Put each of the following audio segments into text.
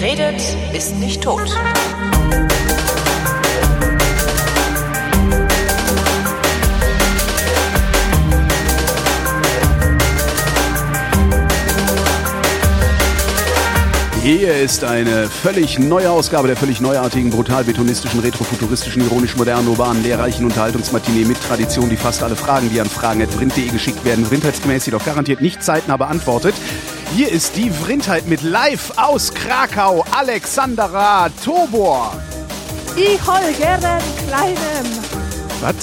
Wer redet, ist nicht tot. Hier ist eine völlig neue Ausgabe der völlig neuartigen, brutal betonistischen, retrofuturistischen, ironisch modernen, urbanen, lehrreichen Unterhaltungsmatinee mit Tradition, die fast alle Fragen, die an fragen.vrind.de geschickt werden, vrindheitsgemäß jedoch garantiert nicht zeitnah beantwortet. Hier ist die Vrindheit mit live aus Krakau, Alexandra Tobor. Ich Holgeren Kleinem. Was?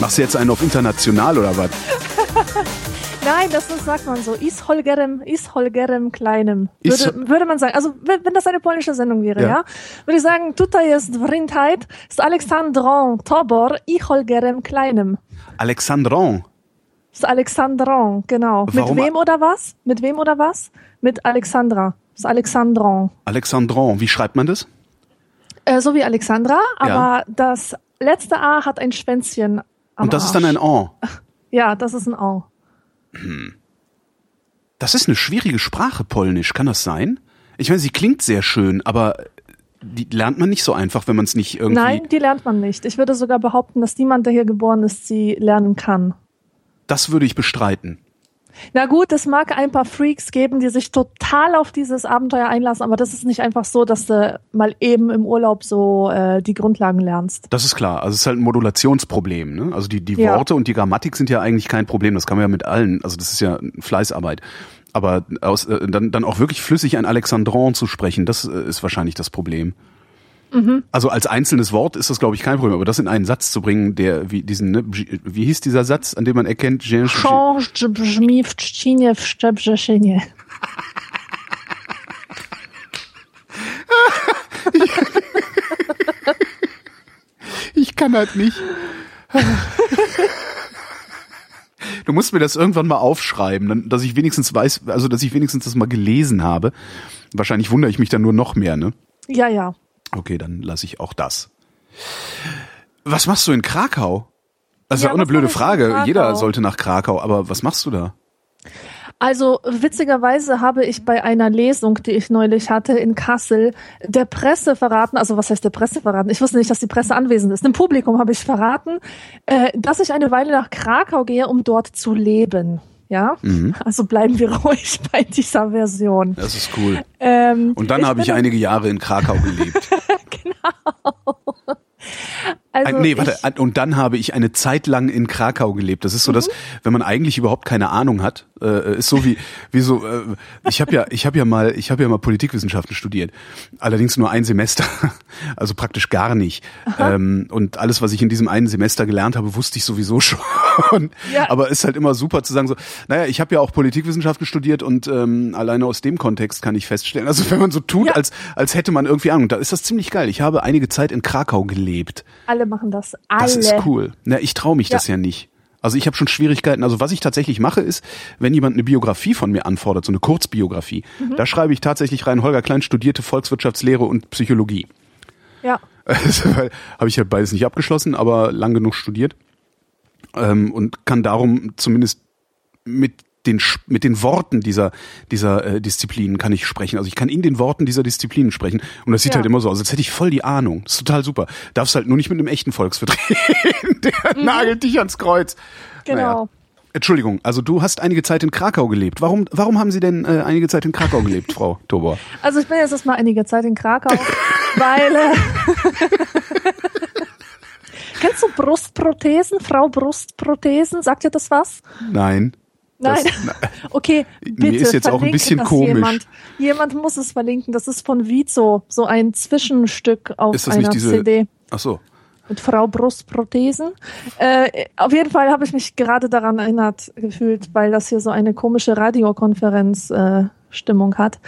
Machst du jetzt einen auf international oder was? Nein, das ist, sagt man so. Is Holgerem, is Holgerem Kleinem. Is- Würde, würde man sagen. Also, wenn wenn das eine polnische Sendung wäre, Ja. ja, würde ich sagen, tutaj jest Vrindheit, ist Alexandron Tobor, i Holgerem Kleinem. Alexandron. Ist Alexandron, genau. Warum- Mit wem oder was? Mit wem oder was? Mit Alexandra. Ist Alexandron. Alexandron. Wie schreibt man das? Äh, so wie Alexandra, aber das letzte A hat ein Schwänzchen am Und das ist dann Arsch. ein En. Ja, das ist ein O. Das ist eine schwierige Sprache, Polnisch. Kann das sein? Ich meine, sie klingt sehr schön, aber die lernt man nicht so einfach, wenn man es nicht irgendwie. Nein, die lernt man nicht. Ich würde sogar behaupten, dass niemand, der hier geboren ist, sie lernen kann. Das würde ich bestreiten. Na gut, es mag ein paar Freaks geben, die sich total auf dieses Abenteuer einlassen, aber das ist nicht einfach so, dass du mal eben im Urlaub so äh, die Grundlagen lernst. Das ist klar. Also es ist halt ein Modulationsproblem. Ne? Also die, die Ja. Worte und die Grammatik sind ja eigentlich kein Problem. Das kann man ja mit allen. Also das ist ja Fleißarbeit. Aber aus, äh, dann, dann auch wirklich flüssig ein Alexandron zu sprechen, das äh, ist wahrscheinlich das Problem. Mhm. Also als einzelnes Wort ist das, glaube ich, kein Problem. Aber das in einen Satz zu bringen, der wie diesen, ne, wie hieß dieser Satz, an dem man erkennt. Ich kann halt nicht. Du musst mir das irgendwann mal aufschreiben, dass ich wenigstens weiß, also dass ich wenigstens das mal gelesen habe. Wahrscheinlich wundere ich mich dann nur noch mehr, ne? Ja, ja. Okay, dann lasse ich auch das. Was machst du in Krakau? Also Ja, auch eine blöde Frage. Jeder sollte nach Krakau, aber was machst du da? Also witzigerweise habe ich bei einer Lesung, die ich neulich hatte in Kassel, der Presse verraten, also was heißt der Presse verraten? Ich wusste nicht, dass die Presse anwesend ist. Dem Publikum habe ich verraten, äh, dass ich eine Weile nach Krakau gehe, um dort zu leben. Ja, Mhm. also bleiben wir ruhig bei dieser Version. Das ist cool. Ähm, Und dann habe ich einige Jahre in Krakau gelebt. Oh. Also Ein- nee, warte, und dann habe ich eine Zeit lang in Krakau gelebt. Das ist so, dass, wenn man eigentlich überhaupt keine Ahnung hat, äh, ist so wie, wie so, äh, ich habe ja, ich habe ja mal, ich habe ja mal Politikwissenschaften studiert. Allerdings nur ein Semester, also praktisch gar nicht. Ähm, und alles, was ich in diesem einen Semester gelernt habe, wusste ich sowieso schon. Ja. Aber ist halt immer super zu sagen, so, naja, ich habe ja auch Politikwissenschaften studiert und ähm, alleine aus dem Kontext kann ich feststellen, also wenn man so tut, Ja. als, als hätte man irgendwie Ahnung, da ist das ziemlich geil. Ich habe einige Zeit in Krakau gelebt. alle machen das. Alle. Das ist cool. Na, ich traue mich das Ja. ja nicht. Also ich habe schon Schwierigkeiten. Also was ich tatsächlich mache, ist, wenn jemand eine Biografie von mir anfordert, so eine Kurzbiografie, Mhm. da schreibe ich tatsächlich rein, Holger Klein studierte Volkswirtschaftslehre und Psychologie. Ja. Also, habe ich halt beides nicht abgeschlossen, aber lang genug studiert ähm, und kann darum zumindest mit den mit den Worten dieser dieser äh, Disziplinen kann ich sprechen. Also ich kann in den Worten dieser Disziplinen sprechen und das sieht Ja. halt immer so aus, als hätte ich voll die Ahnung. Das ist total super. Darfst halt nur nicht mit einem echten Volkswirt reden. Der nagelt dich ans Kreuz. Mhm. Genau. Naja. Entschuldigung, also du hast einige Zeit in Krakau gelebt. Warum warum haben Sie denn äh, einige Zeit in Krakau gelebt, Frau Tobor? Also ich bin jetzt erstmal einige Zeit in Krakau, weil äh, Kennst du Brustprothesen, Frau Brustprothesen? Sagt dir das was? Nein. Nein. Das- Okay, bitte. Mir ist jetzt auch ein bisschen das komisch. Jemand. jemand muss es verlinken. Das ist von Vizo, so ein Zwischenstück auf Ist das einer nicht diese CD Ach so. mit Frau Brustprothesen. Äh, auf jeden Fall habe ich mich gerade daran erinnert gefühlt, weil das hier so eine komische Radiokonferenz äh, Stimmung hat.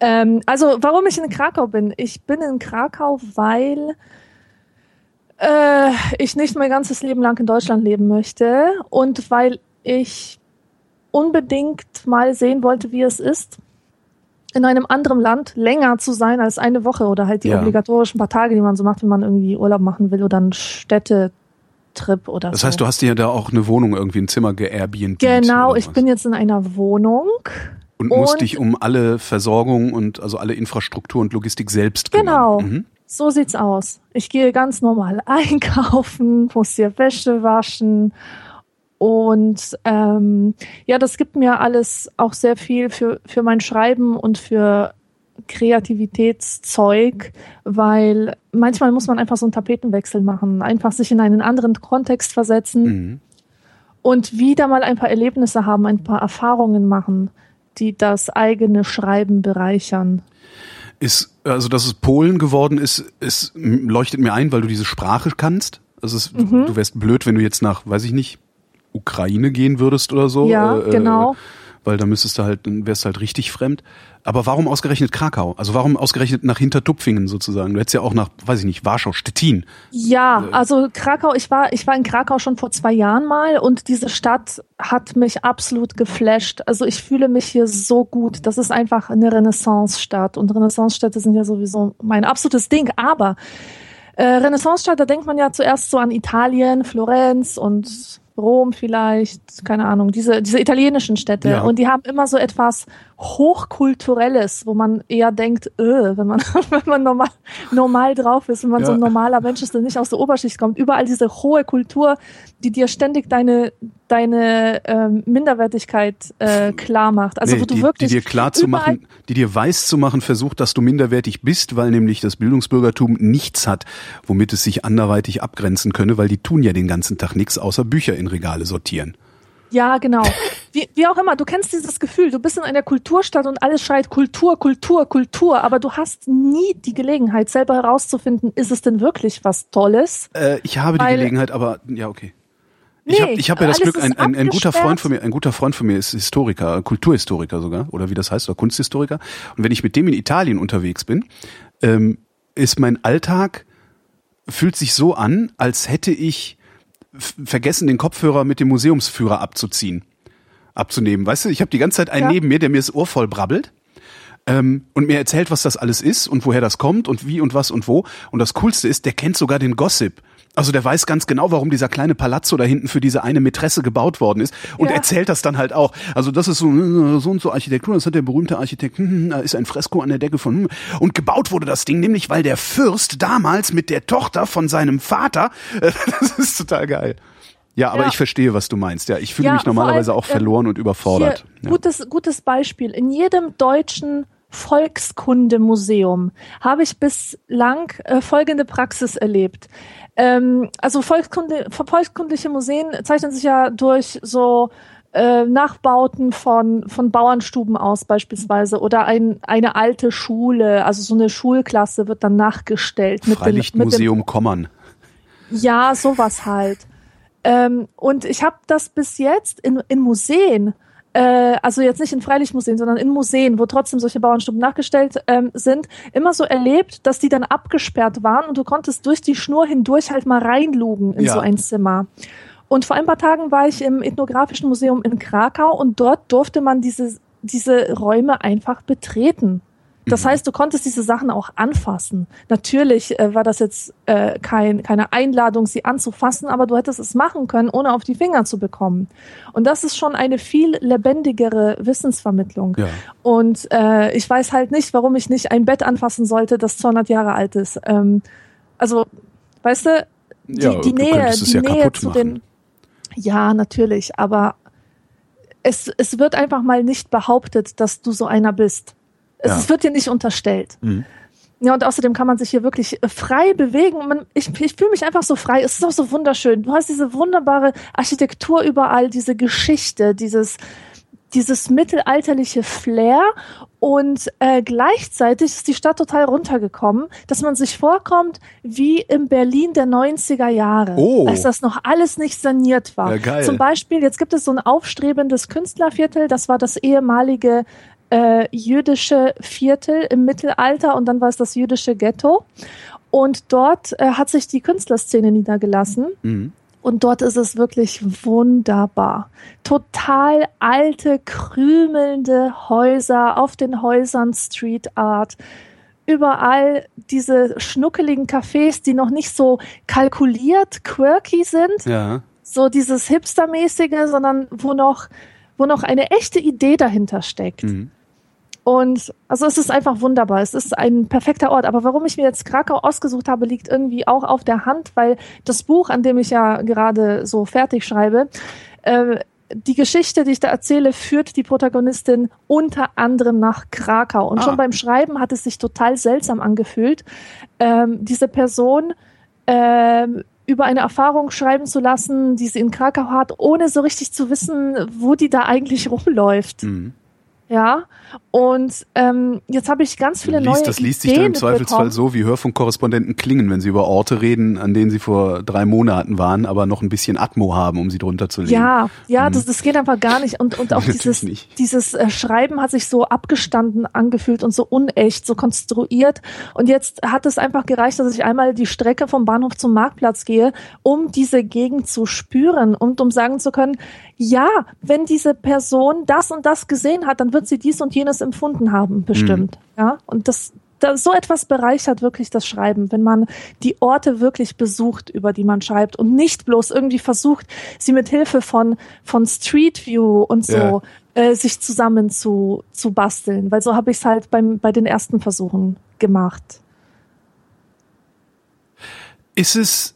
Ähm, also, warum ich in Krakau bin? Ich bin in Krakau, weil äh, ich nicht mein ganzes Leben lang in Deutschland leben möchte und weil ich unbedingt mal sehen wollte, wie es ist, in einem anderen Land länger zu sein als eine Woche oder halt die Ja. obligatorischen paar Tage, die man so macht, wenn man irgendwie Urlaub machen will oder einen Städtetrip oder Das so. heißt, du hast dir ja da auch eine Wohnung irgendwie ein Zimmer geairbnb. Genau, ich bin jetzt in einer Wohnung. Und, und musst dich um alle Versorgung und also alle Infrastruktur und Logistik selbst kümmern. Genau. Mhm. So sieht's aus. Ich gehe ganz normal einkaufen, muss hier Wäsche waschen und ähm, ja, das gibt mir alles auch sehr viel für, für mein Schreiben und für Kreativitätszeug, weil manchmal muss man einfach so einen Tapetenwechsel machen, einfach sich in einen anderen Kontext versetzen mhm. und wieder mal ein paar Erlebnisse haben, ein paar Erfahrungen machen, die das eigene Schreiben bereichern. Ist, also, dass es Polen geworden ist, es leuchtet mir ein, weil du diese Sprache kannst. Also es, mhm. du wärst blöd, wenn du jetzt nach, weiß ich nicht, Ukraine gehen würdest oder so. Ja, äh, genau. Äh, weil da müsstest du halt, dann wärst du halt richtig fremd. Aber warum ausgerechnet Krakau? Also warum ausgerechnet nach Hintertupfingen sozusagen? Du hättest ja auch nach, weiß ich nicht, Warschau, Stettin. Ja, äh, also Krakau, ich war, ich war in Krakau schon vor zwei Jahren mal und diese Stadt hat mich absolut geflasht. Also ich fühle mich hier so gut. Das ist einfach eine Renaissance-Stadt und Renaissance-Städte sind ja sowieso mein absolutes Ding. Aber äh, Renaissance-Stadt, da denkt man ja zuerst so an Italien, Florenz und Rom vielleicht, keine Ahnung, diese, diese italienischen Städte. Ja. Und die haben immer so etwas Hochkulturelles, wo man eher denkt, öh, wenn man, wenn man normal, normal drauf ist, wenn man ja. so ein normaler Mensch ist, der nicht aus der Oberschicht kommt. Überall diese hohe Kultur, die dir ständig deine, deine ähm, Minderwertigkeit äh, klar macht. Also nee, wo du die, wirklich die dir klar zu machen, die dir weiß zu machen versucht, dass du minderwertig bist, weil nämlich das Bildungsbürgertum nichts hat, womit es sich anderweitig abgrenzen könne, weil die tun ja den ganzen Tag nichts außer Bücher in Regale sortieren. Ja, genau. Wie, wie auch immer, du kennst dieses Gefühl, du bist in einer Kulturstadt und alles schreit Kultur, Kultur, Kultur, aber du hast nie die Gelegenheit, selber herauszufinden, ist es denn wirklich was Tolles? Äh, ich habe Weil, die Gelegenheit, aber ja, okay. Ich nee, habe ich hab ja das Glück, ein, ein, ein guter Freund von mir, ein guter Freund von mir ist Historiker, Kulturhistoriker sogar, oder wie das heißt, oder Kunsthistoriker. Und wenn ich mit dem in Italien unterwegs bin, ähm, ist mein Alltag, fühlt sich so an, als hätte ich vergessen, den Kopfhörer mit dem Museumsführer abzuziehen, abzunehmen. Weißt du, ich habe die ganze Zeit einen ja. neben mir, der mir das Ohr voll brabbelt ähm, und mir erzählt, was das alles ist und woher das kommt und wie und was und wo. Und das Coolste ist, der kennt sogar den Gossip. Also der weiß ganz genau, warum dieser kleine Palazzo da hinten für diese eine Mätresse gebaut worden ist und ja. erzählt das dann halt auch. Also das ist so so und so Architektur, das hat der berühmte Architekt, hm, hm, da ist ein Fresko an der Decke von hm. und gebaut wurde das Ding nämlich, weil der Fürst damals mit der Tochter von seinem Vater, das ist total geil. Ja, aber ja. ich verstehe, was du meinst. Ja, ich fühle ja, mich normalerweise allem, auch verloren äh, und überfordert. Ja. Gutes, gutes Beispiel. In jedem deutschen Volkskundemuseum habe ich bislang äh, folgende Praxis erlebt. Ähm, also Volkskunde, volkskundliche Museen zeichnen sich ja durch so äh, Nachbauten von, von Bauernstuben aus beispielsweise oder ein, eine alte Schule, also so eine Schulklasse wird dann nachgestellt. Mit Freilichtmuseum dem, Kommern. Ja, sowas halt. Ähm, und ich habe das bis jetzt in, in Museen äh, also jetzt nicht in Freilichtmuseen, sondern in Museen, wo trotzdem solche Bauernstuben nachgestellt ähm, sind, immer so erlebt, dass die dann abgesperrt waren und du konntest durch die Schnur hindurch halt mal reinlugen in ja. so ein Zimmer. Und vor ein paar Tagen war ich im Ethnografischen Museum in Krakau und dort durfte man diese, diese Räume einfach betreten. Das mhm. heißt, du konntest diese Sachen auch anfassen. Natürlich äh, war das jetzt äh, kein, keine Einladung, sie anzufassen, aber du hättest es machen können, ohne auf die Finger zu bekommen. Und das ist schon eine viel lebendigere Wissensvermittlung. Ja. Und äh, ich weiß halt nicht, warum ich nicht ein Bett anfassen sollte, das 200 Jahre alt ist. Ähm, also, weißt du, die, ja, die Nähe, die ja Nähe zu machen. den. Ja, natürlich, aber es, es wird einfach mal nicht behauptet, dass du so einer bist. Es ja. wird dir nicht unterstellt. Mhm. Ja, und außerdem kann man sich hier wirklich äh, frei bewegen. Man, ich ich fühle mich einfach so frei. Es ist auch so wunderschön. Du hast diese wunderbare Architektur überall, diese Geschichte, dieses, dieses mittelalterliche Flair und äh, gleichzeitig ist die Stadt total runtergekommen, dass man sich vorkommt wie im Berlin der 90er Jahre, oh. als das noch alles nicht saniert war. Ja, geil. Zum Beispiel, jetzt gibt es so ein aufstrebendes Künstlerviertel, das war das ehemalige äh, jüdische Viertel im Mittelalter und dann war es das jüdische Ghetto. Und dort äh, hat sich die Künstlerszene niedergelassen. Mhm. Und dort ist es wirklich wunderbar. Total alte, krümelnde Häuser, auf den Häusern Street Art. Überall diese schnuckeligen Cafés, die noch nicht so kalkuliert, quirky sind. Ja. So dieses Hipstermäßige, sondern wo noch, wo noch eine echte Idee dahinter steckt. Mhm. Und also es ist einfach wunderbar. Es ist ein perfekter Ort. Aber warum ich mir jetzt Krakau ausgesucht habe, liegt irgendwie auch auf der Hand, weil das Buch, an dem ich ja gerade so fertig schreibe, äh, die Geschichte, die ich da erzähle, führt die Protagonistin unter anderem nach Krakau. Und ah. schon beim Schreiben hat es sich total seltsam angefühlt, ähm, diese Person ähm, über eine Erfahrung schreiben zu lassen, die sie in Krakau hat, ohne so richtig zu wissen, wo die da eigentlich rumläuft. Mhm. Ja, und ähm, jetzt habe ich ganz viele liest, neue Das liest sich dann im Zweifelsfall so, wie Hörfunkkorrespondenten klingen, wenn sie über Orte reden, an denen sie vor drei Monaten waren, aber noch ein bisschen Atmo haben, um sie drunter zu legen. Ja, ja, hm. das, das geht einfach gar nicht. Und, und auch dieses, dieses äh, Schreiben hat sich so abgestanden angefühlt und so unecht, so konstruiert. Und jetzt hat es einfach gereicht, dass ich einmal die Strecke vom Bahnhof zum Marktplatz gehe, um diese Gegend zu spüren und um sagen zu können, ja, wenn diese Person das und das gesehen hat, dann wird sie dies und jenes empfunden haben, bestimmt. Mhm. Ja, und das, das, so etwas bereichert wirklich das Schreiben, wenn man die Orte wirklich besucht, über die man schreibt und nicht bloß irgendwie versucht, sie mit Hilfe von, von Street View und so ja. äh, sich zusammen zu, zu basteln, weil so habe ich es halt beim, bei den ersten Versuchen gemacht. Ist es,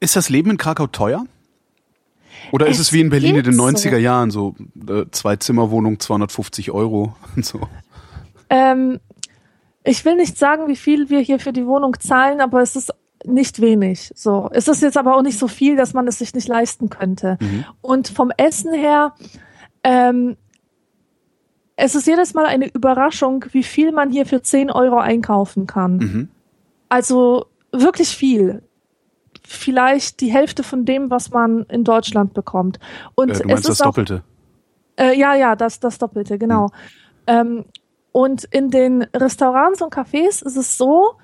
ist das Leben in Krakau teuer? Oder ist es, es wie in Berlin in den 90er so. Jahren, so äh, zwei Zimmerwohnung, 250 Euro und so? Ähm, ich will nicht sagen, wie viel wir hier für die Wohnung zahlen, aber es ist nicht wenig. So, es ist jetzt aber auch nicht so viel, dass man es sich nicht leisten könnte. Mhm. Und vom Essen her, ähm, es ist jedes Mal eine Überraschung, wie viel man hier für 10 Euro einkaufen kann. Mhm. Also wirklich viel vielleicht die Hälfte von dem, was man in Deutschland bekommt. Und äh, du meinst es ist das auch, Doppelte? Äh, ja, ja, das, das Doppelte, genau. Hm. Ähm, und in den Restaurants und Cafés ist es so,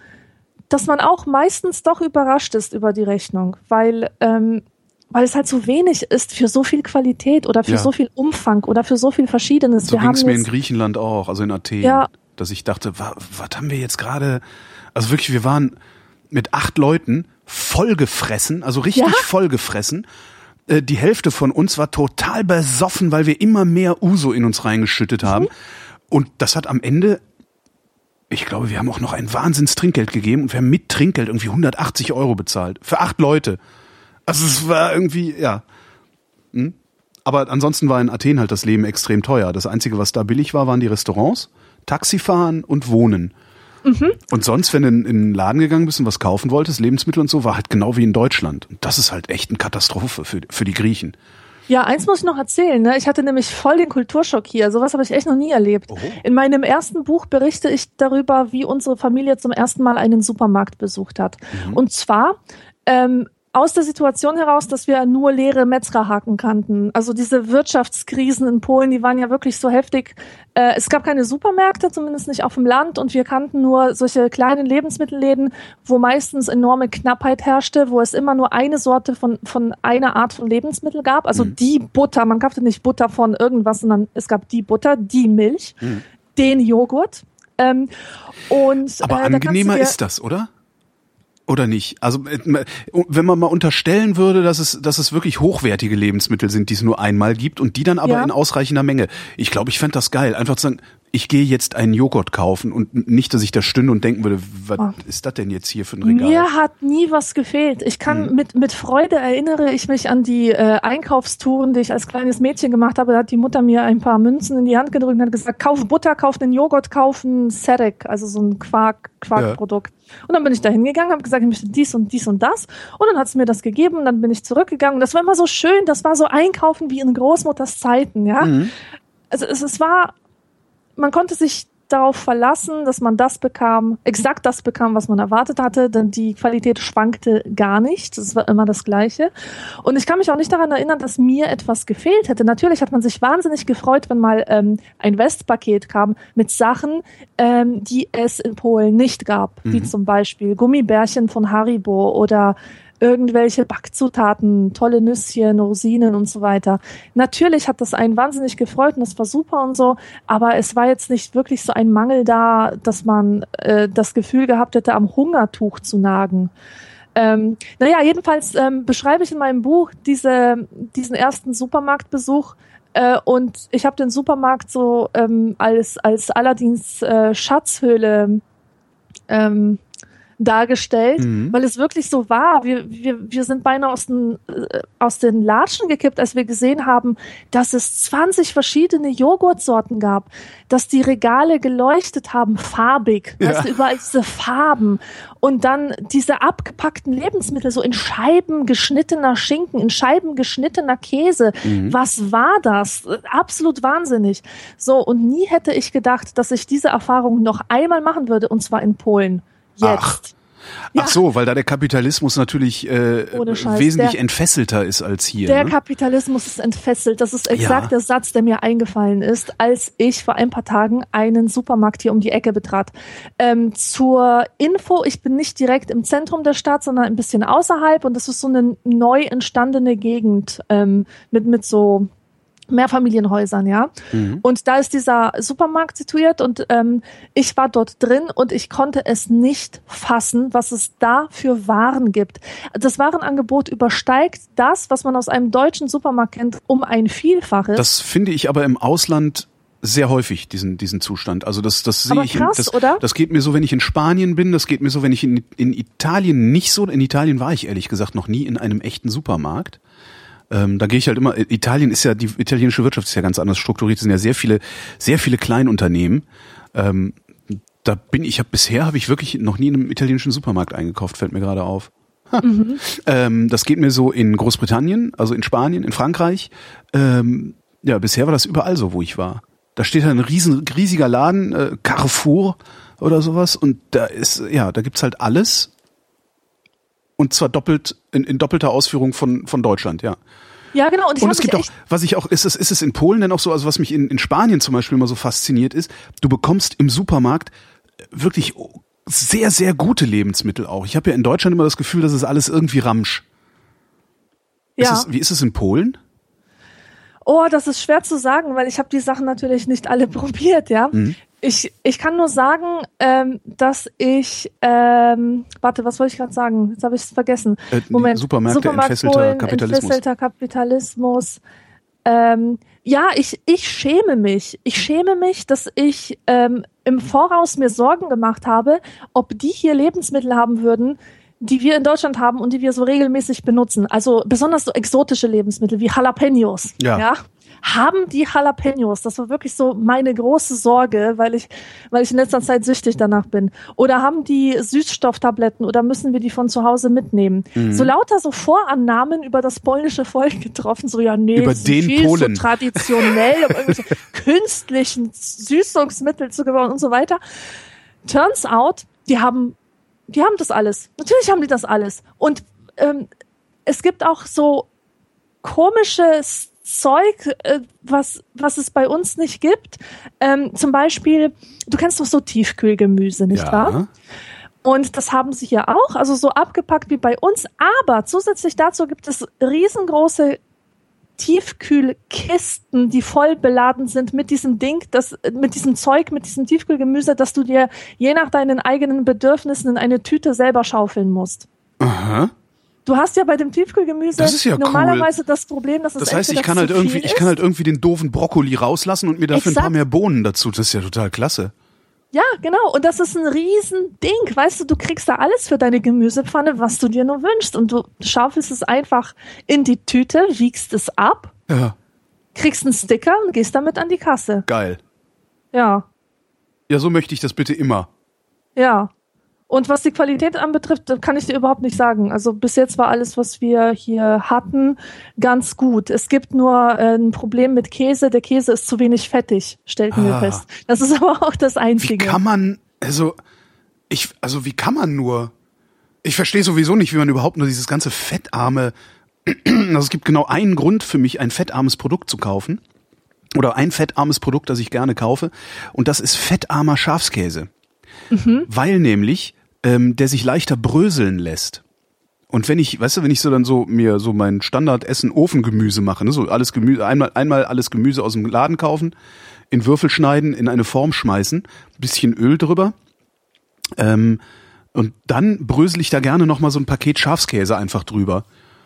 dass man auch meistens doch überrascht ist über die Rechnung, weil, ähm, weil es halt so wenig ist für so viel Qualität oder für ja. so viel Umfang oder für so viel Verschiedenes. So ging es mir in Griechenland auch, also in Athen, ja. dass ich dachte, was, was haben wir jetzt gerade? Also wirklich, wir waren mit acht Leuten vollgefressen, also richtig ja? vollgefressen. Äh, die Hälfte von uns war total besoffen, weil wir immer mehr Uso in uns reingeschüttet haben. Mhm. Und das hat am Ende, ich glaube, wir haben auch noch ein Wahnsinns Trinkgeld gegeben und wir haben mit Trinkgeld irgendwie 180 Euro bezahlt. Für acht Leute. Also es war irgendwie, ja. Hm? Aber ansonsten war in Athen halt das Leben extrem teuer. Das Einzige, was da billig war, waren die Restaurants, Taxifahren und Wohnen. Mhm. Und sonst, wenn du in, in den Laden gegangen bist und was kaufen wolltest, Lebensmittel und so, war halt genau wie in Deutschland. Und das ist halt echt eine Katastrophe für, für die Griechen. Ja, eins muss ich noch erzählen. Ne? Ich hatte nämlich voll den Kulturschock hier. Sowas habe ich echt noch nie erlebt. Oho. In meinem ersten Buch berichte ich darüber, wie unsere Familie zum ersten Mal einen Supermarkt besucht hat. Mhm. Und zwar ähm, aus der Situation heraus, dass wir nur leere Metzgerhaken kannten. Also diese Wirtschaftskrisen in Polen, die waren ja wirklich so heftig. Äh, es gab keine Supermärkte, zumindest nicht auf dem Land, und wir kannten nur solche kleinen Lebensmittelläden, wo meistens enorme Knappheit herrschte, wo es immer nur eine Sorte von, von einer Art von Lebensmittel gab. Also mhm. die Butter, man kaufte nicht Butter von irgendwas, sondern es gab die Butter, die Milch, mhm. den Joghurt. Ähm, und, Aber äh, angenehmer da ist das, oder? Oder nicht? Also äh, wenn man mal unterstellen würde, dass es, dass es wirklich hochwertige Lebensmittel sind, die es nur einmal gibt und die dann aber ja. in ausreichender Menge. Ich glaube, ich fände das geil. Einfach zu sagen, ich gehe jetzt einen Joghurt kaufen und nicht, dass ich da stünde und denken würde, was oh. ist das denn jetzt hier für ein Regal? Mir hat nie was gefehlt. Ich kann hm. mit, mit Freude erinnere ich mich an die äh, Einkaufstouren, die ich als kleines Mädchen gemacht habe. Da hat die Mutter mir ein paar Münzen in die Hand gedrückt und hat gesagt, kauf Butter, kauf den Joghurt, kauf einen Serek, also so ein Quark, Quarkprodukt. Ja. Und dann bin ich da hingegangen, habe gesagt, ich möchte dies und dies und das. Und dann hat sie mir das gegeben, dann bin ich zurückgegangen. Das war immer so schön, das war so Einkaufen wie in Großmutters Zeiten, ja. Mhm. Also es, es war man konnte sich darauf verlassen, dass man das bekam, exakt das bekam, was man erwartet hatte, denn die Qualität schwankte gar nicht. Das war immer das Gleiche. Und ich kann mich auch nicht daran erinnern, dass mir etwas gefehlt hätte. Natürlich hat man sich wahnsinnig gefreut, wenn mal ähm, ein Westpaket kam mit Sachen, ähm, die es in Polen nicht gab, mhm. wie zum Beispiel Gummibärchen von Haribo oder irgendwelche Backzutaten, tolle Nüsschen, Rosinen und so weiter. Natürlich hat das einen wahnsinnig gefreut und das war super und so, aber es war jetzt nicht wirklich so ein Mangel da, dass man äh, das Gefühl gehabt hätte, am Hungertuch zu nagen. Ähm, naja, jedenfalls ähm, beschreibe ich in meinem Buch diese, diesen ersten Supermarktbesuch Äh, und ich habe den Supermarkt so ähm, als, als Aladins äh, Schatzhöhle ähm, dargestellt, mhm. weil es wirklich so war. Wir, wir, wir sind beinahe aus den, äh, aus den Latschen gekippt, als wir gesehen haben, dass es 20 verschiedene Joghurtsorten gab, dass die Regale geleuchtet haben, farbig, ja. du, überall diese Farben und dann diese abgepackten Lebensmittel, so in Scheiben geschnittener Schinken, in Scheiben geschnittener Käse. Mhm. Was war das? Absolut wahnsinnig. So, und nie hätte ich gedacht, dass ich diese Erfahrung noch einmal machen würde, und zwar in Polen. Jetzt. Ach. Ja. Ach so, weil da der Kapitalismus natürlich äh, wesentlich der, entfesselter ist als hier. Der ne? Kapitalismus ist entfesselt. Das ist exakt ja. der Satz, der mir eingefallen ist, als ich vor ein paar Tagen einen Supermarkt hier um die Ecke betrat. Ähm, zur Info, ich bin nicht direkt im Zentrum der Stadt, sondern ein bisschen außerhalb und das ist so eine neu entstandene Gegend ähm, mit, mit so Mehrfamilienhäusern, ja. Mhm. Und da ist dieser Supermarkt situiert und ähm, ich war dort drin und ich konnte es nicht fassen, was es da für Waren gibt. Das Warenangebot übersteigt das, was man aus einem deutschen Supermarkt kennt, um ein Vielfaches. Das finde ich aber im Ausland sehr häufig diesen diesen Zustand. Also das das sehe ich. Krass, in, das, oder? das geht mir so, wenn ich in Spanien bin. Das geht mir so, wenn ich in, in Italien nicht so. In Italien war ich ehrlich gesagt noch nie in einem echten Supermarkt. Ähm, da gehe ich halt immer, Italien ist ja, die italienische Wirtschaft ist ja ganz anders strukturiert, es sind ja sehr viele, sehr viele Kleinunternehmen. Ähm, da bin ich, hab, bisher habe ich wirklich noch nie in einem italienischen Supermarkt eingekauft, fällt mir gerade auf. Mhm. Ähm, das geht mir so in Großbritannien, also in Spanien, in Frankreich. Ähm, ja, bisher war das überall so, wo ich war. Da steht halt ein riesen, riesiger Laden, äh, Carrefour oder sowas, und da ist, ja, da gibt's halt alles und zwar doppelt, in, in doppelter Ausführung von, von Deutschland, ja. Ja, genau. Und, und es gibt auch, was ich auch, ist es, ist es in Polen denn auch so, also was mich in, in Spanien zum Beispiel immer so fasziniert ist, du bekommst im Supermarkt wirklich sehr, sehr gute Lebensmittel auch. Ich habe ja in Deutschland immer das Gefühl, das ist alles irgendwie Ramsch. Ja. Ist es, wie ist es in Polen? Oh, das ist schwer zu sagen, weil ich habe die Sachen natürlich nicht alle probiert, ja. Mhm. Ich, ich kann nur sagen, ähm, dass ich, ähm, warte, was wollte ich gerade sagen? Jetzt habe ich es vergessen. Äh, Moment, Supermärkte, Supermarkt entfesselter Polen, Kapitalismus. Entfesselter Kapitalismus. Ähm, ja, ich, ich schäme mich. Ich schäme mich, dass ich ähm, im Voraus mir Sorgen gemacht habe, ob die hier Lebensmittel haben würden, die wir in Deutschland haben und die wir so regelmäßig benutzen. Also besonders so exotische Lebensmittel wie Jalapenos. Ja. ja? Haben die Jalapenos. Das war wirklich so meine große Sorge, weil ich, weil ich in letzter Zeit süchtig danach bin. Oder haben die Süßstofftabletten oder müssen wir die von zu Hause mitnehmen? Mhm. So lauter so Vorannahmen über das polnische Volk getroffen, so ja, nee, über den viel Polen. so traditionell, um irgendwelche künstlichen Süßungsmittel zu gebrauchen und so weiter. Turns out, die haben, die haben das alles. Natürlich haben die das alles. Und ähm, es gibt auch so komisches Zeug, äh, was, was es bei uns nicht gibt. Ähm, zum Beispiel, du kennst doch so Tiefkühlgemüse, nicht ja. wahr? Und das haben sie hier auch, also so abgepackt wie bei uns. Aber zusätzlich dazu gibt es riesengroße Tiefkühlkisten, die voll beladen sind mit diesem Ding, das, mit diesem Zeug, mit diesem Tiefkühlgemüse, dass du dir je nach deinen eigenen Bedürfnissen in eine Tüte selber schaufeln musst. Aha. Du hast ja bei dem Tiefkühlgemüse das ja normalerweise cool. das Problem, dass es Das heißt, ich kann halt irgendwie, ich kann halt irgendwie den doofen Brokkoli rauslassen und mir dafür Exakt. ein paar mehr Bohnen dazu. Das ist ja total klasse. Ja, genau. Und das ist ein Riesending. Weißt du, du kriegst da alles für deine Gemüsepfanne, was du dir nur wünschst. Und du schaufelst es einfach in die Tüte, wiegst es ab, ja. kriegst einen Sticker und gehst damit an die Kasse. Geil. Ja. Ja, so möchte ich das bitte immer. Ja. Und was die Qualität anbetrifft, kann ich dir überhaupt nicht sagen. Also bis jetzt war alles, was wir hier hatten, ganz gut. Es gibt nur äh, ein Problem mit Käse. Der Käse ist zu wenig fettig, stellten ah. wir fest. Das ist aber auch das Einzige. Wie kann man, also, ich, also wie kann man nur? Ich verstehe sowieso nicht, wie man überhaupt nur dieses ganze fettarme, also es gibt genau einen Grund für mich, ein fettarmes Produkt zu kaufen. Oder ein fettarmes Produkt, das ich gerne kaufe. Und das ist fettarmer Schafskäse. Mhm. Weil nämlich ähm, der sich leichter bröseln lässt. Und wenn ich, weißt du, wenn ich so dann so mir so mein Standardessen Ofengemüse mache, ne, so alles Gemüse, einmal, einmal alles Gemüse aus dem Laden kaufen, in Würfel schneiden, in eine Form schmeißen, bisschen Öl drüber, ähm, und dann brösel ich da gerne nochmal so ein Paket Schafskäse einfach drüber.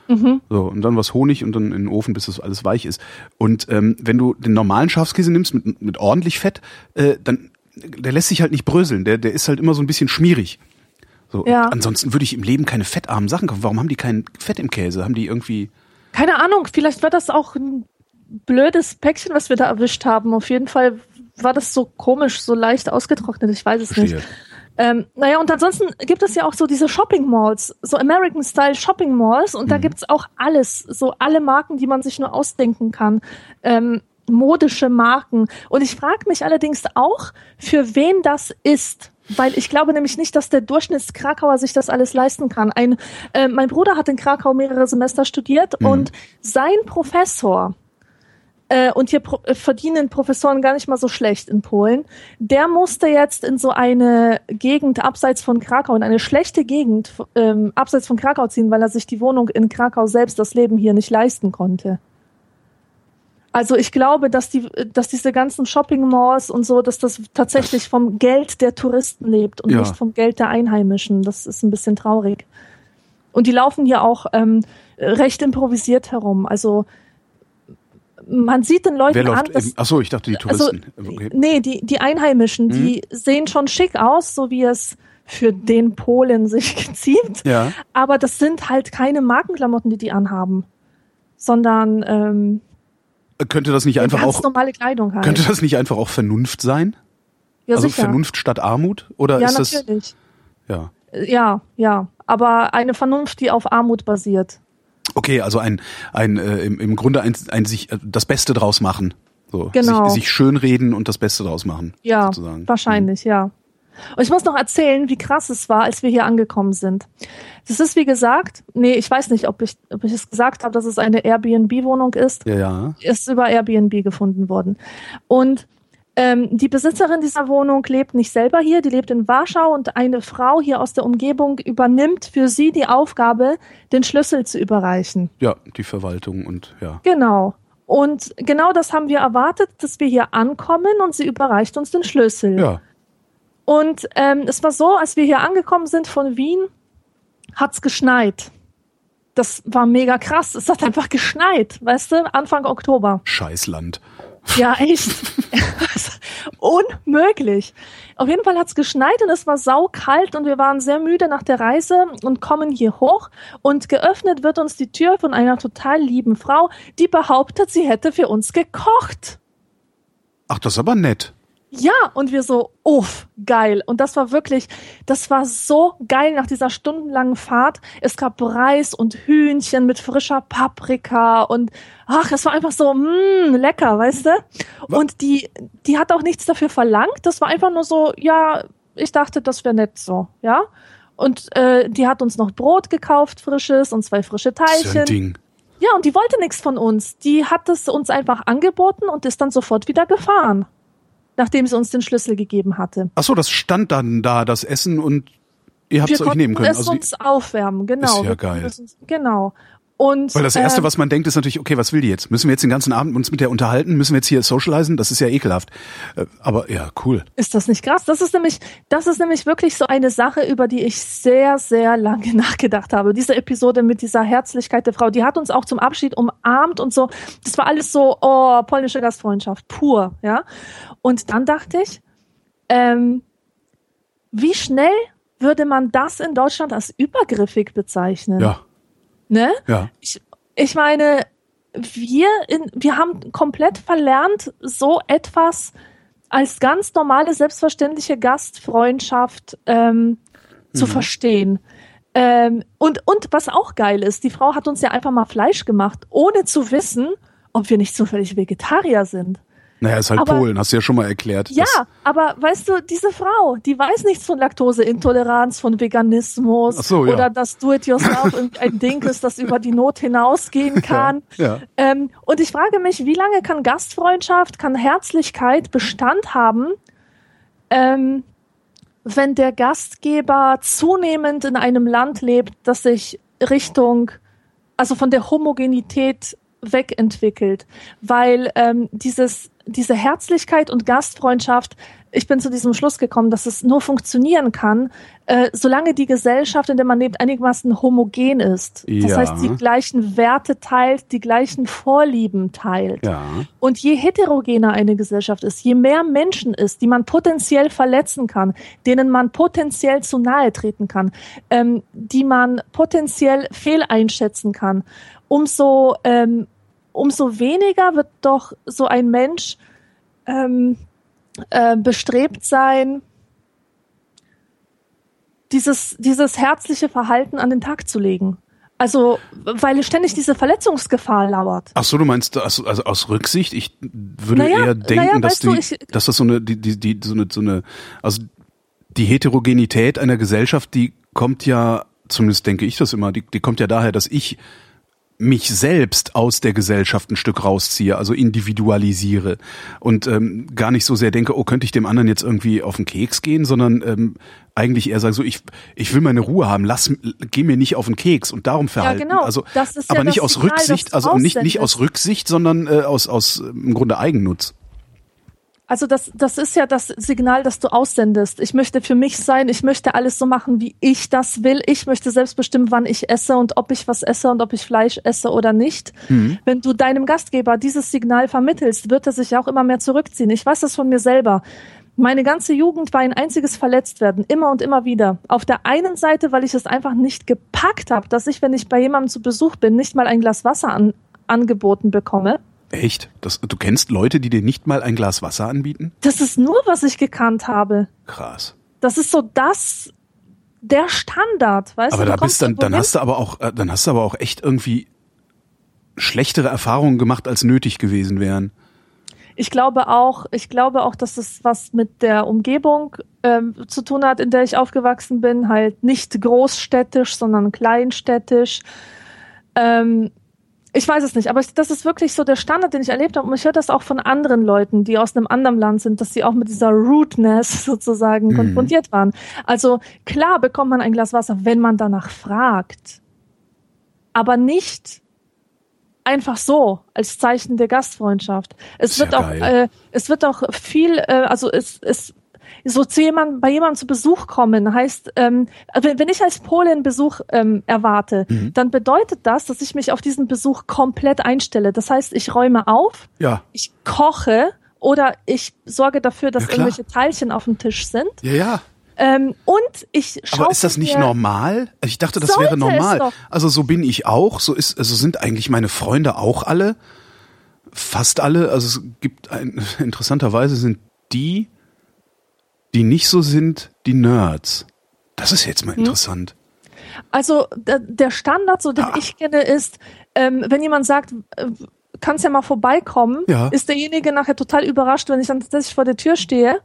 Mhm. So, und dann was Honig und dann in den Ofen, bis das alles weich ist. Und ähm, wenn du den normalen Schafskäse nimmst mit, mit ordentlich Fett, äh, dann der lässt sich halt nicht bröseln. Der, der ist halt immer so ein bisschen schmierig. So, Ja. ansonsten würde ich im Leben keine fettarmen Sachen kaufen. Warum haben die kein Fett im Käse? Haben die irgendwie. Keine Ahnung, vielleicht war das auch ein blödes Päckchen, was wir da erwischt haben. Auf jeden Fall war das so komisch, so leicht ausgetrocknet. Ich weiß es nicht. Verstehe. Ähm, naja, und ansonsten gibt es ja auch so diese Shopping Malls, so American-Style Shopping Malls und da Mhm. gibt's auch alles, so alle Marken, die man sich nur ausdenken kann. Ähm, modische Marken. Und ich frage mich allerdings auch, für wen das ist. Weil ich glaube nämlich nicht, dass der Durchschnittskrakauer sich das alles leisten kann. Ein, äh, mein Bruder hat in Krakau mehrere Semester studiert Mhm. und sein Professor, äh, und hier pro äh, verdienen Professoren gar nicht mal so schlecht in Polen. Der musste jetzt in so eine Gegend abseits von Krakau, in eine schlechte Gegend ähm, abseits von Krakau ziehen, weil er sich die Wohnung in Krakau selbst, das Leben hier nicht leisten konnte. Also ich glaube, dass die, dass diese ganzen Shopping Malls und so, dass das tatsächlich vom Geld der Touristen lebt und Ja. nicht vom Geld der Einheimischen. Das ist ein bisschen traurig. Und die laufen hier auch ähm, recht improvisiert herum. Also man sieht den Leuten Wer an, läuft? dass, Im, achso, ich dachte die also, Touristen. okay. nee, die, die Einheimischen, die sehen schon schick aus, so wie es für den Polen sich geziemt. Ja. Aber das sind halt keine Markenklamotten, die die anhaben, sondern ähm, Könnte das nicht einfach ganz auch. normale Kleidung halt. Könnte das nicht einfach auch Vernunft sein? ja, also sicher. Vernunft statt Armut? Oder ja, ist das. natürlich. Ja. Ja, ja. Aber eine Vernunft, die auf Armut basiert. Okay, also ein, ein äh, im, im Grunde ein, ein sich äh, das Beste draus machen. So, Genau. sich, sich schönreden und das Beste draus machen. Ja, sozusagen. wahrscheinlich, ja. Und ich muss noch erzählen, wie krass es war, als wir hier angekommen sind. Das ist, wie gesagt, nee, ich weiß nicht, ob ich, ob ich es gesagt habe, dass es eine Airbnb-Wohnung ist. Ja, ja. Ist über Airbnb gefunden worden. Und ähm, die Besitzerin dieser Wohnung lebt nicht selber hier, die lebt in Warschau und eine Frau hier aus der Umgebung übernimmt für sie die Aufgabe, den Schlüssel zu überreichen. Ja, die Verwaltung und ja. Genau. Und genau das haben wir erwartet, dass wir hier ankommen und sie überreicht uns den Schlüssel. Ja. Und ähm, es war so, als wir hier angekommen sind von Wien, hat's geschneit. Das war mega krass. Es hat einfach geschneit, weißt du, Anfang Oktober. Scheißland. Ja, echt. Unmöglich. Auf jeden Fall hat's geschneit und es war saukalt und wir waren sehr müde nach der Reise und kommen hier hoch und geöffnet wird uns die Tür von einer total lieben Frau, die behauptet, sie hätte für uns gekocht. Ach, das ist aber nett. Ja, und wir so, uff, geil. Und das war wirklich, das war so geil nach dieser stundenlangen Fahrt. Es gab Reis und Hühnchen mit frischer Paprika und ach, es war einfach so, mh, lecker, weißt du? Und die, die hat auch nichts dafür verlangt. Das war einfach nur so, ja, ich dachte, das wäre nett so, ja? Und äh, die hat uns noch Brot gekauft, frisches und zwei frische Das Teilchen. Ding. Ja, und die wollte nichts von uns. Die hat es uns einfach angeboten und ist dann sofort wieder gefahren, nachdem sie uns den Schlüssel gegeben hatte. Ach so, das stand dann da, das Essen und ihr habt Wir es euch konnten nehmen können. es Also, uns aufwärmen, genau. Ist ja Wir geil. konnten genau. Und, weil das Erste, ähm, was man denkt, ist natürlich, okay, was will die jetzt? Müssen wir jetzt den ganzen Abend uns mit der unterhalten? Müssen wir jetzt hier socialisen? Das ist ja ekelhaft. Äh, Aber ja, cool. Ist das nicht krass? Das ist nämlich, das ist nämlich wirklich so eine Sache, über die ich sehr, sehr lange nachgedacht habe. Diese Episode mit dieser Herzlichkeit der Frau, die hat uns auch zum Abschied umarmt und so. Das war alles so, oh, polnische Gastfreundschaft, pur, ja. Und dann dachte ich, ähm, wie schnell würde man das in Deutschland als übergriffig bezeichnen? Ja, Ne? ja. ich, ich meine, wir, in, wir haben komplett verlernt, so etwas als ganz normale, selbstverständliche Gastfreundschaft ähm, zu verstehen. Ähm, und, und was auch geil ist, die Frau hat uns ja einfach mal Fleisch gemacht, ohne zu wissen, ob wir nicht zufällig Vegetarier sind. Naja, ist halt Aber- Polen, hast du ja schon mal erklärt. Ja, aber weißt du, diese Frau, die weiß nichts von Laktoseintoleranz, von Veganismus Ach so, ja. oder dass Do-it-yourself ein Ding ist, das über die Not hinausgehen kann. ja. Ähm, und ich frage mich, wie lange kann Gastfreundschaft, kann Herzlichkeit Bestand haben, ähm, wenn der Gastgeber zunehmend in einem Land lebt, das sich Richtung, also von der Homogenität wegentwickelt, weil ähm, dieses, diese Herzlichkeit und Gastfreundschaft ich bin zu diesem Schluss gekommen, dass es nur funktionieren kann, äh, solange die Gesellschaft, in der man lebt, einigermaßen homogen ist. Das Ja. heißt, die gleichen Werte teilt, die gleichen Vorlieben teilt. Ja. Und je heterogener eine Gesellschaft ist, je mehr Menschen ist, die man potenziell verletzen kann, denen man potenziell zu nahe treten kann, ähm, die man potenziell fehleinschätzen kann, umso, ähm, umso weniger wird doch so ein Mensch ähm, äh, bestrebt sein, dieses, dieses herzliche Verhalten an den Tag zu legen. Also, weil ständig diese Verletzungsgefahr lauert. Ach so, du meinst also, also aus Rücksicht? Ich würde Naja, eher denken, naja, dass, weißt du, die, ich- dass das so eine, die, die, die, so eine, so eine, also die Heterogenität einer Gesellschaft, die kommt ja, zumindest denke ich das immer, die, die kommt ja daher, dass ich mich selbst aus der Gesellschaft ein Stück rausziehe, also individualisiere und ähm, gar nicht so sehr denke, oh, könnte ich dem anderen jetzt irgendwie auf den Keks gehen, sondern ähm, eigentlich eher sage so, ich, ich will meine Ruhe haben, lass, geh mir nicht auf den Keks und darum verhalten. genau. Also, Das ist ja aber nicht das aus Signal, Rücksicht, also nicht, nicht aus. Rücksicht, sondern äh, aus, aus äh, im Grunde Eigennutz. Also das, das ist ja das Signal, das du aussendest. Ich möchte für mich sein, ich möchte alles so machen, wie ich das will. Ich möchte selbst bestimmen, wann ich esse und ob ich was esse und ob ich Fleisch esse oder nicht. Wenn du deinem Gastgeber dieses Signal vermittelst, wird er sich auch immer mehr zurückziehen. Ich weiß das von mir selber. Meine ganze Jugend war ein einziges Verletztwerden, immer und immer wieder. Auf der einen Seite, weil ich es einfach nicht gepackt habe, dass ich, wenn ich bei jemandem zu Besuch bin, nicht mal ein Glas Wasser an, angeboten bekomme. Echt? Das, du kennst Leute, die dir nicht mal ein Glas Wasser anbieten? Das ist nur, was ich gekannt habe. Krass. Das ist so das, der Standard, weißt Aber du? da Du bist dann, dann hast du aber auch, äh, dann hast du aber auch echt irgendwie schlechtere Erfahrungen gemacht, als nötig gewesen wären. Ich glaube auch, ich glaube auch, dass es was mit der Umgebung ähm, zu tun hat, in der ich aufgewachsen bin. Halt nicht großstädtisch, sondern kleinstädtisch. Ähm, ich weiß es nicht, aber ich, das ist wirklich so der Standard, den ich erlebt habe. Und ich höre das auch von anderen Leuten, die aus einem anderen Land sind, dass sie auch mit dieser Rudeness sozusagen konfrontiert waren. Also klar bekommt man ein Glas Wasser, wenn man danach fragt. Aber nicht einfach so als Zeichen der Gastfreundschaft. Es Sehr wird auch, geil. äh, es wird auch viel, äh, also es, es so zu jemandem, bei jemandem zu Besuch kommen, heißt, ähm, wenn, wenn ich als Polin Besuch ähm, erwarte, Mhm. dann bedeutet das, dass ich mich auf diesen Besuch komplett einstelle. Das heißt, ich räume auf, Ja. ich koche oder ich sorge dafür, dass Ja, irgendwelche Teilchen auf dem Tisch sind. Ja, ja. Ähm, und ich schaue. Aber ist das nicht normal? Ich dachte, das wäre normal. Also so bin ich auch. So ist, also sind eigentlich meine Freunde auch alle. Fast alle. Also es gibt ein, interessanterweise sind die, die nicht so sind, die Nerds. Das ist jetzt mal Hm? interessant. Also der, Standard, so den Ah. ich kenne, ist, ähm, wenn jemand sagt, äh, kannst ja mal vorbeikommen, Ja. ist derjenige nachher total überrascht, wenn ich dann tatsächlich vor der Tür stehe.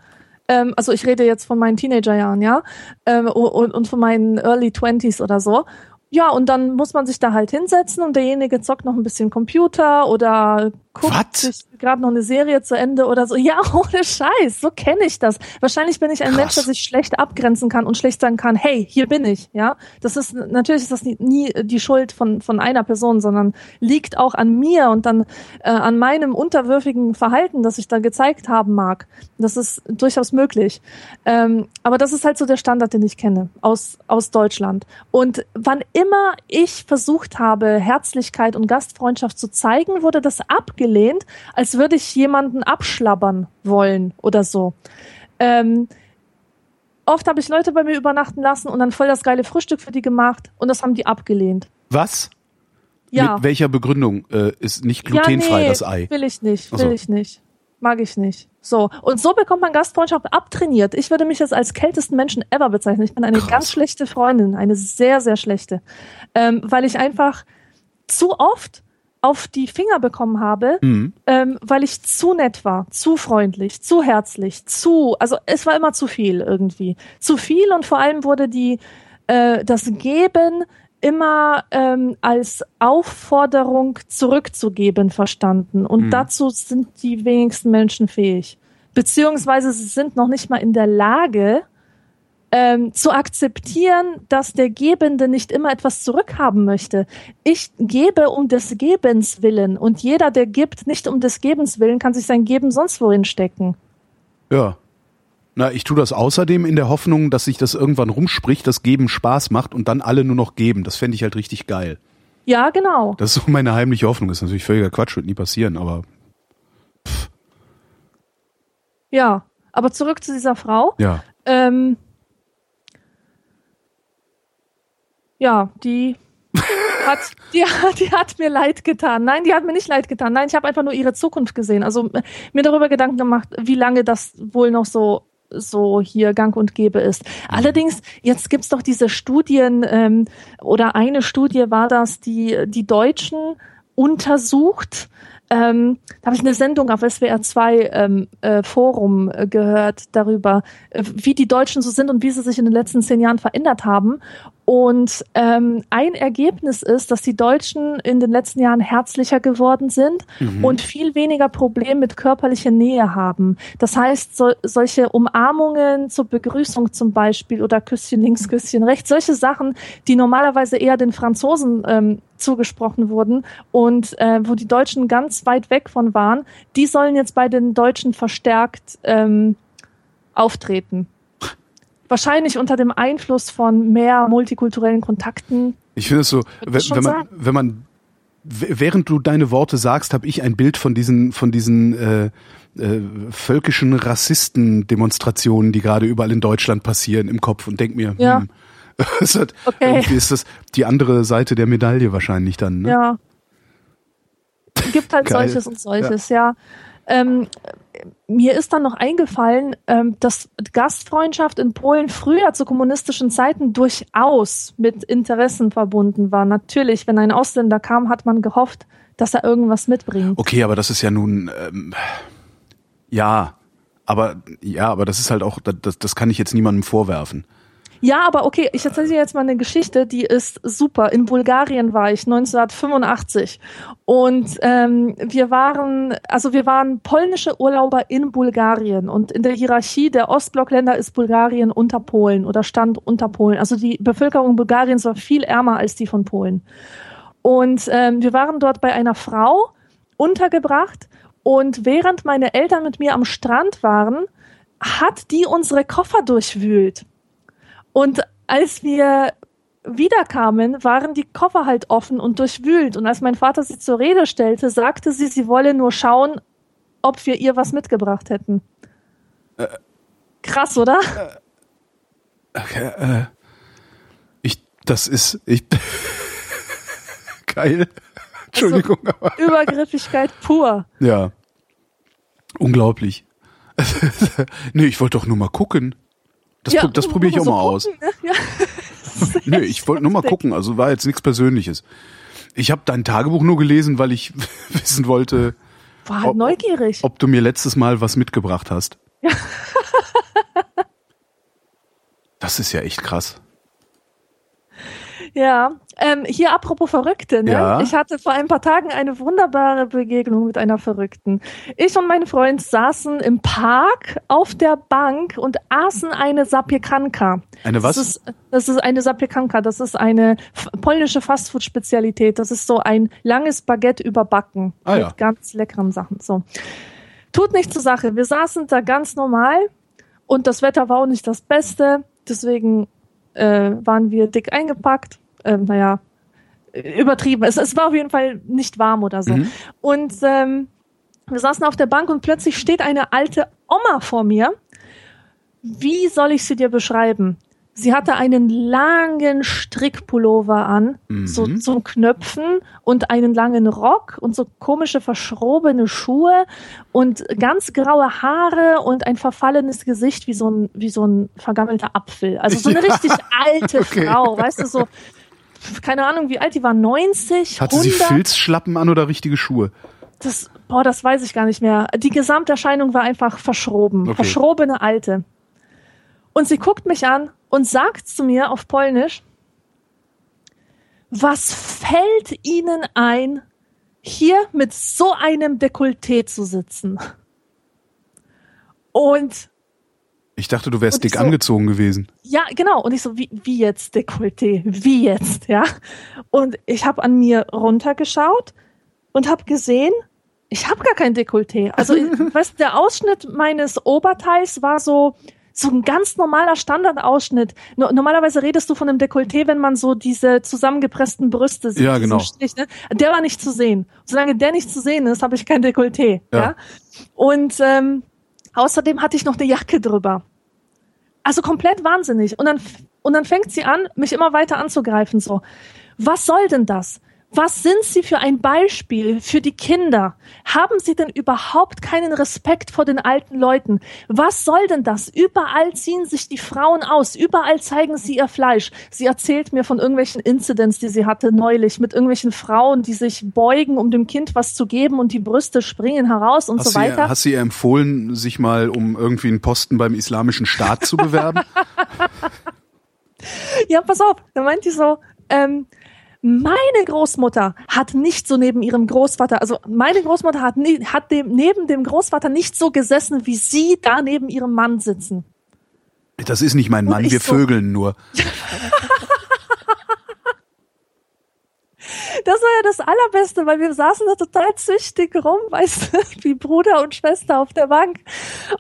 Ähm, also ich rede jetzt von meinen Teenagerjahren, ja, ähm, und, und von meinen Early Twenties oder so. Ja, und dann muss man sich da halt hinsetzen und derjenige zockt noch ein bisschen Computer oder guckt sich gerade noch eine Serie zu Ende oder so. Ja, ohne Scheiß, so kenne ich das. Wahrscheinlich bin ich ein Krass. Mensch, der sich schlecht abgrenzen kann und schlecht sagen kann, hey, hier bin ich, ja. Das ist, natürlich ist das nie, nie die Schuld von, von einer Person, sondern liegt auch an mir und dann äh, an meinem unterwürfigen Verhalten, das ich da gezeigt haben mag. Das ist durchaus möglich. Ähm, aber das ist halt so der Standard, den ich kenne aus, aus Deutschland. Und wann immer ich versucht habe, Herzlichkeit und Gastfreundschaft zu zeigen, wurde das abgelehnt, als würde ich jemanden abschlabbern wollen oder so. Ähm, oft habe ich Leute bei mir übernachten lassen und dann voll das geile Frühstück für die gemacht und das haben die abgelehnt. Was? Ja. Mit welcher Begründung äh, ist nicht glutenfrei ja, nee, das Ei? Will ich nicht, will so. ich nicht. Mag ich nicht. So. Und so bekommt man Gastfreundschaft abtrainiert. Ich würde mich jetzt als kältesten Menschen ever bezeichnen. Ich bin eine Krass. ganz schlechte Freundin. Eine sehr, sehr schlechte. Ähm, weil ich einfach zu oft auf die Finger bekommen habe, Mhm. ähm, weil ich zu nett war, zu freundlich, zu herzlich, zu, also es war immer zu viel irgendwie. Zu viel und vor allem wurde die, äh, das Geben immer ähm, als Aufforderung zurückzugeben verstanden. Und Mhm. dazu sind die wenigsten Menschen fähig. Beziehungsweise sie sind noch nicht mal in der Lage, ähm, zu akzeptieren, dass der Gebende nicht immer etwas zurückhaben möchte. Ich gebe um des Gebens willen und jeder, der gibt, nicht um des Gebens willen, kann sich sein Geben sonst wohin stecken. Ja. Na, ich tue das außerdem in der Hoffnung, dass sich das irgendwann rumspricht, dass Geben Spaß macht und dann alle nur noch geben. Das fände ich halt richtig geil. Ja, genau. Das ist so meine heimliche Hoffnung. Das ist natürlich völliger Quatsch, wird nie passieren, aber Ja, aber zurück zu dieser Frau. ja. Ähm, ja, die hat, die, die hat mir leid getan. Nein, die hat mir nicht leid getan. Nein, ich habe einfach nur ihre Zukunft gesehen. Also mir darüber Gedanken gemacht, wie lange das wohl noch so so hier Gang und Gäbe ist. Allerdings, jetzt gibt's doch diese Studien, ähm, oder eine Studie war das, die die Deutschen untersucht. Ähm, da habe ich eine Sendung auf SWR 2 ähm, äh, Forum äh, gehört darüber, äh, wie die Deutschen so sind und wie sie sich in den letzten zehn Jahren verändert haben. Und ähm, ein Ergebnis ist, dass die Deutschen in den letzten Jahren herzlicher geworden sind und viel weniger Probleme mit körperlicher Nähe haben. Das heißt, so, solche Umarmungen zur Begrüßung zum Beispiel oder Küsschen links, Küsschen rechts, solche Sachen, die normalerweise eher den Franzosen ähm, zugesprochen wurden und äh, wo die Deutschen ganz weit weg von waren, die sollen jetzt bei den Deutschen verstärkt ähm, auftreten. Wahrscheinlich unter dem Einfluss von mehr multikulturellen Kontakten. Ich finde es so, wenn, wenn man, sagen. wenn man, während du deine Worte sagst, habe ich ein Bild von diesen, von diesen äh, äh, völkischen Rassisten-Demonstrationen, die gerade überall in Deutschland passieren, im Kopf und denk mir, Ja. hm, es hat, Okay. ist das die andere Seite der Medaille wahrscheinlich dann. Ne? Ja. Gibt halt Geil. solches und solches, ja. Ähm, mir ist dann noch eingefallen, ähm, dass Gastfreundschaft in Polen früher zu kommunistischen Zeiten durchaus mit Interessen verbunden war. Natürlich, wenn ein Ausländer kam, hat man gehofft, dass er irgendwas mitbringt. Okay, aber das ist ja nun, ähm, ja, aber ja, aber das ist halt auch, das, das kann ich jetzt niemandem vorwerfen. Ja, aber okay, ich erzähle dir jetzt mal eine Geschichte, die ist super. In Bulgarien war ich 1985 und ähm, wir waren, also wir waren polnische Urlauber in Bulgarien und in der Hierarchie der Ostblockländer ist Bulgarien unter Polen oder stand unter Polen. Also die Bevölkerung Bulgariens war viel ärmer als die von Polen. Und ähm, wir waren dort bei einer Frau untergebracht und während meine Eltern mit mir am Strand waren, hat die unsere Koffer durchwühlt. Und als wir wiederkamen, waren die Koffer halt offen und durchwühlt. Und als mein Vater sie zur Rede stellte, sagte sie, sie wolle nur schauen, ob wir ihr was mitgebracht hätten. Krass, oder? Okay, äh, ich, das ist, ich, geil. Entschuldigung, aber, Übergriffigkeit pur. ja. Unglaublich. nee, ich wollte doch nur mal gucken. Das, Ja, das probiere ich auch so mal aus. gucken, ne? Ja. Nee, ich wollte nur mal gucken, also war jetzt nichts Persönliches. Ich habe dein Tagebuch nur gelesen, weil ich wissen wollte, War halt Ob- neugierig. ob du mir letztes Mal was mitgebracht hast. Das ist ja echt krass. Ja, ähm, hier apropos Verrückte, ne? Ja. Ich hatte vor ein paar Tagen eine wunderbare Begegnung mit einer Verrückten. Ich und mein Freund saßen im Park auf der Bank und aßen eine Sapiekanka. Eine was? Das ist, das ist eine Sapiekanka, das ist eine polnische Fastfood-Spezialität. Das ist so ein langes Baguette überbacken Ah, mit ja. ganz leckeren Sachen. So. Tut nichts zur Sache. Wir saßen da ganz normal und das Wetter war auch nicht das Beste. Deswegen äh, waren wir dick eingepackt. Ähm, naja, übertrieben. Es, es war auf jeden Fall nicht warm oder so. Mhm. Und ähm, wir saßen auf der Bank und plötzlich steht eine alte Oma vor mir. Wie soll ich sie dir beschreiben? Sie hatte einen langen Strickpullover an, so Mhm. zum Knöpfen und einen langen Rock und so komische verschrobene Schuhe und ganz graue Haare und ein verfallenes Gesicht wie so ein, wie so ein vergammelter Apfel. Also so eine Ja. richtig alte Okay. Frau, weißt du, so, keine Ahnung, wie alt die war, 90, Hatte 100? sie Filzschlappen an oder richtige Schuhe? Das, boah, das weiß ich gar nicht mehr. Die Gesamterscheinung war einfach verschroben. Okay. Verschrobene Alte. Und sie guckt mich an und sagt zu mir auf Polnisch, was fällt Ihnen ein, hier mit so einem Dekolleté zu sitzen? Und Ich dachte, du wärst dick so- angezogen gewesen. ja, genau. Und ich so, wie, wie jetzt Dekolleté? Wie jetzt? Ja. Und ich habe an mir runtergeschaut und habe gesehen, ich habe gar kein Dekolleté. Also, weißt, du, der Ausschnitt meines Oberteils war so so ein ganz normaler Standardausschnitt. No normalerweise redest du von einem Dekolleté, wenn man so diese zusammengepressten Brüste sieht. Ja, genau. Strich, ne? Der war nicht zu sehen. Solange der nicht zu sehen ist, habe ich kein Dekolleté. Ja. ja? Und ähm, außerdem hatte ich noch eine Jacke drüber. Also komplett wahnsinnig. Und dann, und dann fängt sie an, mich immer weiter anzugreifen. So, was soll denn das? Was sind Sie für ein Beispiel für die Kinder? Haben Sie denn überhaupt keinen Respekt vor den alten Leuten? Was soll denn das? Überall ziehen sich die Frauen aus, überall zeigen sie ihr Fleisch. Sie erzählt mir von irgendwelchen Incidents, die sie hatte neulich, mit irgendwelchen Frauen, die sich beugen, um dem Kind was zu geben und die Brüste springen heraus und hast so weiter. Ihr, hast du ihr empfohlen, sich mal um irgendwie einen Posten beim Islamischen Staat zu bewerben? ja, pass auf, da meint die so, ähm, meine Großmutter hat nicht so neben ihrem Großvater, also meine Großmutter hat, nie, hat dem, neben dem Großvater nicht so gesessen, wie sie da neben ihrem Mann sitzen. Das ist nicht mein Mann, wir so, vögeln nur. Das war ja das Allerbeste, weil wir saßen da total züchtig rum, weißt du, wie Bruder und Schwester auf der Bank.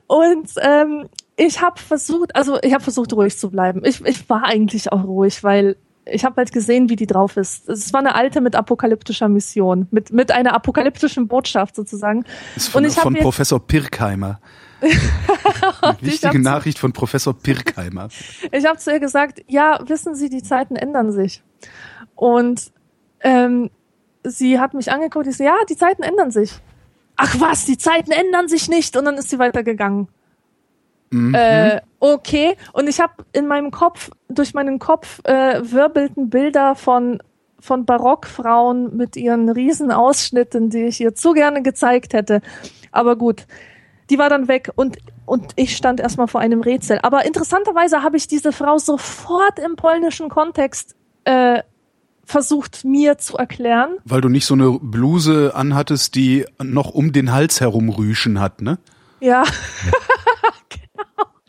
Und ähm, ich habe versucht, also ich habe versucht, ruhig zu bleiben. Ich, ich war eigentlich auch ruhig, weil ich habe halt gesehen, wie die drauf ist. Es war eine alte mit apokalyptischer Mission, mit, mit einer apokalyptischen Botschaft sozusagen. Ist von, von Professor Pirkheimer. Wichtige Nachricht von Professor Pirkheimer. Ich habe zu ihr gesagt, ja, wissen Sie, die Zeiten ändern sich. Und ähm, sie hat mich angeguckt, ich so, ja, die Zeiten ändern sich. Ach was, die Zeiten ändern sich nicht. Und dann ist sie weitergegangen. Mhm. Äh, okay. Und ich habe in meinem Kopf, durch meinen Kopf äh, wirbelten Bilder von von Barockfrauen mit ihren Riesenausschnitten, die ich ihr zu gerne gezeigt hätte. Aber gut, die war dann weg und und ich stand erstmal vor einem Rätsel. Aber interessanterweise habe ich diese Frau sofort im polnischen Kontext äh, versucht mir zu erklären. Weil du nicht so eine Bluse anhattest, die noch um den Hals herum rüschen hat, ne? Ja.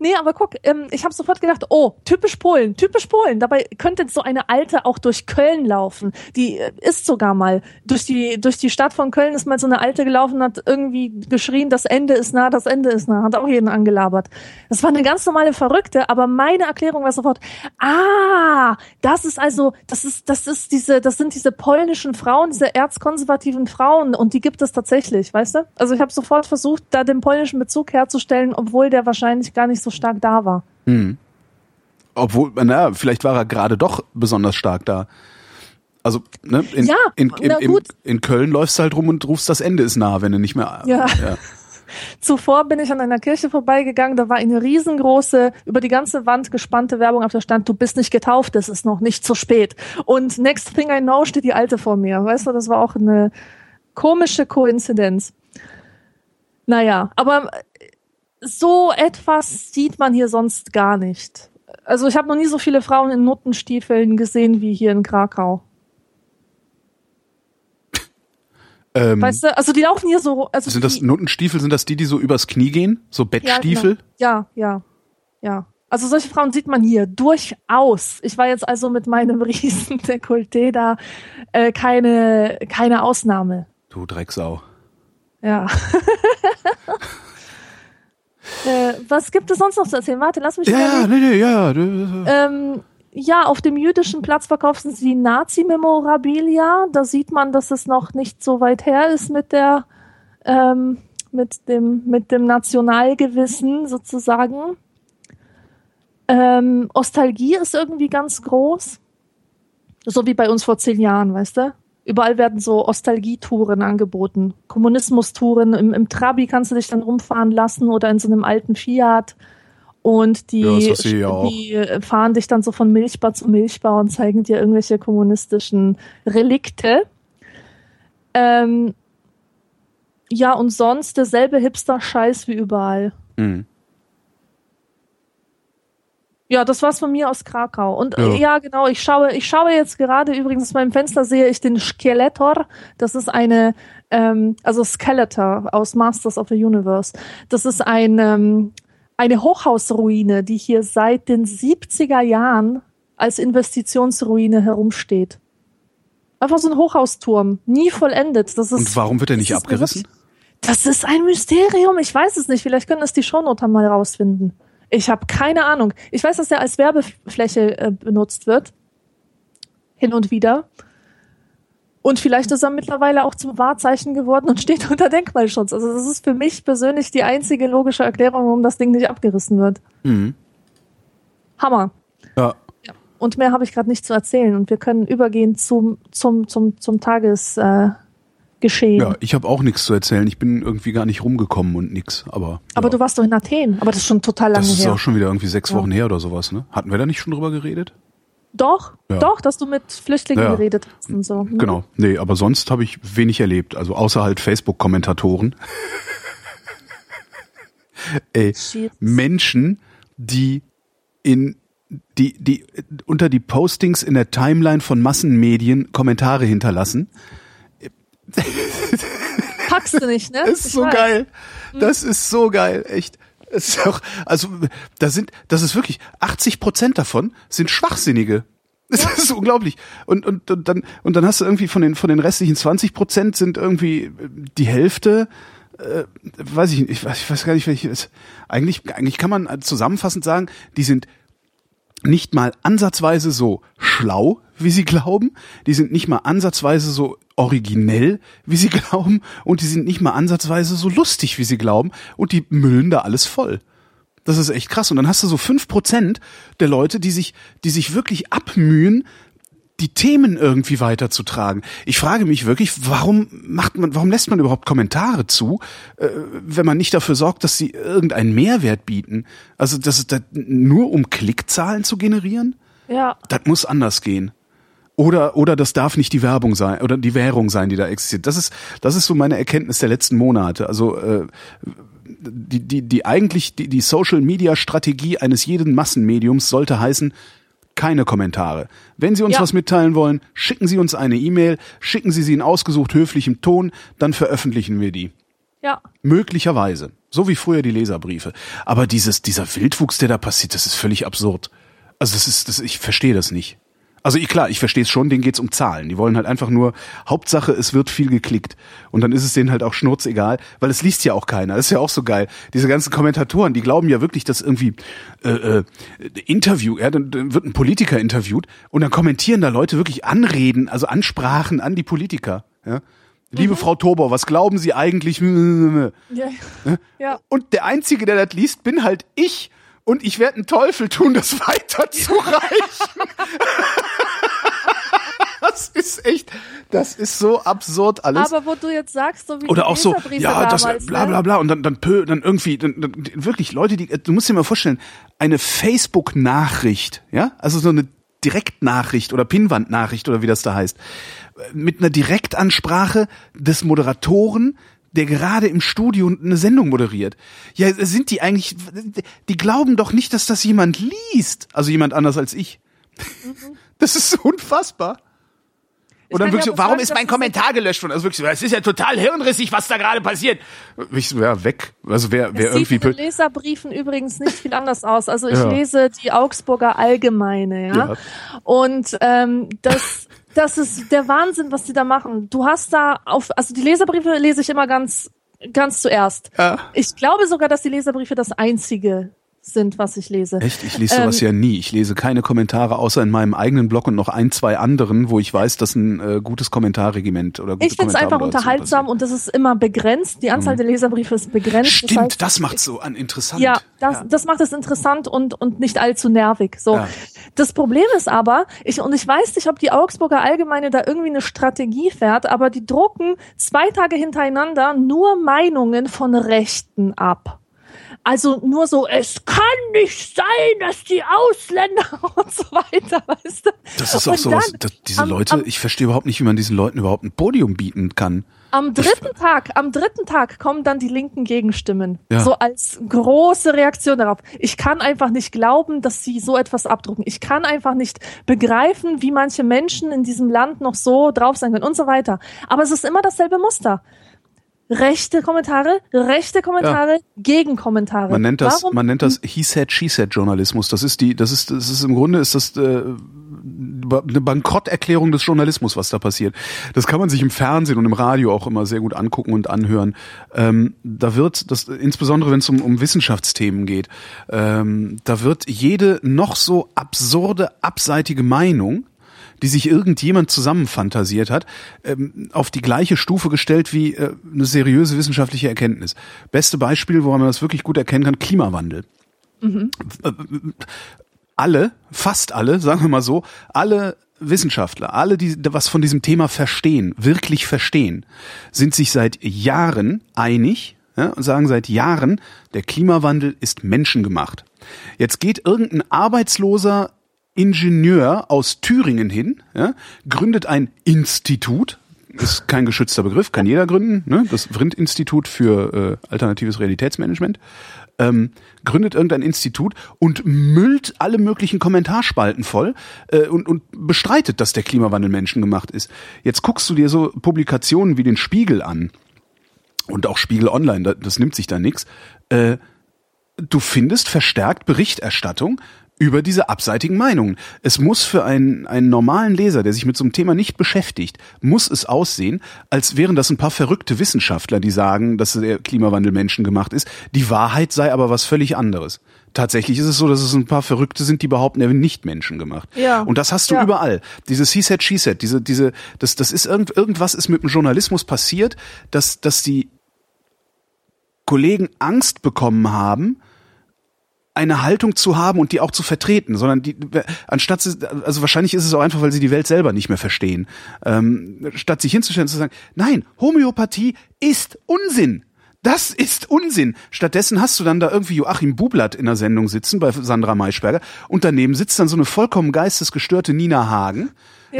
Nee, aber guck, ähm, ich habe sofort gedacht, oh, typisch Polen, typisch Polen. Dabei könnte so eine alte auch durch Köln laufen. Die äh, ist sogar mal durch die durch die Stadt von Köln ist mal so eine alte gelaufen, hat irgendwie geschrien, das Ende ist nah, das Ende ist nah, hat auch jeden angelabert. Das war eine ganz normale Verrückte, aber meine Erklärung war sofort, ah, das ist also, das ist das ist diese, das sind diese polnischen Frauen, diese erzkonservativen Frauen und die gibt es tatsächlich, weißt du? Also ich habe sofort versucht, da den polnischen Bezug herzustellen, obwohl der wahrscheinlich gar nicht so stark da war. Mhm. Obwohl, na, vielleicht war er gerade doch besonders stark da. Also, ne, in, ja, in, in, in, in Köln läufst du halt rum und rufst, das Ende ist nah, wenn du nicht mehr. Ja. ja. Zuvor bin ich an einer Kirche vorbeigegangen, da war eine riesengroße, über die ganze Wand gespannte Werbung auf der Stand, du bist nicht getauft, es ist noch nicht zu spät. Und next thing I know steht die Alte vor mir. Weißt du, das war auch eine komische Koinzidenz. Naja, aber so etwas sieht man hier sonst gar nicht. Also ich habe noch nie so viele Frauen in Nuttenstiefeln gesehen wie hier in Krakau. Ähm, weißt du, also die laufen hier so. Also sind das Nuttenstiefel? Sind das die, die so übers Knie gehen? So Bettstiefel? Ja, genau. ja, ja, ja. Also solche Frauen sieht man hier durchaus. Ich war jetzt also mit meinem riesen Dekolleté da äh, keine keine Ausnahme. Du Drecksau. Ja. Äh, was gibt es sonst noch zu erzählen? Warte, lass mich Ja, ja, nee, nee, ja. Ähm, ja, auf dem jüdischen Platz verkaufen sie Nazi-Memorabilia. Da sieht man, dass es noch nicht so weit her ist mit der, ähm, mit dem, mit dem Nationalgewissen sozusagen. Ähm, Ostalgie ist irgendwie ganz groß. So wie bei uns vor zehn Jahren, weißt du? Überall werden so Ostalgietouren angeboten. Kommunismustouren. Im, Im Trabi kannst du dich dann rumfahren lassen oder in so einem alten Fiat. Und die, ja, die fahren dich dann so von Milchbar zu Milchbar und zeigen dir irgendwelche kommunistischen Relikte. Ähm, ja, und sonst derselbe Hipster-Scheiß wie überall. Mhm. Ja, das war's von mir aus Krakau. Und ja. ja, genau, ich schaue, ich schaue jetzt gerade übrigens aus meinem Fenster sehe ich den Skeletor. Das ist eine, ähm, also Skeletor aus Masters of the Universe. Das ist ein, ähm, eine Hochhausruine, die hier seit den 70er Jahren als Investitionsruine herumsteht. Einfach so ein Hochhausturm, nie vollendet. Das ist, Und warum wird er nicht abgerissen? Das ist ein Mysterium. Ich weiß es nicht. Vielleicht können es die Shownoter mal rausfinden. Ich habe keine Ahnung. Ich weiß, dass er als Werbefläche äh, benutzt wird. Hin und wieder. Und vielleicht ist er mittlerweile auch zum Wahrzeichen geworden und steht unter Denkmalschutz. Also das ist für mich persönlich die einzige logische Erklärung, warum das Ding nicht abgerissen wird. Mhm. Hammer. Ja. Und mehr habe ich gerade nicht zu erzählen. Und wir können übergehen zum, zum, zum, zum Tagesgeschehen. Äh, Geschehen. Ja, ich habe auch nichts zu erzählen. Ich bin irgendwie gar nicht rumgekommen und nix. Aber, Aber ja. du warst doch in Athen. Aber das ist schon total lange das ist her. auch schon wieder irgendwie sechs Ja. Wochen her oder sowas, ne? Hatten wir da nicht schon drüber geredet? Doch, Ja. doch, dass du mit Flüchtlingen Ja. geredet hast und so. Hm. Genau. Nee, aber sonst habe ich wenig erlebt. Also außer halt Facebook-Kommentatoren. Ey, Shit. Menschen, die in die, die unter die Postings in der Timeline von Massenmedien Kommentare hinterlassen. Packst du nicht, ne? Das ist Ich so weiß. geil. Das ist so geil, echt. Es ist auch, also, da sind, das ist wirklich, 80 Prozent davon sind Schwachsinnige. Das ist unglaublich. Und, und, und dann, und dann hast du irgendwie von den, von den restlichen 20 Prozent sind irgendwie äh, die Hälfte, äh, weiß ich nicht, ich weiß, ich weiß gar nicht, welche ist. Eigentlich, eigentlich kann man zusammenfassend sagen, die sind nicht mal ansatzweise so schlau, wie sie glauben. Die sind nicht mal ansatzweise so originell, wie sie glauben. Und die sind nicht mal ansatzweise so lustig, wie sie glauben. Und die müllen da alles voll. Das ist echt krass. Und dann hast du so fünf Prozent der Leute, die sich, die sich wirklich abmühen, die Themen irgendwie weiterzutragen. Ich frage mich wirklich, warum macht man, warum lässt man überhaupt Kommentare zu, äh, wenn man nicht dafür sorgt, dass sie irgendeinen Mehrwert bieten? Also das ist das nur um Klickzahlen zu generieren? Ja, Das muss anders gehen. Oder, oder das darf nicht die Werbung sein oder die Währung sein, die da existiert. Das ist, das ist so meine Erkenntnis der letzten Monate. Also äh, die, die, die eigentlich die, die Social Media Strategie eines jeden Massenmediums sollte heißen, keine Kommentare. Wenn Sie uns Ja. was mitteilen wollen, schicken Sie uns eine E-Mail, schicken Sie sie in ausgesucht höflichem Ton, dann veröffentlichen wir die. ja. Möglicherweise. So wie früher die Leserbriefe. Aber dieses, dieser Wildwuchs, der da passiert, das ist völlig absurd. Also das ist, das, ich verstehe das nicht. Also ich, klar, ich verstehe es schon, denen geht's um Zahlen. Die wollen halt einfach nur, Hauptsache, es wird viel geklickt. Und dann ist es denen halt auch schnurzegal, weil es liest ja auch keiner. Das ist ja auch so geil. Diese ganzen Kommentatoren, die glauben ja wirklich, dass irgendwie äh, äh, Interview, ja, dann, dann wird ein Politiker interviewt und dann kommentieren da Leute wirklich Anreden, also Ansprachen an die Politiker. Ja? Liebe Frau Tobor, was glauben Sie eigentlich? Ja. ja. Und der Einzige, der das liest, bin halt ich. Und ich werde einen Teufel tun, das weiterzureichen. das ist echt, das ist so absurd alles. Aber wo du jetzt sagst, so wie Oder auch so, ja, das damals, bla ne? bla bla und dann dann pö, dann irgendwie dann, dann, wirklich Leute, die du musst dir mal vorstellen, eine Facebook Nachricht, ja? Also so eine Direktnachricht oder Pinnwandnachricht oder wie das da heißt, mit einer Direktansprache des Moderatoren, der gerade im Studio eine Sendung moderiert. Ja, sind die eigentlich die glauben doch nicht, dass das jemand liest, also jemand anders als ich. Das ist so unfassbar. Und dann wirklich ja so, warum ist mein Kommentar gelöscht worden? Also wirklich es ist ja total hirnrissig, was da gerade passiert. Ich so, ja, weg. Also wer, wer Es irgendwie... sieht in den Leserbriefen übrigens nicht viel anders aus. Also ich Ja. lese die Augsburger Allgemeine, ja. Ja. Und ähm, das, das ist der Wahnsinn, was die da machen. Du hast da auf, also die Leserbriefe lese ich immer ganz, ganz zuerst. Ja. Ich glaube sogar, dass die Leserbriefe das einzige sind, was ich lese. Echt? Ich lese sowas Ähm, ja nie. Ich lese keine Kommentare, außer in meinem eigenen Blog und noch ein, zwei anderen, wo ich weiß, dass ein äh, gutes Kommentarregiment oder gute Ich finde es einfach unterhaltsam und das ist immer begrenzt. Die Anzahl der Leserbriefe ist begrenzt. passieren. Das heißt, Stimmt, das macht's so an interessant. Ja, das, das macht es interessant und, und nicht allzu nervig. So. Ja. Das Problem ist aber, ich, und ich weiß nicht, ob die Augsburger Allgemeine da irgendwie eine Strategie fährt, aber die drucken zwei Tage hintereinander nur Meinungen von Rechten ab. Also nur so, es kann nicht sein, dass die Ausländer und so weiter, weißt du? Das ist auch Und sowas, dann diese am- Leute, am- ich verstehe überhaupt nicht, wie man diesen Leuten überhaupt ein Podium bieten kann. Am dritten Tag, am dritten Tag kommen dann die linken Gegenstimmen. Ja. So als große Reaktion darauf. Ich kann einfach nicht glauben, dass sie so etwas abdrucken. Ich kann einfach nicht begreifen, wie manche Menschen in diesem Land noch so drauf sein können und so weiter. Aber es ist immer dasselbe Muster. Rechte Kommentare, rechte Kommentare, Gegenkommentare. Man nennt das, Warum? man nennt das He said, she said Journalismus. Das ist die, das ist, das ist im Grunde ist das äh, eine Bankrotterklärung des Journalismus, was da passiert. Das kann man sich im Fernsehen und im Radio auch immer sehr gut angucken und anhören. Ähm, da wird, das, insbesondere wenn es um, um Wissenschaftsthemen geht, ähm, da wird jede noch so absurde, abseitige Meinung die sich irgendjemand zusammenfantasiert hat, ähm, auf die gleiche Stufe gestellt wie äh, eine seriöse wissenschaftliche Erkenntnis. Beste Beispiel, woran man das wirklich gut erkennen kann, Klimawandel. Äh, Alle, fast alle, sagen wir mal so, alle Wissenschaftler, alle, die was von diesem Thema verstehen, wirklich verstehen, sind sich seit Jahren einig ja, und sagen seit Jahren, der Klimawandel ist menschengemacht. Jetzt geht irgendein arbeitsloser Ingenieur aus Thüringen hin, ja, gründet ein Institut, ist kein geschützter Begriff, kann jeder gründen, ne? das Vrindt-Institut für äh, alternatives Realitätsmanagement, ähm, gründet irgendein Institut und müllt alle möglichen Kommentarspalten voll äh, und, und bestreitet, dass der Klimawandel menschengemacht ist. Jetzt guckst du dir so Publikationen wie den Spiegel an und auch Spiegel Online, das, das nimmt sich da nix. Äh, du findest verstärkt Berichterstattung über diese abseitigen Meinungen. Es muss für einen, einen normalen Leser, der sich mit so einem Thema nicht beschäftigt, muss es aussehen, als wären das ein paar verrückte Wissenschaftler, die sagen, dass der Klimawandel menschengemacht ist. Die Wahrheit sei aber was völlig anderes. Tatsächlich ist es so, dass es ein paar Verrückte sind, die behaupten, er wäre nicht menschengemacht. Ja. Und das hast du Ja. überall. Dieses He said, she said, diese, diese, das, das ist irgend, irgendwas ist mit dem Journalismus passiert, dass, dass die Kollegen Angst bekommen haben, eine Haltung zu haben und die auch zu vertreten, sondern die, anstatt, sie- also wahrscheinlich ist es auch einfach, weil sie die Welt selber nicht mehr verstehen, ähm, statt sich hinzustellen und zu sagen, nein, Homöopathie ist Unsinn. Das ist Unsinn. Stattdessen hast du dann da irgendwie Joachim Bublatt in der Sendung sitzen bei Sandra Maischberger und daneben sitzt dann so eine vollkommen geistesgestörte Nina Hagen,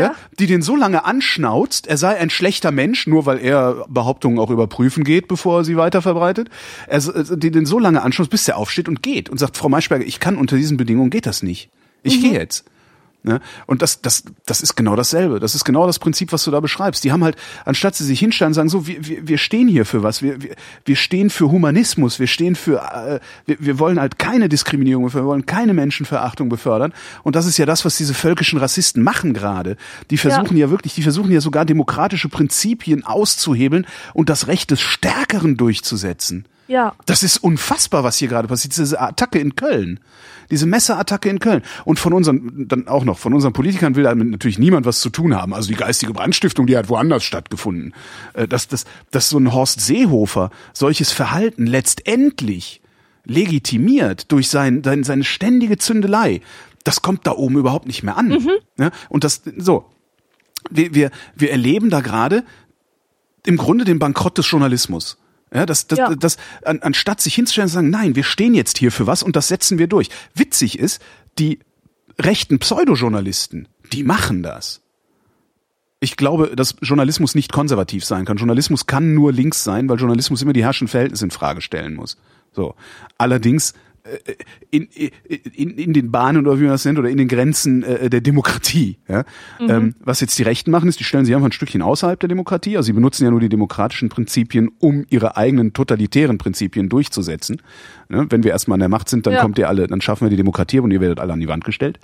ja. Die den so lange anschnauzt, er sei ein schlechter Mensch, nur weil er Behauptungen auch überprüfen geht, bevor er sie weiter verbreitet. Er, s- die den so lange anschnauzt, bis er aufsteht und geht und sagt, Frau Maischberger, ich kann unter diesen Bedingungen geht das nicht. Ich gehe jetzt. Ne? Und das, das, das ist genau dasselbe. Das ist genau das Prinzip, was du da beschreibst. Die haben halt, anstatt sie sich hinstellen und sagen, so, wir, wir, wir stehen hier für was, wir, wir, wir stehen für Humanismus, wir stehen für, äh, wir, wir wollen halt keine Diskriminierung, wir wollen keine Menschenverachtung befördern. Und das ist ja das, was diese völkischen Rassisten machen gerade. Die versuchen ja. wirklich, die versuchen ja sogar demokratische Prinzipien auszuhebeln und das Recht des Stärkeren durchzusetzen. Ja. Das ist unfassbar, was hier gerade passiert. Diese Attacke in Köln. Diese Messerattacke in Köln. Und von unseren, dann auch noch, von unseren Politikern will damit natürlich niemand was zu tun haben. Also die geistige Brandstiftung, die hat woanders stattgefunden. Äh, Dass, dass, dass so ein Horst Seehofer solches Verhalten letztendlich legitimiert durch sein, sein, seine ständige Zündelei, das kommt da oben überhaupt nicht mehr an. Ja? Und das, so. Wir, wir, wir erleben da gerade im Grunde den Bankrott des Journalismus. Ja, das, das, Ja. das, an, anstatt sich hinzustellen und zu sagen, nein, wir stehen jetzt hier für was und das setzen wir durch. Witzig ist, die rechten Pseudojournalisten, die machen das. Ich glaube, dass Journalismus nicht konservativ sein kann. Journalismus kann nur links sein, weil Journalismus immer die herrschenden Verhältnisse in Frage stellen muss. So. Allerdings in, in, in den Bahnen oder wie man das nennt oder in den Grenzen äh, der Demokratie. Ja? Ähm, was jetzt die Rechten machen, ist, die stellen sich einfach ein Stückchen außerhalb der Demokratie. Also sie benutzen ja nur die demokratischen Prinzipien, um ihre eigenen totalitären Prinzipien durchzusetzen. Ne? Wenn wir erstmal an der Macht sind, dann Ja. kommt ihr alle, dann schaffen wir die Demokratie und ihr werdet alle an die Wand gestellt.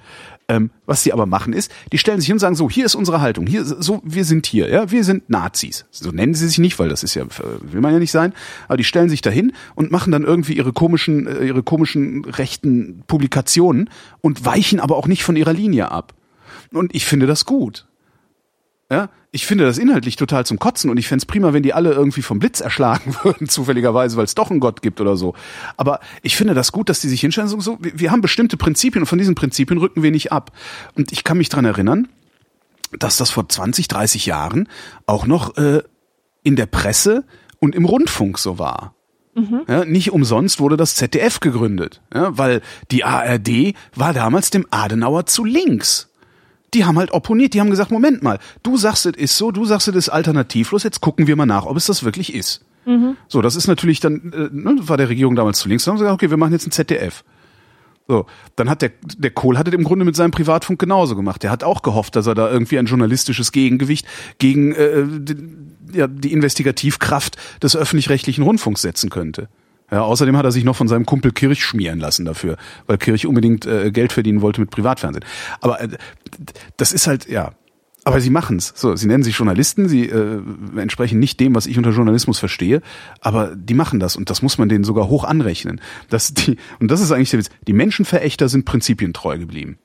Ähm, was sie aber machen ist, die stellen sich hin und sagen so, hier ist unsere Haltung, hier so, wir sind hier, ja, wir sind Nazis. So nennen sie sich nicht, weil das ist ja äh, will man ja nicht sein. Aber die stellen sich dahin und machen dann irgendwie ihre komischen, äh, ihre komischen rechten Publikationen und weichen aber auch nicht von ihrer Linie ab. Und ich finde das gut. Ja, ich finde das inhaltlich total zum Kotzen und ich fänd's prima, wenn die alle irgendwie vom Blitz erschlagen würden, zufälligerweise, weil es doch einen Gott gibt oder so. Aber ich finde das gut, dass die sich hinstellen und so, so wir, wir haben bestimmte Prinzipien und von diesen Prinzipien rücken wir nicht ab. Und ich kann mich dran erinnern, dass das vor 20, 30 Jahren auch noch äh, in der Presse und im Rundfunk so war. Ja, nicht umsonst wurde das ZDF gegründet, ja, weil die ARD war damals dem Adenauer zu links. Die haben halt opponiert, die haben gesagt, Moment mal, du sagst, es ist so, du sagst, es ist alternativlos, jetzt gucken wir mal nach, ob es das wirklich ist. So, das ist natürlich dann, äh, ne, war der Regierung damals zu links, dann haben sie gesagt, okay, wir machen jetzt ein ZDF. So, dann hat der, der Kohl hat es im Grunde mit seinem Privatfunk genauso gemacht. Der hat auch gehofft, dass er da irgendwie ein journalistisches Gegengewicht gegen äh, die, ja, die Investigativkraft des öffentlich-rechtlichen Rundfunks setzen könnte. Ja, außerdem hat er sich noch von seinem Kumpel Kirch schmieren lassen dafür, weil Kirch unbedingt äh, Geld verdienen wollte mit Privatfernsehen. Aber äh, das ist halt, ja, aber sie machen's. So, sie nennen sich Journalisten, sie äh, entsprechen nicht dem, was ich unter Journalismus verstehe, aber die machen das und das muss man denen sogar hoch anrechnen. Dass die, und das ist eigentlich der Witz, die Menschenverächter sind prinzipientreu geblieben.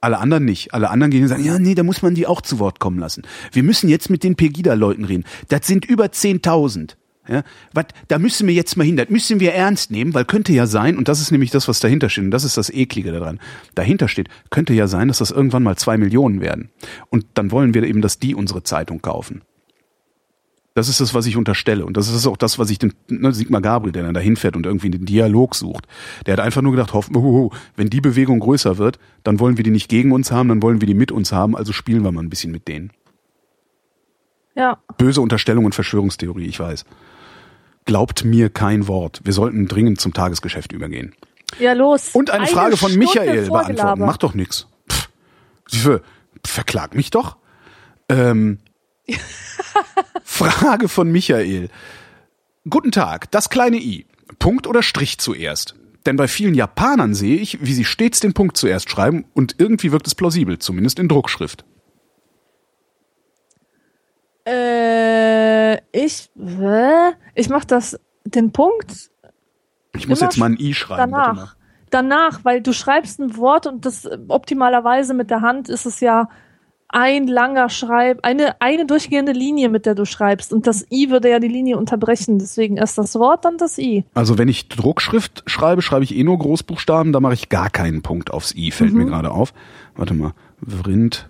Alle anderen nicht. Alle anderen gehen und sagen, ja, nee, da muss man die auch zu Wort kommen lassen. Wir müssen jetzt mit den Pegida-Leuten reden. Das sind über 10.000. Ja, was, da müssen wir jetzt mal hin, das müssen wir ernst nehmen, weil könnte ja sein, und das ist nämlich das, was dahinter steht, und das ist das Eklige daran, dahinter steht, könnte ja sein, dass das irgendwann mal zwei Millionen werden. Und dann wollen wir eben, dass die unsere Zeitung kaufen. Das ist das, was ich unterstelle. Und das ist auch das, was ich den ne, Sigmar Gabriel, der dann da hinfährt und irgendwie den Dialog sucht. Der hat einfach nur gedacht, hoffen, oh, wenn die Bewegung größer wird, dann wollen wir die nicht gegen uns haben, dann wollen wir die mit uns haben, also spielen wir mal ein bisschen mit denen. Ja. Böse Unterstellung und Verschwörungstheorie, ich weiß glaubt mir kein Wort. Wir sollten dringend zum Tagesgeschäft übergehen. Ja, los. Und eine, eine Frage von Stunde Michael beantworten. Mach doch nix. Pff, verklag mich doch. Ähm, Frage von Michael. Guten Tag, das kleine i. Punkt oder Strich zuerst? Denn bei vielen Japanern sehe ich, wie sie stets den Punkt zuerst schreiben und irgendwie wirkt es plausibel, zumindest in Druckschrift. Äh, ich, ich mach das, den Punkt. Ich muss jetzt mal ein I schreiben. Danach. Danach, weil du schreibst ein Wort und das optimalerweise mit der Hand ist es ja ein langer Schreib, eine, eine durchgehende Linie, mit der du schreibst. Und das I würde ja die Linie unterbrechen. Deswegen erst das Wort, dann das I. Also wenn ich Druckschrift schreibe, schreibe ich eh nur Großbuchstaben, da mache ich gar keinen Punkt aufs I, fällt mhm. mir gerade auf. Warte mal. Vrindheit.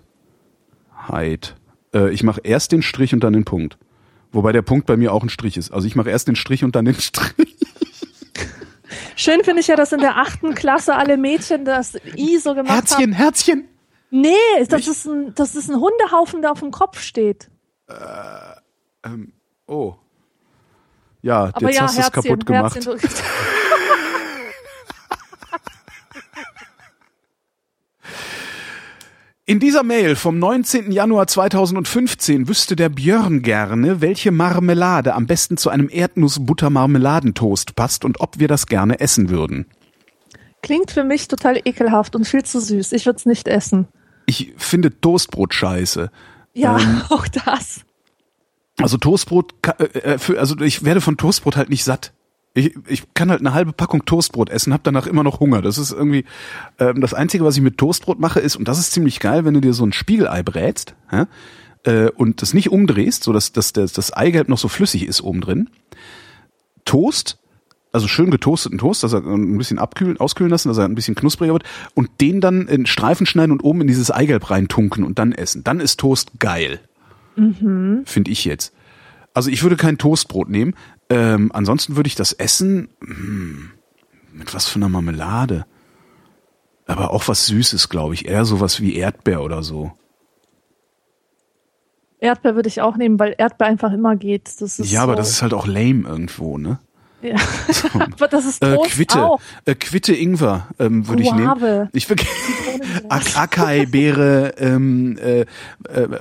Äh, ich mache erst den Strich und dann den Punkt. Wobei der Punkt bei mir auch ein Strich ist. Also ich mache erst den Strich und dann den Strich. Schön finde ich ja, dass in der achten Klasse alle Mädchen das I so gemacht Herzchen, haben. Herzchen, Herzchen. Nee, das ist, ein, das ist ein Hundehaufen, der auf dem Kopf steht. Äh, ähm, oh. Ja, Aber jetzt ja, hast du es kaputt gemacht. Herzchen. In dieser Mail vom 19. Januar 2015 wüsste der Björn gerne, welche Marmelade am besten zu einem Erdnuss-Butter-Marmeladentoast passt und ob wir das gerne essen würden. Klingt für mich total ekelhaft und viel zu süß. Ich würde es nicht essen. Ich finde Toastbrot scheiße. Ja, ähm, auch das. Also Toastbrot, äh, äh also ich werde von Toastbrot halt nicht satt. Ich, ich kann halt eine halbe Packung Toastbrot essen, habe danach immer noch Hunger. Das ist irgendwie ähm, das Einzige, was ich mit Toastbrot mache, ist, und das ist ziemlich geil, wenn du dir so ein Spiegelei brätst ja, äh, und das nicht umdrehst, so dass, dass das, das Eigelb noch so flüssig ist oben drin. Toast, also schön getoasteten Toast, dass er ein bisschen abkühlen, auskühlen lassen, dass er ein bisschen knuspriger wird und den dann in Streifen schneiden und oben in dieses Eigelb reintunken und dann essen. Dann ist Toast geil. Mhm. Finde ich jetzt. Also ich würde kein Toastbrot nehmen, ähm, ansonsten würde ich das essen hm, mit was für einer Marmelade. Aber auch was Süßes, glaube ich. Eher sowas wie Erdbeer oder so. Erdbeer würde ich auch nehmen, weil Erdbeer einfach immer geht. Ja, aber das ist halt auch lame irgendwo, ne? Ja. Aber das ist Toast äh, Quitte, auch. Äh, Quitte Ingwer ähm, würde ich nehmen. Ich würde Acai Beere, ähm, äh, äh,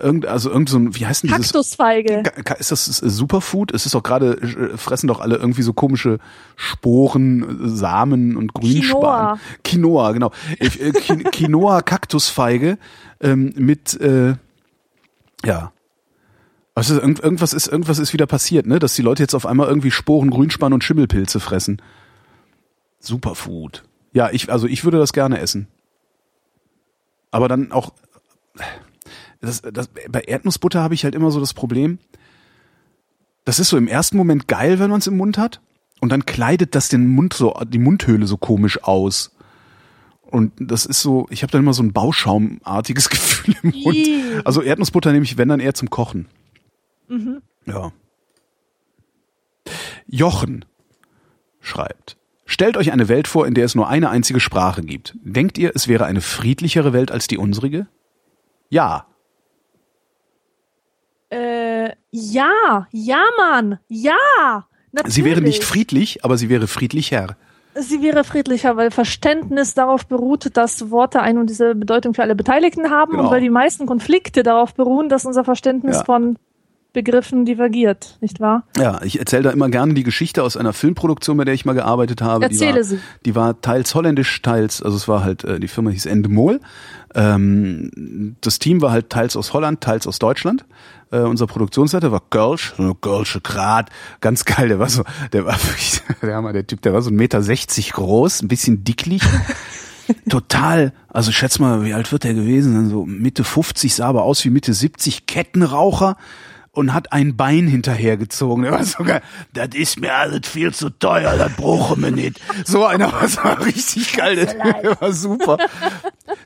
irgend, also irgend so ein, wie heißt denn dieses? Kaktusfeige. Ist das Superfood? Es ist doch gerade äh, fressen doch alle irgendwie so komische Sporen, Samen und Grünspan. Quinoa, Quinoa genau. Äh, Quinoa Kaktusfeige ähm, mit äh, ja also irgendwas ist, irgendwas ist wieder passiert, ne? Dass die Leute jetzt auf einmal irgendwie Sporen, Grünspan und Schimmelpilze fressen. Superfood. Ja, ich, also ich würde das gerne essen. Aber dann auch, das, das, bei Erdnussbutter habe ich halt immer so das Problem, das ist so im ersten Moment geil, wenn man es im Mund hat. Und dann kleidet das den Mund so, die Mundhöhle so komisch aus. Und das ist so, ich habe dann immer so ein Bauschaumartiges Gefühl im Mund. Also Erdnussbutter nehme ich, wenn dann eher zum Kochen. Mhm. Ja. Jochen schreibt. Stellt euch eine Welt vor, in der es nur eine einzige Sprache gibt. Denkt ihr, es wäre eine friedlichere Welt als die unsrige? Ja. Äh, ja, ja, Mann, ja. Natürlich. Sie wäre nicht friedlich, aber sie wäre friedlicher. sie wäre friedlicher, weil Verständnis darauf beruht, dass Worte eine und diese Bedeutung für alle Beteiligten haben Genau. und weil die meisten Konflikte darauf beruhen, dass unser Verständnis Ja. von Begriffen divergiert, nicht wahr? Ja, ich erzähle da immer gerne die Geschichte aus einer Filmproduktion, bei der ich mal gearbeitet habe. die Erzähle war, sie. Die war teils holländisch, teils, also es war halt, äh, die Firma hieß Endemol. Ähm, das Team war halt teils aus Holland, teils aus Deutschland. Äh, unser Produktionsleiter war Kölsch, so Kölsche Grat, ganz geil, der war so, der war wirklich, der, Hammer, der Typ, der war so 1,60 Meter groß, ein bisschen dicklich. Total, also schätz mal, wie alt wird der gewesen? sein? So Mitte 50, sah aber aus wie Mitte 70, Kettenraucher und hat ein Bein hinterhergezogen. Der war so geil. Das ist mir alles viel zu teuer, das brauchen wir nicht. So einer war so richtig geil, der war super.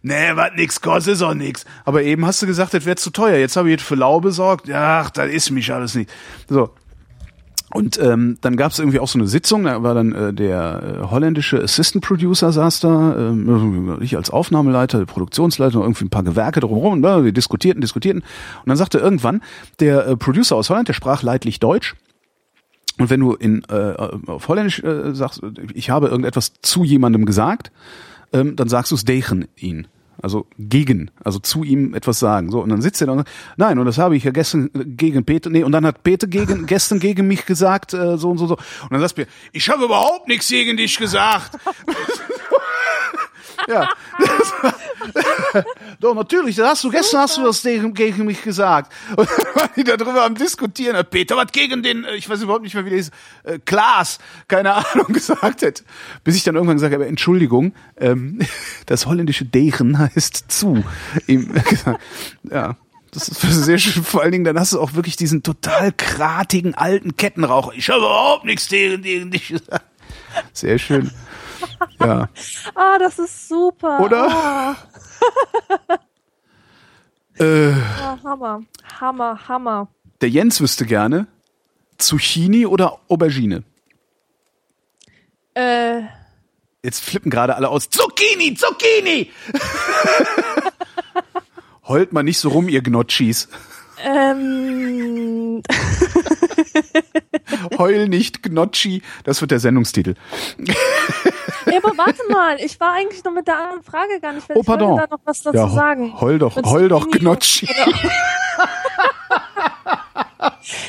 Nee, was nix kostet, ist auch nix. Aber eben hast du gesagt, das wäre zu teuer. Jetzt habe ich jetzt für Lau besorgt. Ach, das ist mich alles nicht. So, und ähm, dann gab es irgendwie auch so eine Sitzung, da war dann äh, der äh, holländische Assistant Producer saß da, ähm, ich als Aufnahmeleiter, Produktionsleiter, irgendwie ein paar Gewerke drumherum, äh, wir diskutierten, diskutierten. Und dann sagte irgendwann der äh, Producer aus Holland, der sprach leidlich Deutsch. Und wenn du in äh, auf Holländisch äh, sagst, ich habe irgendetwas zu jemandem gesagt, ähm, dann sagst du es tegen ihn. Also gegen, also zu ihm etwas sagen. So, und dann sitzt er da und sagt, nein, und das habe ich ja gestern gegen Peter, nee, und dann hat Peter gegen, gestern gegen mich gesagt, äh, so und so, so. Und dann sagst du mir, ich habe überhaupt nichts gegen dich gesagt. ja. Doch, natürlich, das hast du, gestern hast du das gegen, mich gesagt. Und dann waren die da drüber am diskutieren. Hat Peter was gegen den, äh, ich weiß überhaupt nicht mehr, wie der ist, äh, Klaas, keine Ahnung, gesagt hat. Bis ich dann irgendwann gesagt habe, Entschuldigung, ähm, das holländische Degen heißt zu. Ja. Das ist sehr schön. Vor allen Dingen, dann hast du auch wirklich diesen total kratigen alten Kettenraucher. Ich habe überhaupt nichts gegen dich gesagt. Sehr schön. Ja. Ah, das ist super. Oder? Ah, Äh, ah, Hammer. Hammer, Hammer. der Jens wüsste gerne, Zucchini oder Aubergine? Äh, Jetzt flippen gerade alle aus. Zucchini, Zucchini! Heult mal nicht so rum, ihr Gnocchis. ähm, Heul nicht, Gnocchi. Das wird der Sendungstitel. Ja, aber warte mal, ich war eigentlich noch mit der anderen Frage gar nicht fertig. Oh, pardon. Ich wollte da noch was dazu Ja, sagen. heul doch, heul doch, Gnocchi.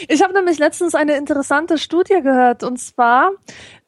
Ich habe nämlich letztens eine interessante Studie gehört und zwar,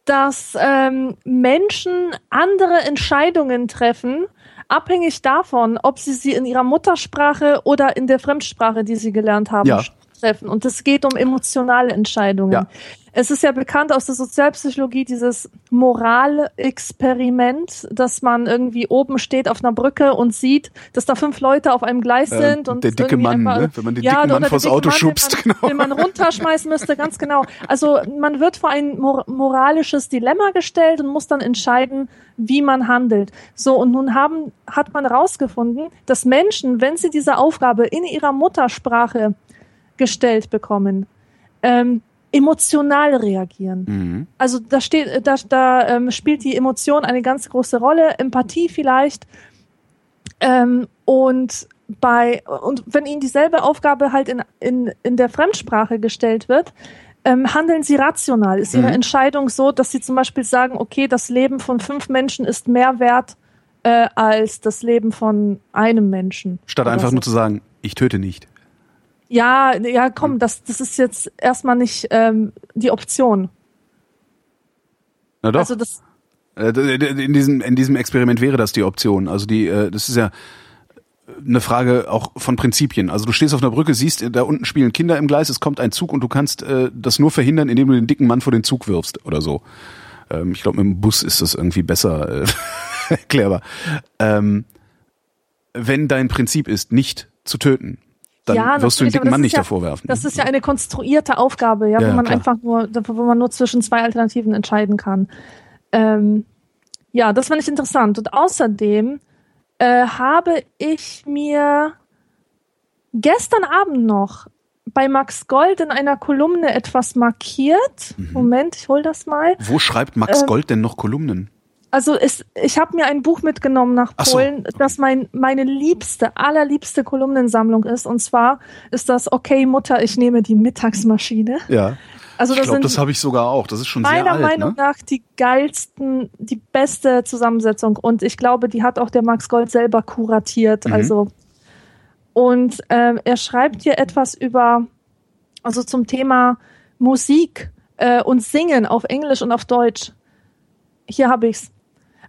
dass ähm, Menschen andere Entscheidungen treffen, abhängig davon, ob sie sie in ihrer Muttersprache oder in der Fremdsprache, die sie gelernt haben, Ja. treffen. Und es geht um emotionale Entscheidungen. Ja. Es ist ja bekannt aus der Sozialpsychologie dieses Moralexperiment, dass man irgendwie oben steht auf einer Brücke und sieht, dass da fünf Leute auf einem Gleis Äh, sind und der dicke Mann, einfach- ne? Wenn man den ja, dicken Mann vors Auto Mann, schubst, den man, genau. den man runterschmeißen müsste, ganz genau. Also man wird vor ein mor moralisches Dilemma gestellt und muss dann entscheiden, wie man handelt. So, und nun haben, hat man herausgefunden, dass Menschen, wenn sie diese Aufgabe in ihrer Muttersprache gestellt bekommen, ähm, emotional reagieren. Mhm. Also da steht, da, da ähm, spielt die Emotion eine ganz große Rolle, Empathie vielleicht. Ähm, und bei und wenn ihnen dieselbe Aufgabe halt in, in, in der Fremdsprache gestellt wird, ähm, handeln sie rational. Ist ihre Mhm. Entscheidung so, dass sie zum Beispiel sagen, okay, das Leben von fünf Menschen ist mehr wert äh, als das Leben von einem Menschen. Statt einfach so. nur zu sagen, ich töte nicht. Ja, ja, komm, das, das ist jetzt erstmal nicht ähm, die Option. Na doch. Also das, Äh, in diesem, in diesem Experiment wäre das die Option. Also die, äh, das ist ja eine Frage auch von Prinzipien. Also du stehst auf einer Brücke, siehst, da unten spielen Kinder im Gleis, es kommt ein Zug und du kannst äh, das nur verhindern, indem du den dicken Mann vor den Zug wirfst oder so. Ähm, ich glaube, mit dem Bus ist das irgendwie besser äh, erklärbar. Ähm, wenn dein Prinzip ist, nicht zu töten, dann Ja, wirst du den dicken das Mann ist nicht ja- davor werfen. Das ist ja eine konstruierte Aufgabe, ja, Ja, wo man klar. einfach nur, wo man nur zwischen zwei Alternativen entscheiden kann. Ähm, ja, das fand ich interessant. Und außerdem äh, habe ich mir gestern Abend noch bei Max Gold in einer Kolumne etwas markiert. Mhm. Moment, ich hol das mal. Wo schreibt Max ähm, Gold denn noch Kolumnen? Also es, ich habe mir ein Buch mitgenommen nach Ach so. Polen, das mein, meine liebste, allerliebste Kolumnensammlung ist. Und zwar ist das Okay Mutter, ich nehme die Mittagsmaschine. Ja. Also ich das glaube, sind das habe ich sogar auch. Das ist schon sehr meiner alt. Meinung ne? nach die geilsten, die beste Zusammensetzung. Und ich glaube, die hat auch der Max Gold selber kuratiert. Mhm. Also und ähm, er schreibt hier etwas über, also zum Thema Musik äh, und Singen auf Englisch und auf Deutsch. Hier habe ich's.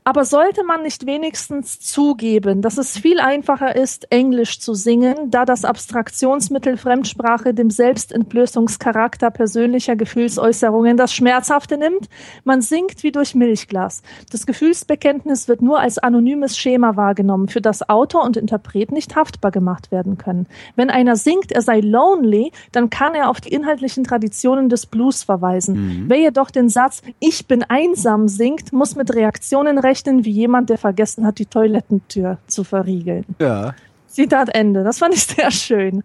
Aber sollte man nicht wenigstens zugeben, dass es viel einfacher ist, Englisch zu singen, da das Abstraktionsmittel Fremdsprache dem Selbstentblößungscharakter persönlicher Gefühlsäußerungen das Schmerzhafte nimmt? Man singt wie durch Milchglas. Das Gefühlsbekenntnis wird nur als anonymes Schema wahrgenommen, für das Autor und Interpret nicht haftbar gemacht werden können. Wenn einer singt, er sei lonely, dann kann er auf die inhaltlichen Traditionen des Blues verweisen. Wer jedoch den Satz Ich bin einsam singt, muss mit Reaktionen rechnen, wie jemand, der vergessen hat, die Toilettentür zu verriegeln. Ja. Zitat Ende. Das fand ich sehr schön.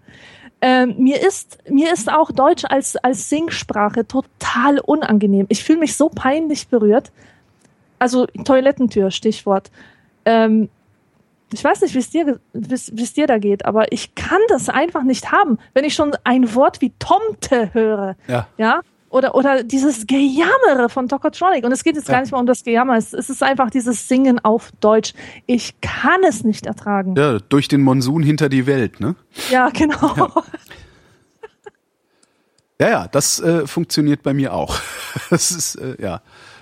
Ähm, mir ist mir ist auch Deutsch als als Singsprache total unangenehm. Ich fühle mich so peinlich berührt. Also Toilettentür, Stichwort. Ähm, ich weiß nicht, wie es dir wie's- dir da geht, aber ich kann das einfach nicht haben, wenn ich schon ein Wort wie Tomte höre. Ja. Ja. Oder, oder dieses Gejammere von Tokotronic. Und es geht jetzt Ja. gar nicht mal um das Gejammer. Es, es ist einfach dieses Singen auf Deutsch. Ich kann es nicht ertragen. Ja, durch den Monsun hinter die Welt, ne? Ja, genau. Ja, ja, das äh, funktioniert bei mir auch. Das ist, äh, ja.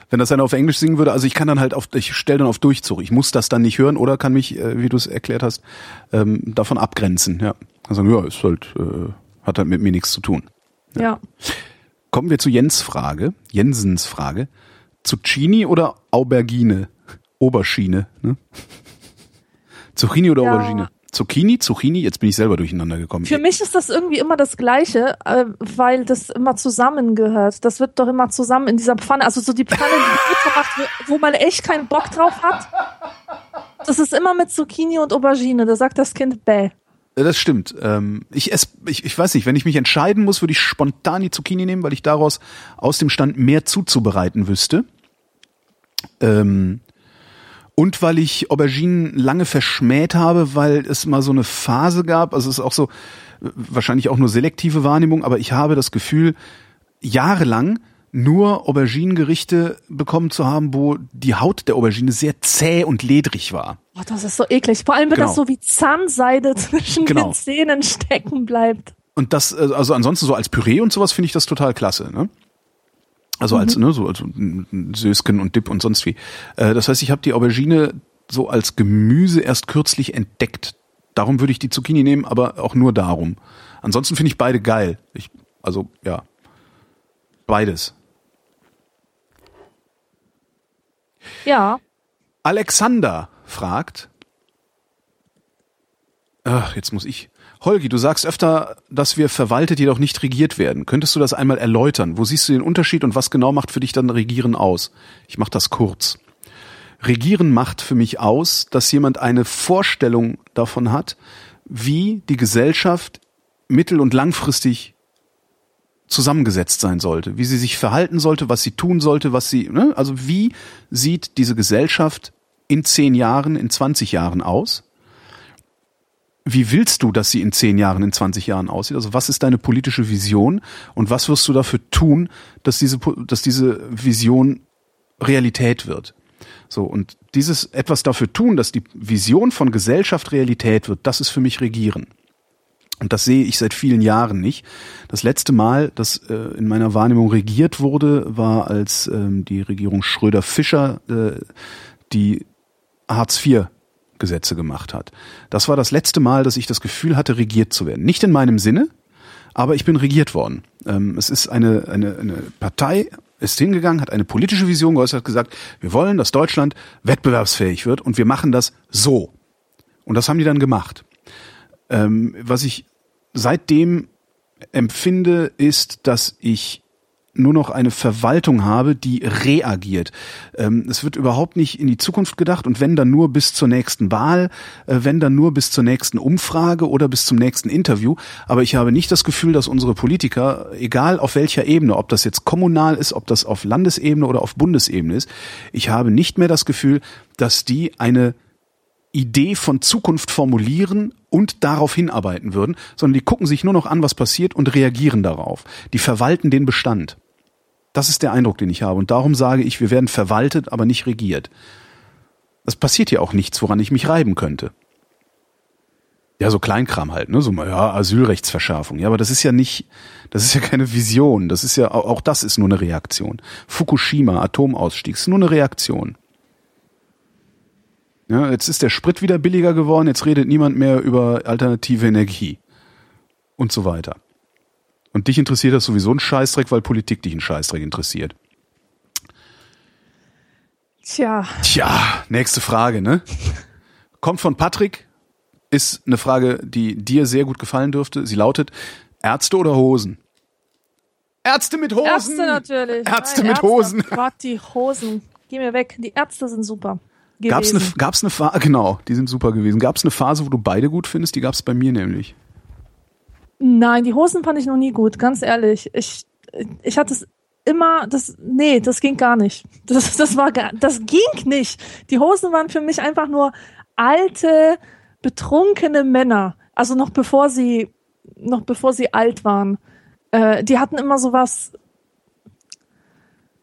Wenn das einer auf Englisch singen würde, also ich kann dann halt auf, ich stelle dann auf Durchzug. Ich muss das dann nicht hören oder kann mich, äh, wie du es erklärt hast, ähm, davon abgrenzen. Ja. Also ja, ist halt, äh, hat halt mit mir nichts zu tun. ja. Kommen wir zu Jens Frage, Jensens Frage. Zucchini oder Aubergine? Oberschiene, ne? Zucchini oder Ja. Aubergine? Zucchini, Zucchini, jetzt bin ich selber durcheinander gekommen. Für mich ist das irgendwie immer das Gleiche, äh, weil das immer zusammengehört. Das wird doch immer zusammen in dieser Pfanne, also so die Pfanne, die macht, wo, wo man echt keinen Bock drauf hat. Das ist immer mit Zucchini und Aubergine. Da sagt das Kind bäh. Ja, Das stimmt. Ähm, ich, ess, ich, ich weiß nicht, wenn ich mich entscheiden muss, würde ich spontan die Zucchini nehmen, weil ich daraus aus dem Stand mehr zuzubereiten wüsste. Ähm, und weil ich Auberginen lange verschmäht habe, weil es mal so eine Phase gab, also es ist auch so, äh, wahrscheinlich auch nur selektive Wahrnehmung, aber ich habe das Gefühl, jahrelang nur Auberginengerichte bekommen zu haben, wo die Haut der Aubergine sehr zäh und ledrig war. Oh, das ist so eklig. Vor allem, wenn Genau. das so wie Zahnseide zwischen Genau. den Zähnen stecken bleibt. Und das, äh, also ansonsten so als Püree und sowas finde ich das total klasse, ne? Also als, ne, so, ein Sösken und Dip und sonst wie. Äh, das heißt, ich habe die Aubergine so als Gemüse erst kürzlich entdeckt. Darum würde ich die Zucchini nehmen, aber auch nur darum. Ansonsten finde ich beide geil. Ich, also, ja. Beides. Ja. Alexander fragt. Ach, jetzt muss ich. Holgi, du sagst öfter, dass wir verwaltet, jedoch nicht regiert werden. Könntest du das einmal erläutern? Wo siehst du den Unterschied und was genau macht für dich dann Regieren aus? Ich mache das kurz. Regieren macht für mich aus, dass jemand eine Vorstellung davon hat, wie die Gesellschaft mittel- und langfristig zusammengesetzt sein sollte, wie sie sich verhalten sollte, was sie tun sollte, was sie, ne? also wie sieht diese Gesellschaft in zehn Jahren, in 20 Jahren aus? Wie willst du, dass sie in zehn Jahren, in 20 Jahren aussieht? Also was ist deine politische Vision und was wirst du dafür tun, dass diese, dass diese Vision Realität wird? So, und dieses etwas dafür tun, dass die Vision von Gesellschaft Realität wird, das ist für mich Regieren. Und das sehe ich seit vielen Jahren nicht. Das letzte Mal, dass äh, in meiner Wahrnehmung regiert wurde, war als ähm, die Regierung Schröder-Fischer äh, die Hartz-IV-Gesetze gemacht hat. Das war das letzte Mal, dass ich das Gefühl hatte, regiert zu werden. Nicht in meinem Sinne, aber ich bin regiert worden. Ähm, es ist eine, eine, eine Partei, ist hingegangen, hat eine politische Vision geäußert, gesagt, wir wollen, dass Deutschland wettbewerbsfähig wird und wir machen das so. Und das haben die dann gemacht. Ähm, was ich seitdem empfinde, ist, dass ich nur noch eine Verwaltung habe, die reagiert. Ähm, es wird überhaupt nicht in die Zukunft gedacht und wenn dann nur bis zur nächsten Wahl, äh, wenn dann nur bis zur nächsten Umfrage oder bis zum nächsten Interview. Aber ich habe nicht das Gefühl, dass unsere Politiker, egal auf welcher Ebene, ob das jetzt kommunal ist, ob das auf Landesebene oder auf Bundesebene ist, ich habe nicht mehr das Gefühl, dass die eine Idee von Zukunft formulieren und darauf hinarbeiten würden, sondern die gucken sich nur noch an, was passiert und reagieren darauf. Die verwalten den Bestand. Das ist der Eindruck, den ich habe. Und darum sage ich, wir werden verwaltet, aber nicht regiert. Es passiert ja auch nichts, woran ich mich reiben könnte. Ja, so Kleinkram halt, ne? So ja, Asylrechtsverschärfung. Ja, aber das ist ja nicht, das ist ja keine Vision. Das ist ja auch das ist nur eine Reaktion. Fukushima, Atomausstieg, ist nur eine Reaktion. Ja, jetzt ist der Sprit wieder billiger geworden, jetzt redet niemand mehr über alternative Energie. Und so weiter. Und dich interessiert das sowieso ein Scheißdreck, weil Politik dich ein Scheißdreck interessiert. Tja. Tja, nächste Frage, ne? Kommt von Patrick, ist eine Frage, die dir sehr gut gefallen dürfte. Sie lautet, Ärzte oder Hosen? Ärzte mit Hosen! Ärzte natürlich. Ärzte Nein, mit Hosen. Gott, die Hosen. Geh mir weg. Die Ärzte sind super. Gab's eine, gab's eine Phase, genau, die sind super gewesen. Gab's eine Phase, wo du beide gut findest? Die gab's bei mir nämlich. Nein, die Hosen fand ich noch nie gut, ganz ehrlich. Ich, ich hatte es immer, das, nee, das ging gar nicht. Das, das war gar, das ging nicht. Die Hosen waren für mich einfach nur alte, betrunkene Männer. Also noch bevor sie, noch bevor sie alt waren. Äh, die hatten immer sowas,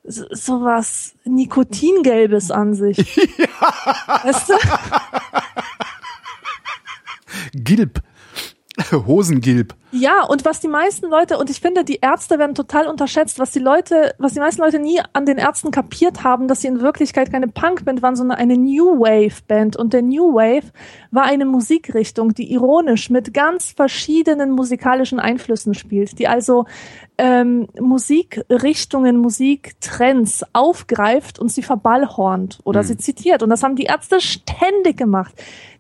so- sowas Nikotingelbes an sich. Weißt du? Gilb. Hosengilb. Ja, und was die meisten Leute, und ich finde, die Ärzte werden total unterschätzt, was die Leute, was die meisten Leute nie an den Ärzten kapiert haben, dass sie in Wirklichkeit keine Punkband waren, sondern eine New Wave Band. Und der New Wave war eine Musikrichtung, die ironisch mit ganz verschiedenen musikalischen Einflüssen spielt, die also ähm, Musikrichtungen, Musiktrends aufgreift und sie verballhornt oder sie zitiert. Und das haben die Ärzte ständig gemacht.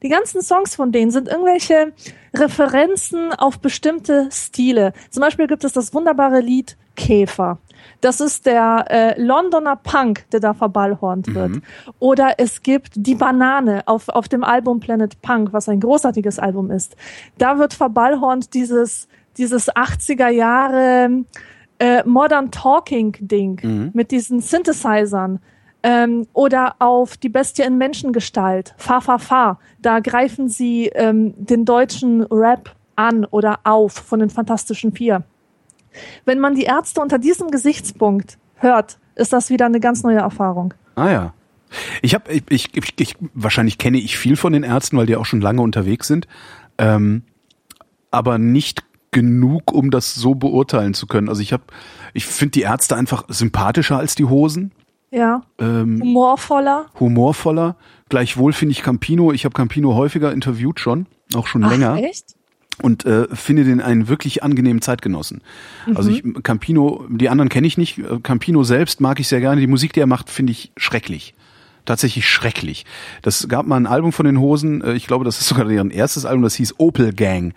Die ganzen Songs von denen sind irgendwelche Referenzen auf bestimmte Stile. Zum Beispiel gibt es das wunderbare Lied Käfer. Das ist der äh, Londoner Punk, der da verballhornt wird. Oder es gibt die Banane auf, auf dem Album Planet Punk, was ein großartiges Album ist. Da wird verballhornt dieses, dieses 80er Jahre äh, Modern Talking Ding mit diesen Synthesizern. Ähm, oder auf die Bestie in Menschengestalt, Fa Fa Fa. Da greifen sie ähm, den deutschen Rap an oder auf von den Fantastischen Vier. Wenn man die Ärzte unter diesem Gesichtspunkt hört, ist das wieder eine ganz neue Erfahrung. Ah ja. Ich habe, ich, ich, ich, ich, wahrscheinlich kenne ich viel von den Ärzten, weil die auch schon lange unterwegs sind, ähm, aber nicht genug, um das so beurteilen zu können. Also ich habe, ich finde die Ärzte einfach sympathischer als die Hosen, Ja, ähm, humorvoller. humorvoller. Gleichwohl finde ich Campino, ich habe Campino häufiger interviewt schon, auch schon länger Ach, echt? Und äh, finde den einen wirklich angenehmen Zeitgenossen. Also ich Campino, die anderen kenne ich nicht. Äh, Campino selbst mag ich sehr gerne. Die Musik, die er macht, finde ich schrecklich. Tatsächlich schrecklich. Das gab mal ein Album von den Hosen, äh, ich glaube, das ist sogar deren erstes Album, das hieß Opel Gang.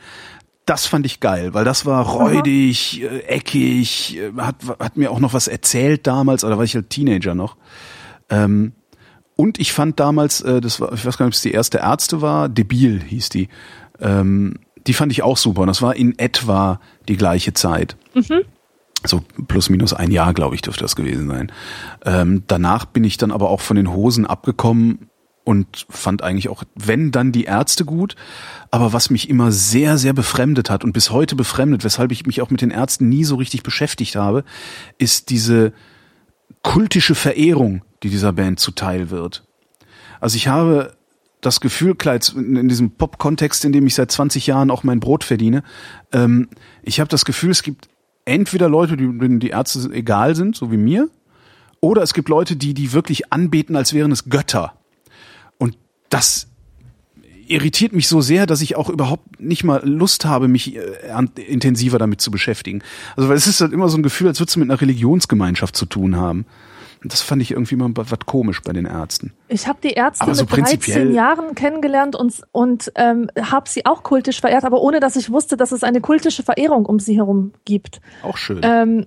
Das fand ich geil, weil das war räudig, äh, eckig, hat, hat mir auch noch was erzählt damals, oder war ich halt Teenager noch. Ähm, und ich fand damals, äh, das war, ich weiß gar nicht, ob es die erste Ärzte war, Debil hieß die. Ähm, die fand ich auch super. Und das war in etwa die gleiche Zeit. So plus minus ein Jahr, glaube ich, dürfte das gewesen sein. Ähm, danach bin ich dann aber auch von den Hosen abgekommen und fand eigentlich auch, wenn dann die Ärzte gut. Aber was mich immer sehr, sehr befremdet hat und bis heute befremdet, weshalb ich mich auch mit den Ärzten nie so richtig beschäftigt habe, ist diese kultische Verehrung, die dieser Band zuteil wird. Also ich habe das Gefühl, klar, in diesem Pop-Kontext, in dem ich seit 20 Jahren auch mein Brot verdiene, ähm, ich habe das Gefühl, es gibt entweder Leute, die, denen die Ärzte egal sind, so wie mir, oder es gibt Leute, die die wirklich anbeten, als wären es Götter. Und das irritiert mich so sehr, dass ich auch überhaupt nicht mal Lust habe, mich äh, intensiver damit zu beschäftigen. Also weil es ist halt immer so ein Gefühl, als würdest du mit einer Religionsgemeinschaft zu tun haben. Und das fand ich irgendwie mal was komisch bei den Ärzten. Ich habe die Ärzte Aber so mit 13 prinzipiell- Jahren kennengelernt und, und ähm, habe sie auch kultisch verehrt, aber ohne dass ich wusste, dass es eine kultische Verehrung um sie herum gibt. Auch schön. Ähm,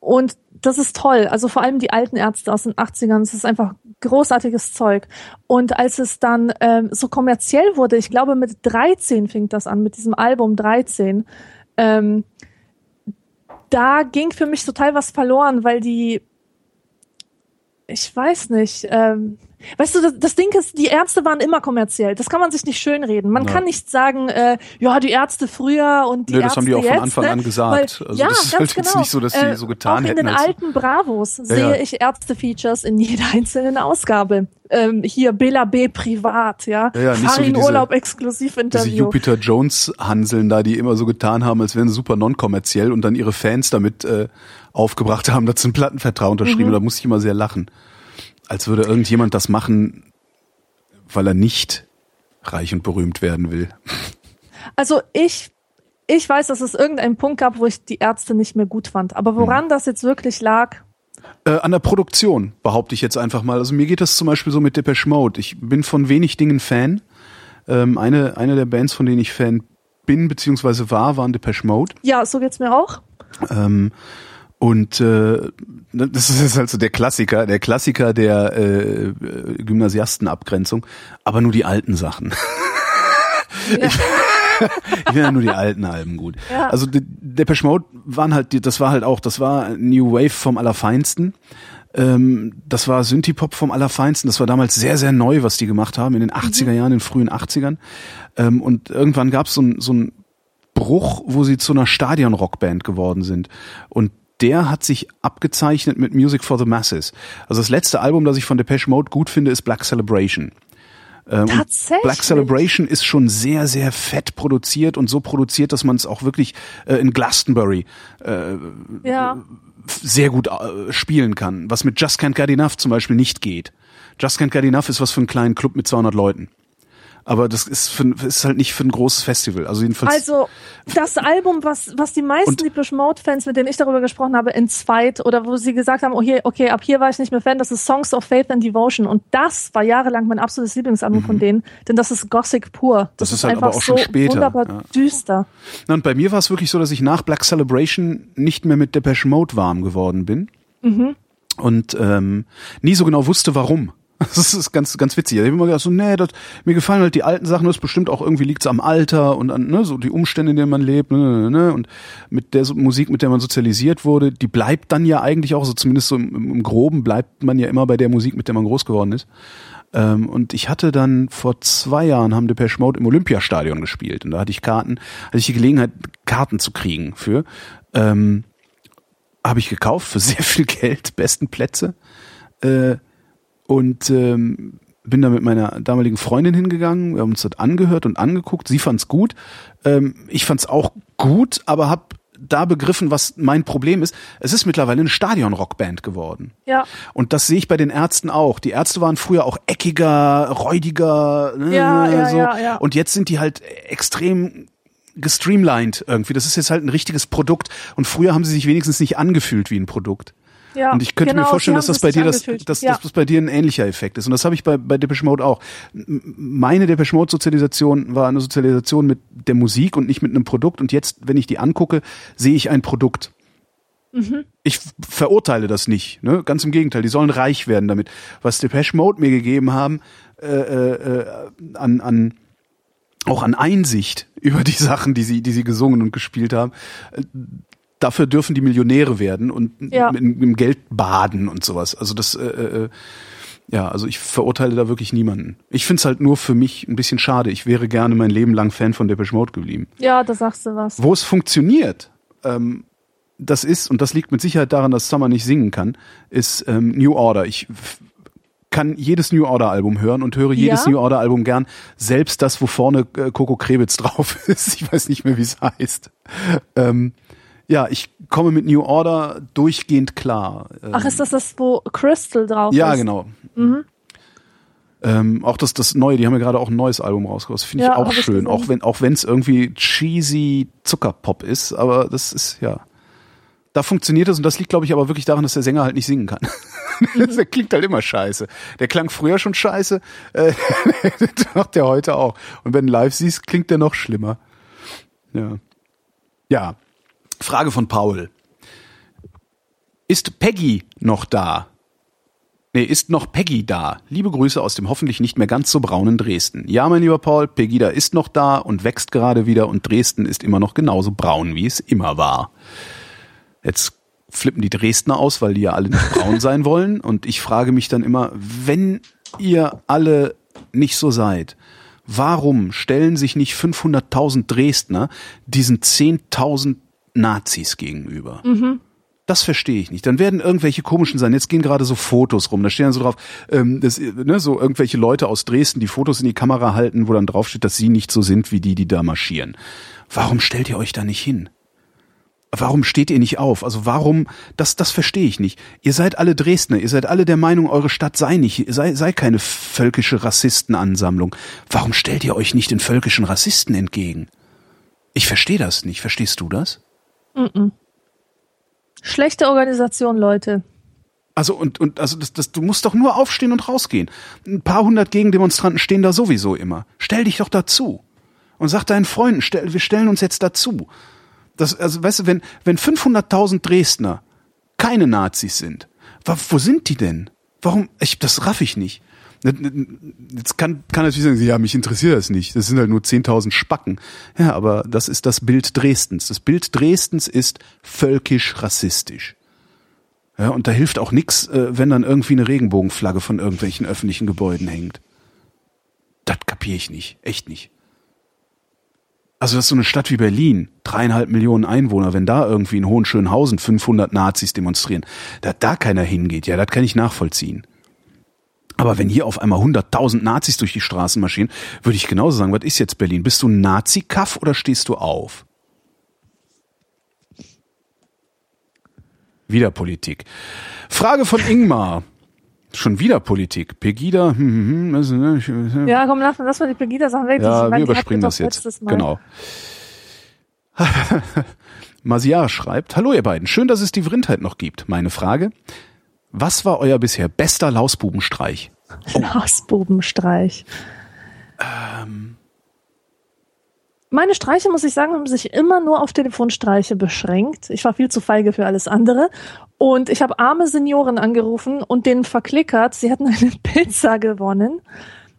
und das ist toll. Also vor allem die alten Ärzte aus den 80ern, das ist einfach großartiges Zeug. Und als es dann ähm, so kommerziell wurde, ich glaube mit 13 fing das an, mit diesem Album 13, ähm, da ging für mich total was verloren, weil die, ich weiß nicht, ähm, Weißt du, das, das Ding ist, die Ärzte waren immer kommerziell. Das kann man sich nicht schönreden. Man Nein. kann nicht sagen, äh, ja, die Ärzte früher und die Nö, das Ärzte haben die auch jetzt, von Anfang ne? an gesagt. Weil, Also ja, das ist ganz halt jetzt genau. nicht so, dass die so getan auch in hätten, den als- alten Bravos Ja, sehe ja. ich Ärzte-Features in jeder einzelnen Ausgabe. Ähm, hier Bela B. privat, ja. Ja, ja, so diese- Urlaub Diese Exklusivinterview. Jupiter Jones Hanseln da, die immer so getan haben, als wären sie super non-kommerziell und dann ihre Fans damit äh, aufgebracht haben, dazu einen Plattenvertrag unterschrieben. Mhm. Da musste ich immer sehr lachen. Als würde irgendjemand das machen, weil er nicht reich und berühmt werden will. Also ich, ich weiß, dass es irgendeinen Punkt gab, wo ich die Ärzte nicht mehr gut fand. Aber woran das jetzt wirklich lag, Äh, an der Produktion, behaupte ich jetzt einfach mal. Also mir geht das zum Beispiel so mit Depeche Mode. Ich bin von wenig Dingen Fan. Ähm, eine, eine der Bands, von denen ich Fan bin, beziehungsweise war, waren Depeche Mode. ja, so geht's mir auch. Ähm, und äh, das ist jetzt also der Klassiker, der Klassiker der äh, Gymnasiastenabgrenzung, aber nur die alten Sachen. Ja. Ich finde ja nur die alten Alben gut. Ja. Also Depeche Mode waren halt, die- das war halt auch, das war New Wave vom Allerfeinsten. Ähm, das war Synthie-Pop vom Allerfeinsten. Das war damals sehr, sehr neu, was die gemacht haben in den 80er Jahren, in den frühen 80ern. Ähm, und irgendwann gab es so ein, so ein Bruch, wo sie zu einer Stadion-Rockband geworden sind. Und der hat sich abgezeichnet mit Music for the Masses. Also das letzte Album, das ich von Depeche Mode gut finde, ist Black Celebration. Ähm, Tatsächlich? Black Celebration ist schon sehr, sehr fett produziert und so produziert, dass man es auch wirklich äh, in Glastonbury Ja. sehr gut äh, spielen kann. Was mit Just Can't Get Enough zum Beispiel nicht geht. Just Can't Get Enough ist was für einen kleinen Club mit 200 Leuten. Aber das ist, für, ist halt nicht für ein großes Festival. Also jedenfalls. Also das Album, was, was die meisten Depeche Mode-Fans, mit denen ich darüber gesprochen habe, entzweit oder wo sie gesagt haben, okay, okay, ab hier war ich nicht mehr Fan, das ist Songs of Faith and Devotion. Und das war jahrelang mein absolutes Lieblingsalbum von denen, denn das ist Gothic pur. Mhm. Das Das, ist halt aber einfach auch schon so später, wunderbar ja. düster. Na, und bei mir war es wirklich so, dass ich nach Black Celebration nicht mehr mit Depeche Mode warm geworden bin. Und ähm, nie so genau wusste, warum. Das ist ganz, ganz witzig. Ich habe immer gedacht, so, nee, das, mir gefallen halt die alten Sachen, das bestimmt auch irgendwie liegt's am Alter und an ne, so die Umstände, in denen man lebt, ne, ne, ne, und mit der Musik, mit der man sozialisiert wurde, die bleibt dann ja eigentlich auch, so zumindest so im, im Groben bleibt man ja immer bei der Musik, mit der man groß geworden ist. Ähm, und ich hatte dann vor zwei Jahren haben Depeche Mode im Olympiastadion gespielt und da hatte ich Karten, hatte ich die Gelegenheit, Karten zu kriegen für. Ähm, habe ich gekauft für sehr viel Geld, besten Plätze. Äh, und ähm, bin da mit meiner damaligen Freundin hingegangen. Wir haben uns das angehört und angeguckt. Sie fand's gut. Ähm, ich fand's auch gut, aber habe da begriffen, was mein Problem ist. Es ist mittlerweile eine Stadion-Rockband geworden. Ja. Und das sehe ich bei den Ärzten auch. Die Ärzte waren früher auch eckiger, räudiger, ne, Ja, ja, so. ja, ja. Und jetzt sind die halt extrem gestreamlined irgendwie. Das ist jetzt halt ein richtiges Produkt. Und früher haben sie sich wenigstens nicht angefühlt wie ein Produkt. Ja, Und ich könnte genau, mir vorstellen, dass das bei dir das, dass, ja. dass das bei dir ein ähnlicher Effekt ist. Und das habe ich bei, bei Depeche Mode auch. Meine Depeche Mode Sozialisation war eine Sozialisation mit der Musik und nicht mit einem Produkt. Und jetzt, wenn ich die angucke, sehe ich ein Produkt. Mhm. Ich verurteile das nicht, ne? Ganz im Gegenteil. Die sollen reich werden damit. Was Depeche Mode mir gegeben haben, äh, äh, äh, an, an auch an Einsicht über die Sachen, die sie, die sie gesungen und gespielt haben. Äh, Dafür dürfen die Millionäre werden und Ja. dem Geld baden und sowas. Also das, äh, äh, ja, also ich verurteile da wirklich niemanden. Ich find's halt nur für mich ein bisschen schade. Ich wäre gerne mein Leben lang Fan von Depeche Mode geblieben. ja, da sagst du was. Wo es funktioniert, ähm, das ist, und das liegt mit Sicherheit daran, dass Summer nicht singen kann, ist ähm, New Order. Ich kann jedes New Order Album hören und höre jedes Ja? New Order Album gern, selbst das, wo vorne äh, Coco Krebitz drauf ist. Ich weiß nicht mehr, wie es heißt. Ähm, ja, ich komme mit New Order durchgehend klar. Ähm, Ach, ist das das, wo Crystal drauf ja, ist? genau. Ähm, auch das, das Neue, die haben ja gerade auch ein neues Album rausgebracht. Finde ich Ja, auch schön. Auch wenn auch wenn es irgendwie cheesy Zuckerpop ist, aber das ist ja. Da funktioniert es und das liegt, glaube ich, aber wirklich daran, dass der Sänger halt nicht singen kann. Mhm. der klingt halt immer scheiße. Der klang früher schon scheiße, äh, das macht der heute auch. Und wenn du live siehst, klingt der noch schlimmer. Ja. Ja. Frage von Paul. Ist Peggy noch da? Nee, ist noch Peggy da? Liebe Grüße aus dem hoffentlich nicht mehr ganz so braunen Dresden. Ja, mein lieber Paul, Pegida ist noch da und wächst gerade wieder und Dresden ist immer noch genauso braun, wie es immer war. Jetzt flippen die Dresdner aus, weil die ja alle nicht braun sein wollen. Und ich frage mich dann immer, wenn ihr alle nicht so seid, warum stellen sich nicht 500.000 Dresdner diesen 10.000 Nazis gegenüber? Mhm. Das verstehe ich nicht. Dann werden irgendwelche komischen sein. Jetzt gehen gerade so Fotos rum. Da stehen dann so drauf, ähm, das, ne, so irgendwelche Leute aus Dresden, die Fotos in die Kamera halten, wo dann draufsteht, dass sie nicht so sind wie die, die da marschieren. Warum stellt ihr euch da nicht hin? Warum steht ihr nicht auf? Also warum, das, das verstehe ich nicht. Ihr seid alle Dresdner, ihr seid alle der Meinung, eure Stadt sei nicht, sei, sei keine völkische Rassistenansammlung. Warum stellt ihr euch nicht den völkischen Rassisten entgegen? Ich verstehe das nicht. Verstehst du das? -mm. Schlechte Organisation, Leute. Also und und also das, das, du musst doch nur aufstehen und rausgehen. Ein paar hundert Gegendemonstranten stehen da sowieso immer. Stell dich doch dazu und sag deinen Freunden, stell, wir stellen uns jetzt dazu. Das, also, weißt du, wenn, wenn 500.000 Dresdner keine Nazis sind, wo sind die denn? Warum? Ich, das raff ich nicht. Jetzt kann, kann natürlich sagen, ja, mich interessiert das nicht. Das sind halt nur 10.000 Spacken. Ja, aber das ist das Bild Dresdens. Das Bild Dresdens ist völkisch-rassistisch. Ja, und da hilft auch nix, äh, wenn dann irgendwie eine Regenbogenflagge von irgendwelchen öffentlichen Gebäuden hängt. Das kapiere ich nicht. Echt nicht. Also das ist so eine Stadt wie Berlin, dreieinhalb Millionen Einwohner, wenn da irgendwie in Hohenschönhausen 500 Nazis demonstrieren, da da keiner hingeht, ja, das kann ich nachvollziehen. Aber wenn hier auf einmal 100.000 Nazis durch die Straßen marschieren, würde ich genauso sagen, was ist jetzt Berlin? Bist du ein Nazi-Kaff oder stehst du auf? Wieder Politik. Frage von Ingmar. Schon wieder Politik. Pegida. Hm, hm, hm, ne, ja, komm, lass, lass mal die Pegida-Sachen weg. Ja, wir überspringen das jetzt. Genau. Masiar schreibt, Hallo ihr beiden, schön, dass es die Vrindheit noch gibt. Meine Frage, was war euer bisher bester Lausbubenstreich? Oh. Lausbubenstreich. Ähm, meine Streiche, muss ich sagen, haben sich immer nur auf Telefonstreiche beschränkt. Ich war viel zu feige für alles andere. Und ich habe arme Senioren angerufen und denen verklickert, sie hätten eine Pizza gewonnen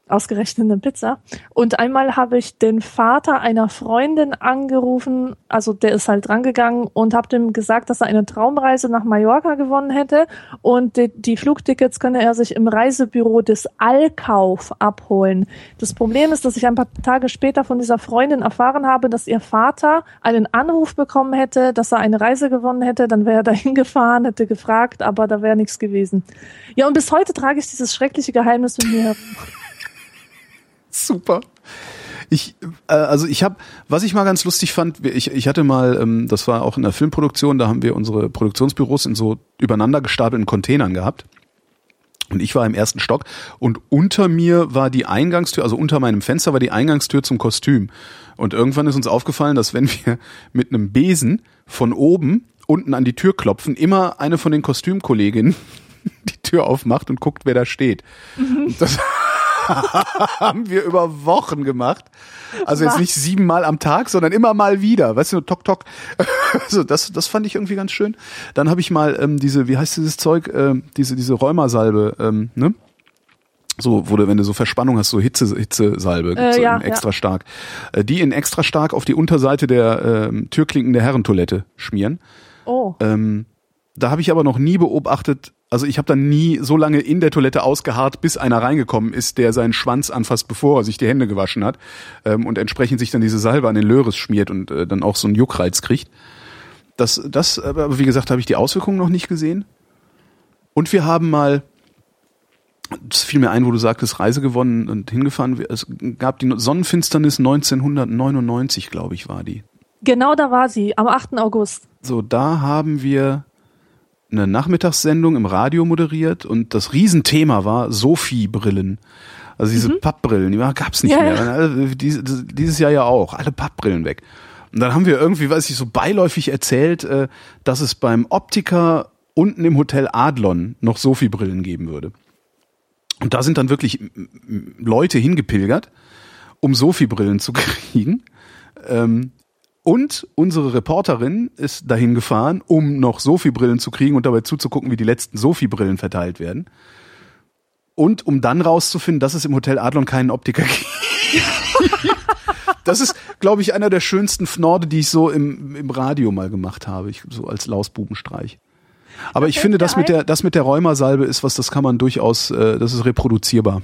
ausgerechnet eine Pizza. Und einmal habe ich den Vater einer Freundin angerufen, also der ist halt drangegangen und habe dem gesagt, dass er eine Traumreise nach Mallorca gewonnen hätte und die, die Flugtickets könne er sich im Reisebüro des Allkauf abholen. Das Problem ist, dass ich ein paar Tage später von dieser Freundin erfahren habe, dass ihr Vater einen Anruf bekommen hätte, dass er eine Reise gewonnen hätte, dann wäre er dahin gefahren, hätte gefragt, aber da wäre nichts gewesen. Ja, und bis heute trage ich dieses schreckliche Geheimnis mit mir herum. Super. Ich, äh, also ich habe, was ich mal ganz lustig fand, ich, ich hatte mal, ähm, das war auch in der Filmproduktion, da haben wir unsere Produktionsbüros in so übereinander gestapelten Containern gehabt. Und ich war im ersten Stock und unter mir war die Eingangstür, also unter meinem Fenster war die Eingangstür zum Kostüm. Und irgendwann ist uns aufgefallen, dass wenn wir mit einem Besen von oben unten an die Tür klopfen, immer eine von den Kostümkolleginnen die Tür aufmacht und guckt, wer da steht. Mhm. Das haben wir über Wochen gemacht. Also jetzt nicht siebenmal am Tag, sondern immer mal wieder. Weißt du, tok tok. Also das, das fand ich irgendwie ganz schön. Dann habe ich mal ähm, diese, wie heißt dieses Zeug, ähm, diese diese Rheumasalbe, ähm, ne? So, wo du, wenn du so Verspannung hast, so Hitze, Hitzesalbe, äh, ja, extra ja. stark. Äh, die in extra stark auf die Unterseite der ähm, Türklinken der Herrentoilette schmieren. Oh. Ähm, da habe ich aber noch nie beobachtet, also ich habe dann nie so lange in der Toilette ausgeharrt, bis einer reingekommen ist, der seinen Schwanz anfasst, bevor er sich die Hände gewaschen hat ähm, und entsprechend sich dann diese Salbe an den Löres schmiert und äh, dann auch so einen Juckreiz kriegt. Das, das, aber wie gesagt, habe ich die Auswirkungen noch nicht gesehen. Und wir haben mal, das fiel mir ein, wo du sagtest, Reise gewonnen und hingefahren. Es gab die Sonnenfinsternis 1999, glaube ich, war die. Genau da war sie, am 8. August. So, da haben wir eine Nachmittagssendung im Radio moderiert und das Riesenthema war Sophie-Brillen. Also diese mhm. Pappbrillen, die gab's nicht ja, mehr. Also dieses, dieses Jahr ja auch, alle Pappbrillen weg. Und dann haben wir irgendwie, weiß ich, so beiläufig erzählt, äh, dass es beim Optiker unten im Hotel Adlon noch Sophie-Brillen geben würde. Und da sind dann wirklich Leute hingepilgert, um Sophie-Brillen zu kriegen. Ähm, und unsere Reporterin ist dahin gefahren, um noch Sophie-Brillen zu kriegen und dabei zuzugucken, wie die letzten Sophie-Brillen verteilt werden. Und um dann rauszufinden, dass es im Hotel Adlon keinen Optiker gibt. das ist, glaube ich, einer der schönsten Fnorde, die ich so im, im Radio mal gemacht habe, ich, so als Lausbubenstreich. Aber ich finde, das mit der, das mit der Rheumasalbe ist was, das kann man durchaus, äh, das ist reproduzierbar.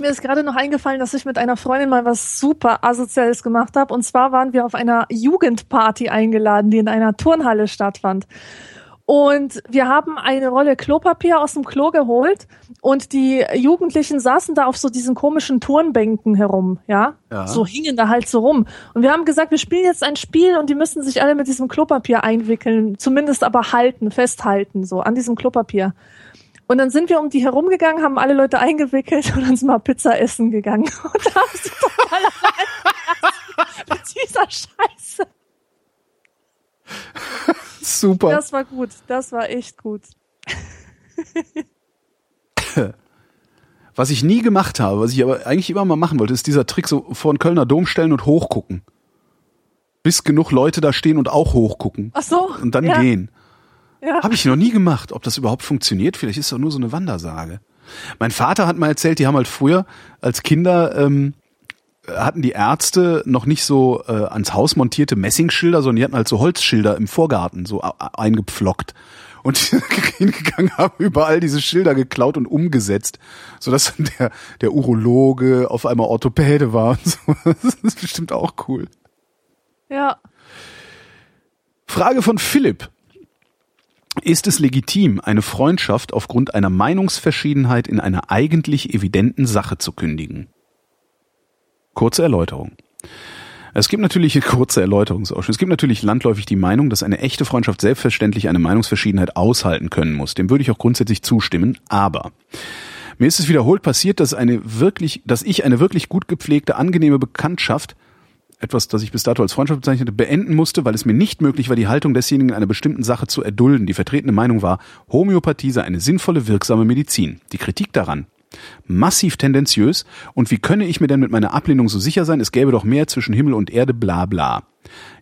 Mir ist gerade noch eingefallen, dass ich mit einer Freundin mal was super Asoziales gemacht habe. Und zwar waren wir auf einer Jugendparty eingeladen, die in einer Turnhalle stattfand. Und wir haben eine Rolle Klopapier aus dem Klo geholt und die Jugendlichen saßen da auf so diesen komischen Turnbänken herum, ja? ja? So hingen da halt so rum. Und wir haben gesagt, wir spielen jetzt ein Spiel und die müssen sich alle mit diesem Klopapier einwickeln, zumindest aber halten, festhalten, so an diesem Klopapier. Und dann sind wir um die herumgegangen, haben alle Leute eingewickelt und uns mal Pizza essen gegangen. Und da haben sie total mit dieser Scheiße. Super. Das war gut. Das war echt gut. Was ich nie gemacht habe, was ich aber eigentlich immer mal machen wollte, ist dieser Trick so vor den Kölner Dom stellen und hochgucken. Bis genug Leute da stehen und auch hochgucken. Ach so. Und dann ja. gehen. Ja. Habe ich noch nie gemacht. Ob das überhaupt funktioniert, vielleicht ist das nur so eine Wandersage. Mein Vater hat mal erzählt, die haben halt früher als Kinder ähm, hatten die Ärzte noch nicht so äh, ans Haus montierte Messingschilder, sondern die hatten halt so Holzschilder im Vorgarten so eingepflockt. Und hingegangen haben überall diese Schilder geklaut und umgesetzt, sodass dann der, der Urologe auf einmal Orthopäde war und so. Das ist bestimmt auch cool. Ja. Frage von Philipp. Ist es legitim, eine Freundschaft aufgrund einer Meinungsverschiedenheit in einer eigentlich evidenten Sache zu kündigen? Kurze Erläuterung. Es gibt natürlich kurze Erläuterungsausschnitt. Es gibt natürlich landläufig die Meinung, dass eine echte Freundschaft selbstverständlich eine Meinungsverschiedenheit aushalten können muss. Dem würde ich auch grundsätzlich zustimmen. Aber mir ist es wiederholt passiert, dass eine wirklich, dass ich eine wirklich gut gepflegte, angenehme Bekanntschaft etwas, das ich bis dato als Freundschaft bezeichnete, beenden musste, weil es mir nicht möglich war, die Haltung desjenigen in einer bestimmten Sache zu erdulden. Die vertretene Meinung war, Homöopathie sei eine sinnvolle, wirksame Medizin. Die Kritik daran, massiv tendenziös und wie könne ich mir denn mit meiner Ablehnung so sicher sein, es gäbe doch mehr zwischen Himmel und Erde, bla bla.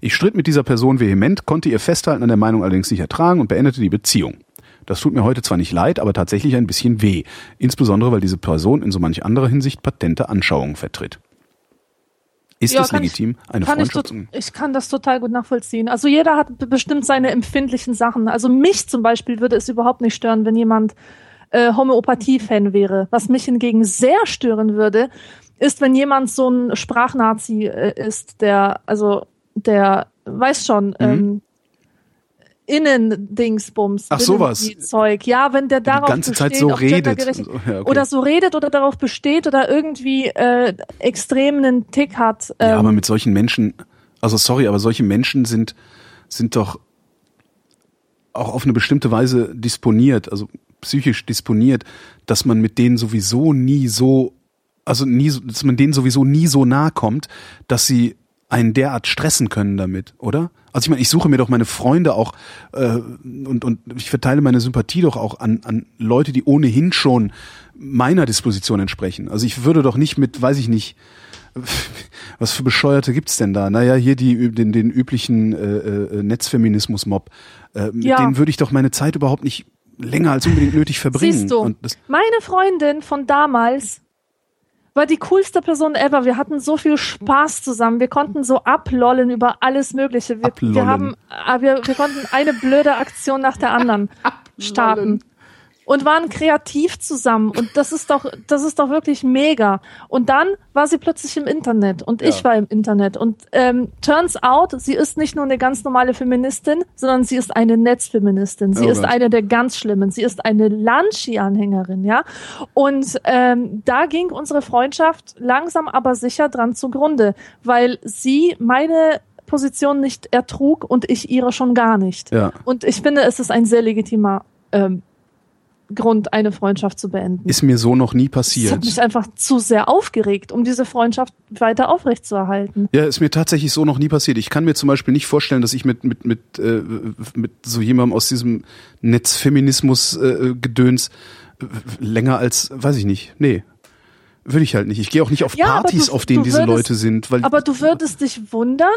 Ich stritt mit dieser Person vehement, konnte ihr Festhalten an der Meinung allerdings nicht ertragen und beendete die Beziehung. Das tut mir heute zwar nicht leid, aber tatsächlich ein bisschen weh, insbesondere weil diese Person in so manch anderer Hinsicht patente Anschauungen vertritt. Ist ja, es legitim, ich, eine Freundschaft? Ich, ich, kann das total gut nachvollziehen. Also jeder hat bestimmt seine empfindlichen Sachen. Also mich zum Beispiel würde es überhaupt nicht stören, wenn jemand äh, Homöopathie-Fan wäre. Was mich hingegen sehr stören würde, ist, wenn jemand so ein Sprachnazi äh, ist, der, also der weiß schon, mhm. ähm, Innendingsbums, Ach sowas. Zeug. Ja, wenn der darauf die ganze besteht, Zeit so redet ja, okay. oder so redet oder darauf besteht oder irgendwie äh, extrem einen Tick hat. Ähm, ja, aber mit solchen Menschen, also sorry, aber solche Menschen sind sind doch auch auf eine bestimmte Weise disponiert, also psychisch disponiert, dass man mit denen sowieso nie so, also nie, dass man denen sowieso nie so nahe kommt, dass sie einen derart stressen können damit, oder? Also ich meine, ich suche mir doch meine Freunde auch äh, und, und ich verteile meine Sympathie doch auch an, an Leute, die ohnehin schon meiner Disposition entsprechen. Also ich würde doch nicht mit, weiß ich nicht, was für Bescheuerte gibt's denn da? Naja, hier die, den, den üblichen äh, äh, Netzfeminismus-Mob. Äh, mit ja. denen würde ich doch meine Zeit überhaupt nicht länger als unbedingt nötig verbringen. Siehst du, meine Freundin von damals war die coolste Person ever. Wir hatten so viel Spaß zusammen. Wir konnten so ablollen über alles Mögliche. Wir, wir haben, äh, wir, wir konnten eine blöde Aktion nach der anderen starten und waren kreativ zusammen und das ist doch das ist doch wirklich mega und dann war sie plötzlich im Internet und ja. ich war im Internet und ähm, turns out sie ist nicht nur eine ganz normale Feministin sondern sie ist eine Netzfeministin sie oh ist Gott. eine der ganz schlimmen sie ist eine Lanschi-Anhängerin ja und ähm, da ging unsere Freundschaft langsam aber sicher dran zugrunde weil sie meine Position nicht ertrug und ich ihre schon gar nicht. Ja. Und ich finde, es ist ein sehr legitimer ähm, Grund, eine Freundschaft zu beenden. Ist mir so noch nie passiert. Das hat mich einfach zu sehr aufgeregt, um diese Freundschaft weiter aufrechtzuerhalten. Ja, ist mir tatsächlich so noch nie passiert. Ich kann mir zum Beispiel nicht vorstellen, dass ich mit mit mit äh, mit so jemandem aus diesem Netzfeminismus-Gedöns äh, länger als, weiß ich nicht, nee, würde ich halt nicht. Ich gehe auch nicht auf ja, Partys, du, auf denen diese würdest, Leute sind. Weil aber du würdest dich wundern,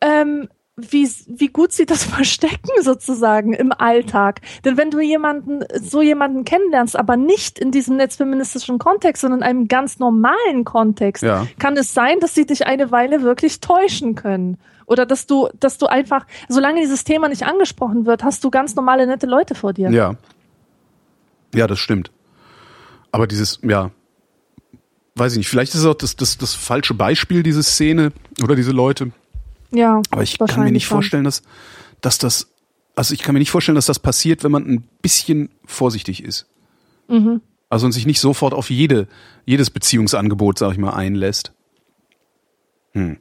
ähm, wie, wie gut sie das verstecken sozusagen im Alltag. Denn wenn du jemanden, so jemanden kennenlernst, aber nicht in diesem netzfeministischen Kontext, sondern in einem ganz normalen Kontext, ja. kann es sein, dass sie dich eine Weile wirklich täuschen können. Oder dass du, dass du einfach, solange dieses Thema nicht angesprochen wird, hast du ganz normale, nette Leute vor dir. Ja. Ja, das stimmt. Aber dieses, ja, weiß ich nicht, vielleicht ist es auch das, das, das falsche Beispiel, diese Szene oder diese Leute. Ja. Aber ich kann mir nicht vorstellen, dass, dass das, also ich kann mir nicht vorstellen, dass das passiert, wenn man ein bisschen vorsichtig ist. Mhm. Also und sich nicht sofort auf jede, jedes Beziehungsangebot, sag ich mal, einlässt. Hm.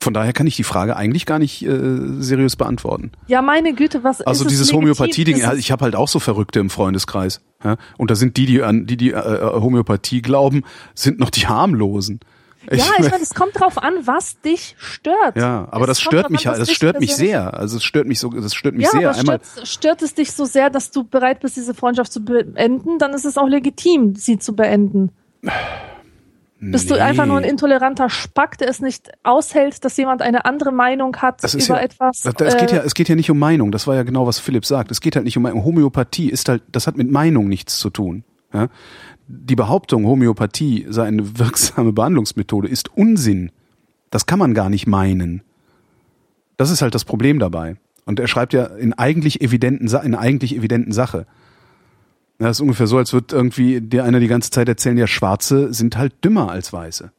Von daher kann ich die Frage eigentlich gar nicht äh, seriös beantworten. Ja, meine Güte, was Also ist es dieses? Homöopathie-Ding, ich habe halt auch so Verrückte im Freundeskreis. Ja? Und da sind die, die an die, die äh, Homöopathie glauben, sind noch die harmlosen. Ja, ich meine, es kommt drauf an, was dich stört. ja, aber Es das kommt stört mich an, halt, das stört mich sehr. Also es stört mich so, das stört mich Ja, sehr. aber Einmal, stört, stört es dich so sehr, dass du bereit bist, diese Freundschaft zu beenden, dann ist es auch legitim, sie zu beenden. Bist du einfach nur ein intoleranter Spack, der es nicht aushält, dass jemand eine andere Meinung hat Das über ja, etwas? Das, das geht äh, ja, es geht ja nicht um Meinung. Das war ja genau, was Philipp sagt. Es geht halt nicht um Meinung. Homöopathie ist halt, das hat mit Meinung nichts zu tun. Ja? Die Behauptung, Homöopathie sei eine wirksame Behandlungsmethode, ist Unsinn. Das kann man gar nicht meinen. Das ist halt das Problem dabei. Und er schreibt ja in eigentlich evidenten, in eigentlich evidenten Sache. Das ist ungefähr so, als wird irgendwie dir einer die ganze Zeit erzählen, ja, Schwarze sind halt dümmer als Weiße.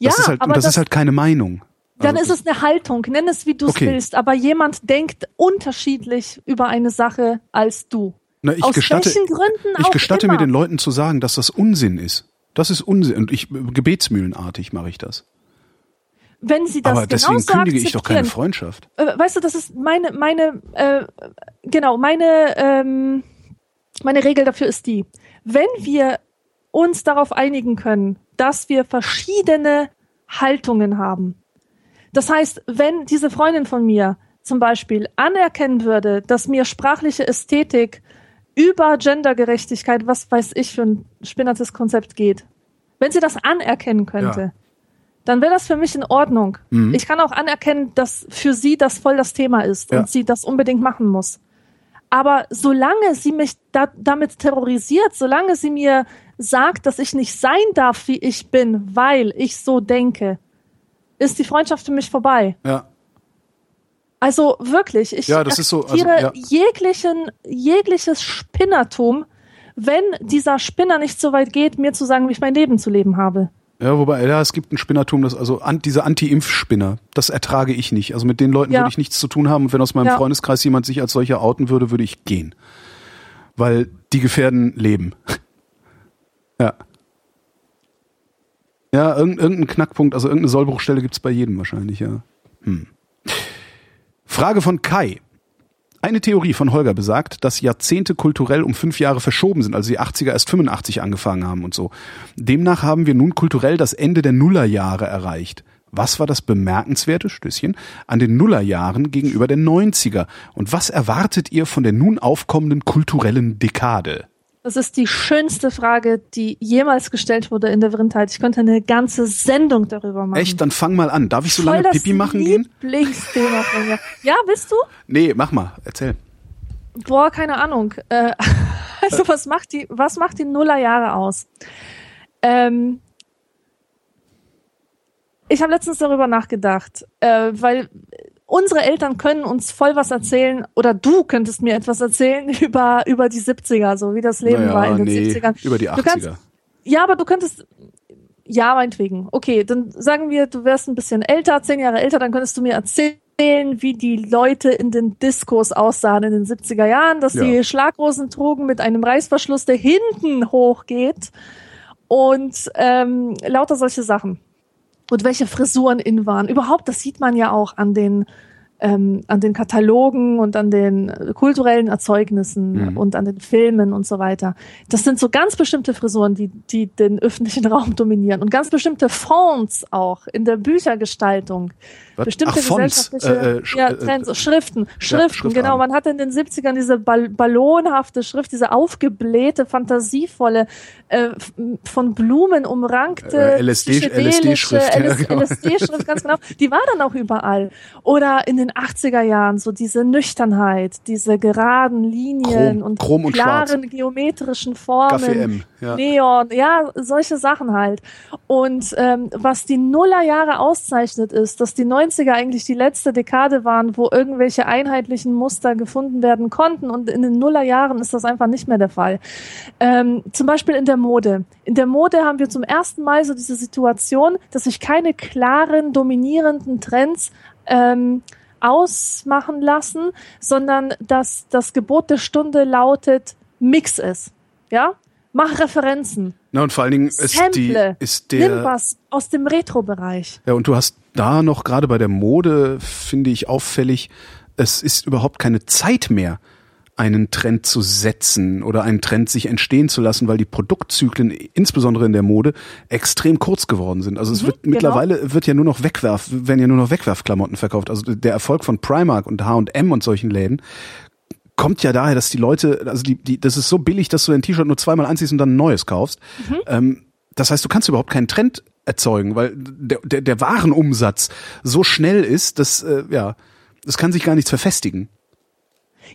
ja, Das ist halt, aber und das, das, ist halt keine Meinung. dann Also- ist es eine Haltung, nenn es wie du es Okay. willst, aber jemand denkt unterschiedlich über eine Sache als du. Na, ich Aus gestatte, welchen Gründen ich gestatte immer. mir den Leuten zu sagen, dass das Unsinn ist. Das ist Unsinn. Und ich gebetsmühlenartig mache ich das. Wenn sie das Aber deswegen genauso kündige ich doch keine Freundschaft. äh, weißt du, das ist meine, meine, äh, genau, meine, ähm, meine Regel dafür ist die, wenn wir uns darauf einigen können, dass wir verschiedene Haltungen haben. Das heißt, wenn diese Freundin von mir zum Beispiel anerkennen würde, dass mir sprachliche Ästhetik über Gendergerechtigkeit, was weiß ich für ein spinnertes Konzept geht, wenn sie das anerkennen könnte, Ja. dann wäre das für mich in Ordnung. Mhm. Ich kann auch anerkennen, dass für sie das voll das Thema ist Ja. und sie das unbedingt machen muss. Aber solange sie mich da, damit terrorisiert, solange sie mir sagt, dass ich nicht sein darf, wie ich bin, weil ich so denke, ist die Freundschaft für mich vorbei. Ja. Also wirklich, ich Ja, das ist so, also, akzeptiere ja. jeglichen, jegliches Spinnertum, wenn dieser Spinner nicht so weit geht, mir zu sagen, wie ich mein Leben zu leben habe. Ja, wobei, ja, es gibt ein Spinnertum, das, also an, diese Anti-Impf-Spinner, das ertrage ich nicht. Also mit den Leuten Ja. würde ich nichts zu tun haben. Und wenn aus meinem Ja. Freundeskreis jemand sich als solcher outen würde, würde ich gehen. Weil die gefährden Leben. ja. Ja, irgendein, irgendein Knackpunkt, also irgendeine Sollbruchstelle gibt's bei jedem wahrscheinlich, ja. Hm. Frage von Kai. Eine Theorie von Holger besagt, dass Jahrzehnte kulturell um fünf Jahre verschoben sind, also die 80er erst 85 angefangen haben und so. Demnach haben wir nun kulturell das Ende der Nullerjahre erreicht. Was war das bemerkenswerte Stößchen an den Nullerjahren gegenüber der 90er? Und was erwartet ihr von der nun aufkommenden kulturellen Dekade? Das ist die schönste Frage, die jemals gestellt wurde in der Vrindheit. Ich könnte eine ganze Sendung darüber machen. Echt? Dann fang mal an. Darf ich so Voll lange Pipi machen gehen? Lieblingsthema von mir. Ja, bist du? Nee, mach mal. Erzähl. Boah, keine Ahnung. Äh, also was macht die, was macht die Nullerjahre aus? Ähm, ich habe letztens darüber nachgedacht, äh, weil unsere Eltern können uns voll was erzählen oder du könntest mir etwas erzählen über über die 70er, so wie das Leben Naja, war in den nee, 70ern. über die Du kannst, 80er. ja, aber du könntest ja, meinetwegen. Okay, dann sagen wir, du wärst ein bisschen älter, zehn Jahre älter, dann könntest du mir erzählen, wie die Leute in den Diskos aussahen in den 70er Jahren, dass Ja. die Schlagrosen trugen mit einem Reißverschluss, der hinten hochgeht und ähm, lauter solche Sachen. Und welche Frisuren in waren. Überhaupt, das sieht man ja auch an den ähm, an den Katalogen und an den äh, kulturellen Erzeugnissen Mhm. und an den Filmen und so weiter. Das sind so ganz bestimmte Frisuren, die, die den öffentlichen Raum dominieren und ganz bestimmte Fonts auch in der Büchergestaltung. Was? Bestimmte Ach, gesellschaftliche äh, äh, sch- ja, äh, Trends, Schriften, Schriften, Schriftarten. genau. Man hatte in den 70ern diese Ball ballonhafte Schrift, diese aufgeblähte, fantasievolle, äh, von Blumen umrankte, Äh, LSD psychedelische LSD-Schrift, ja, LS genau. LSD-Schrift, ganz genau. Die war dann auch überall. Oder in den den 80er Jahren, so diese Nüchternheit, diese geraden Linien Chrom- und Chrom und klaren geometrischen Formen, Kaffee M, ja. Neon, ja, solche Sachen halt. Und ähm, was die Nullerjahre auszeichnet, ist, dass die 90er eigentlich die letzte Dekade waren, wo irgendwelche einheitlichen Muster gefunden werden konnten. Und in den Nullerjahren ist das einfach nicht mehr der Fall. Ähm, zum Beispiel in der Mode. In der Mode haben wir zum ersten Mal so diese Situation, dass sich keine klaren, dominierenden Trends ähm, ausmachen lassen, sondern dass das Gebot der Stunde lautet, Mix ist. Ja? Mach Referenzen. Na, und vor allen Dingen ist, die, Sample. ist Nimm der. was aus dem Retro-Bereich. Ja, und du hast da noch gerade bei der Mode, finde ich auffällig, es ist überhaupt keine Zeit mehr, einen Trend zu setzen oder einen Trend sich entstehen zu lassen, weil die Produktzyklen, insbesondere in der Mode, extrem kurz geworden sind. Also es wird genau. mittlerweile wird ja nur noch Wegwerf, werden ja nur noch Wegwerfklamotten verkauft. Also der Erfolg von Primark und H&M und solchen Läden kommt ja daher, dass die Leute, also die, die, das ist so billig, dass du dein T-Shirt nur zweimal anziehst und dann ein neues kaufst. Ähm, das heißt, du kannst überhaupt keinen Trend erzeugen, weil der, der, der Warenumsatz so schnell ist, dass äh, ja, das kann sich gar nichts verfestigen.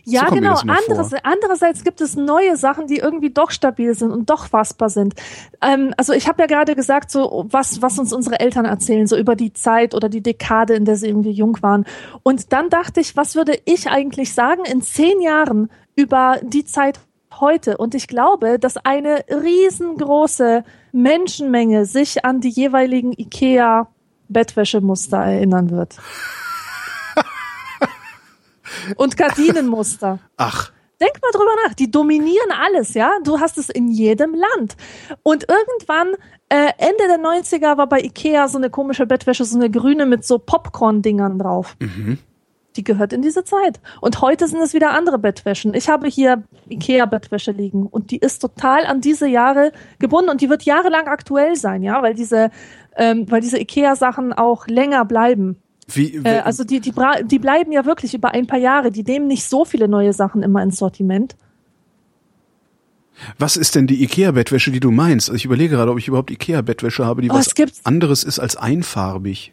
Ja, So genau. Anderes, andererseits gibt es neue Sachen, die irgendwie doch stabil sind und doch fassbar sind. Ähm, also ich habe ja gerade gesagt, so was, was uns unsere Eltern erzählen, so über die Zeit oder die Dekade, in der sie irgendwie jung waren. Und dann dachte ich, was würde ich eigentlich sagen in zehn Jahren über die Zeit heute? Und ich glaube, dass eine riesengroße Menschenmenge sich an die jeweiligen IKEA Bettwäschemuster erinnern wird. Und Gardinenmuster. Ach, Denk mal drüber nach. Die dominieren alles, ja. Du hast es in jedem Land. Und irgendwann, äh, Ende der 90er, war bei Ikea so eine komische Bettwäsche, so eine grüne mit so Popcorn-Dingern drauf. Die gehört in diese Zeit. Und heute sind es wieder andere Bettwäschen. Ich habe hier Ikea-Bettwäsche liegen und die ist total an diese Jahre gebunden und die wird jahrelang aktuell sein, ja, weil diese, ähm, weil diese Ikea-Sachen auch länger bleiben. Wie, Äh, also die, die, die bleiben ja wirklich über ein paar Jahre. Die nehmen nicht so viele neue Sachen immer ins Sortiment. was ist denn die Ikea-Bettwäsche, die du meinst? Also ich überlege gerade, ob ich überhaupt Ikea-Bettwäsche habe, die Oh, was anderes ist als einfarbig.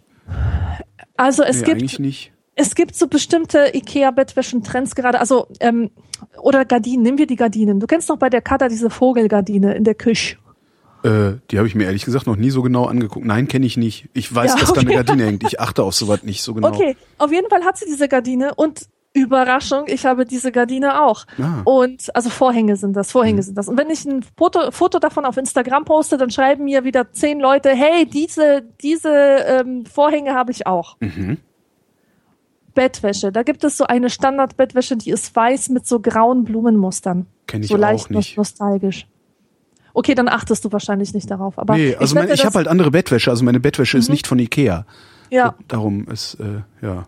Also es nee, gibt eigentlich nicht. es gibt so bestimmte Ikea-Bettwäschen-Trends gerade. Also ähm, oder Gardinen. Nehmen wir die Gardinen. Du kennst doch bei der Kata diese Vogelgardine in der Küche. Äh, die habe ich mir ehrlich gesagt noch nie so genau angeguckt. Nein, kenne ich nicht. Ich weiß, Ja, dass da eine. Gardine hängt. Ich achte auf sowas nicht so genau. Okay, auf jeden Fall hat sie diese Gardine und Überraschung, ich habe diese Gardine auch. Ah. Und also Vorhänge sind das, Vorhänge sind das. Und wenn ich ein Foto, Foto davon auf Instagram poste, dann schreiben mir wieder zehn Leute, hey, diese, diese ähm, Vorhänge habe ich auch. Mhm. Bettwäsche, da gibt es so eine Standardbettwäsche, die ist weiß mit so grauen Blumenmustern. Kenn ich so auch leicht nicht. nostalgisch. Okay, dann achtest du wahrscheinlich nicht darauf. Aber nee, also wette, mein, ich habe halt andere Bettwäsche. Also meine Bettwäsche ist nicht von Ikea. ja. Darum ist, äh, ja.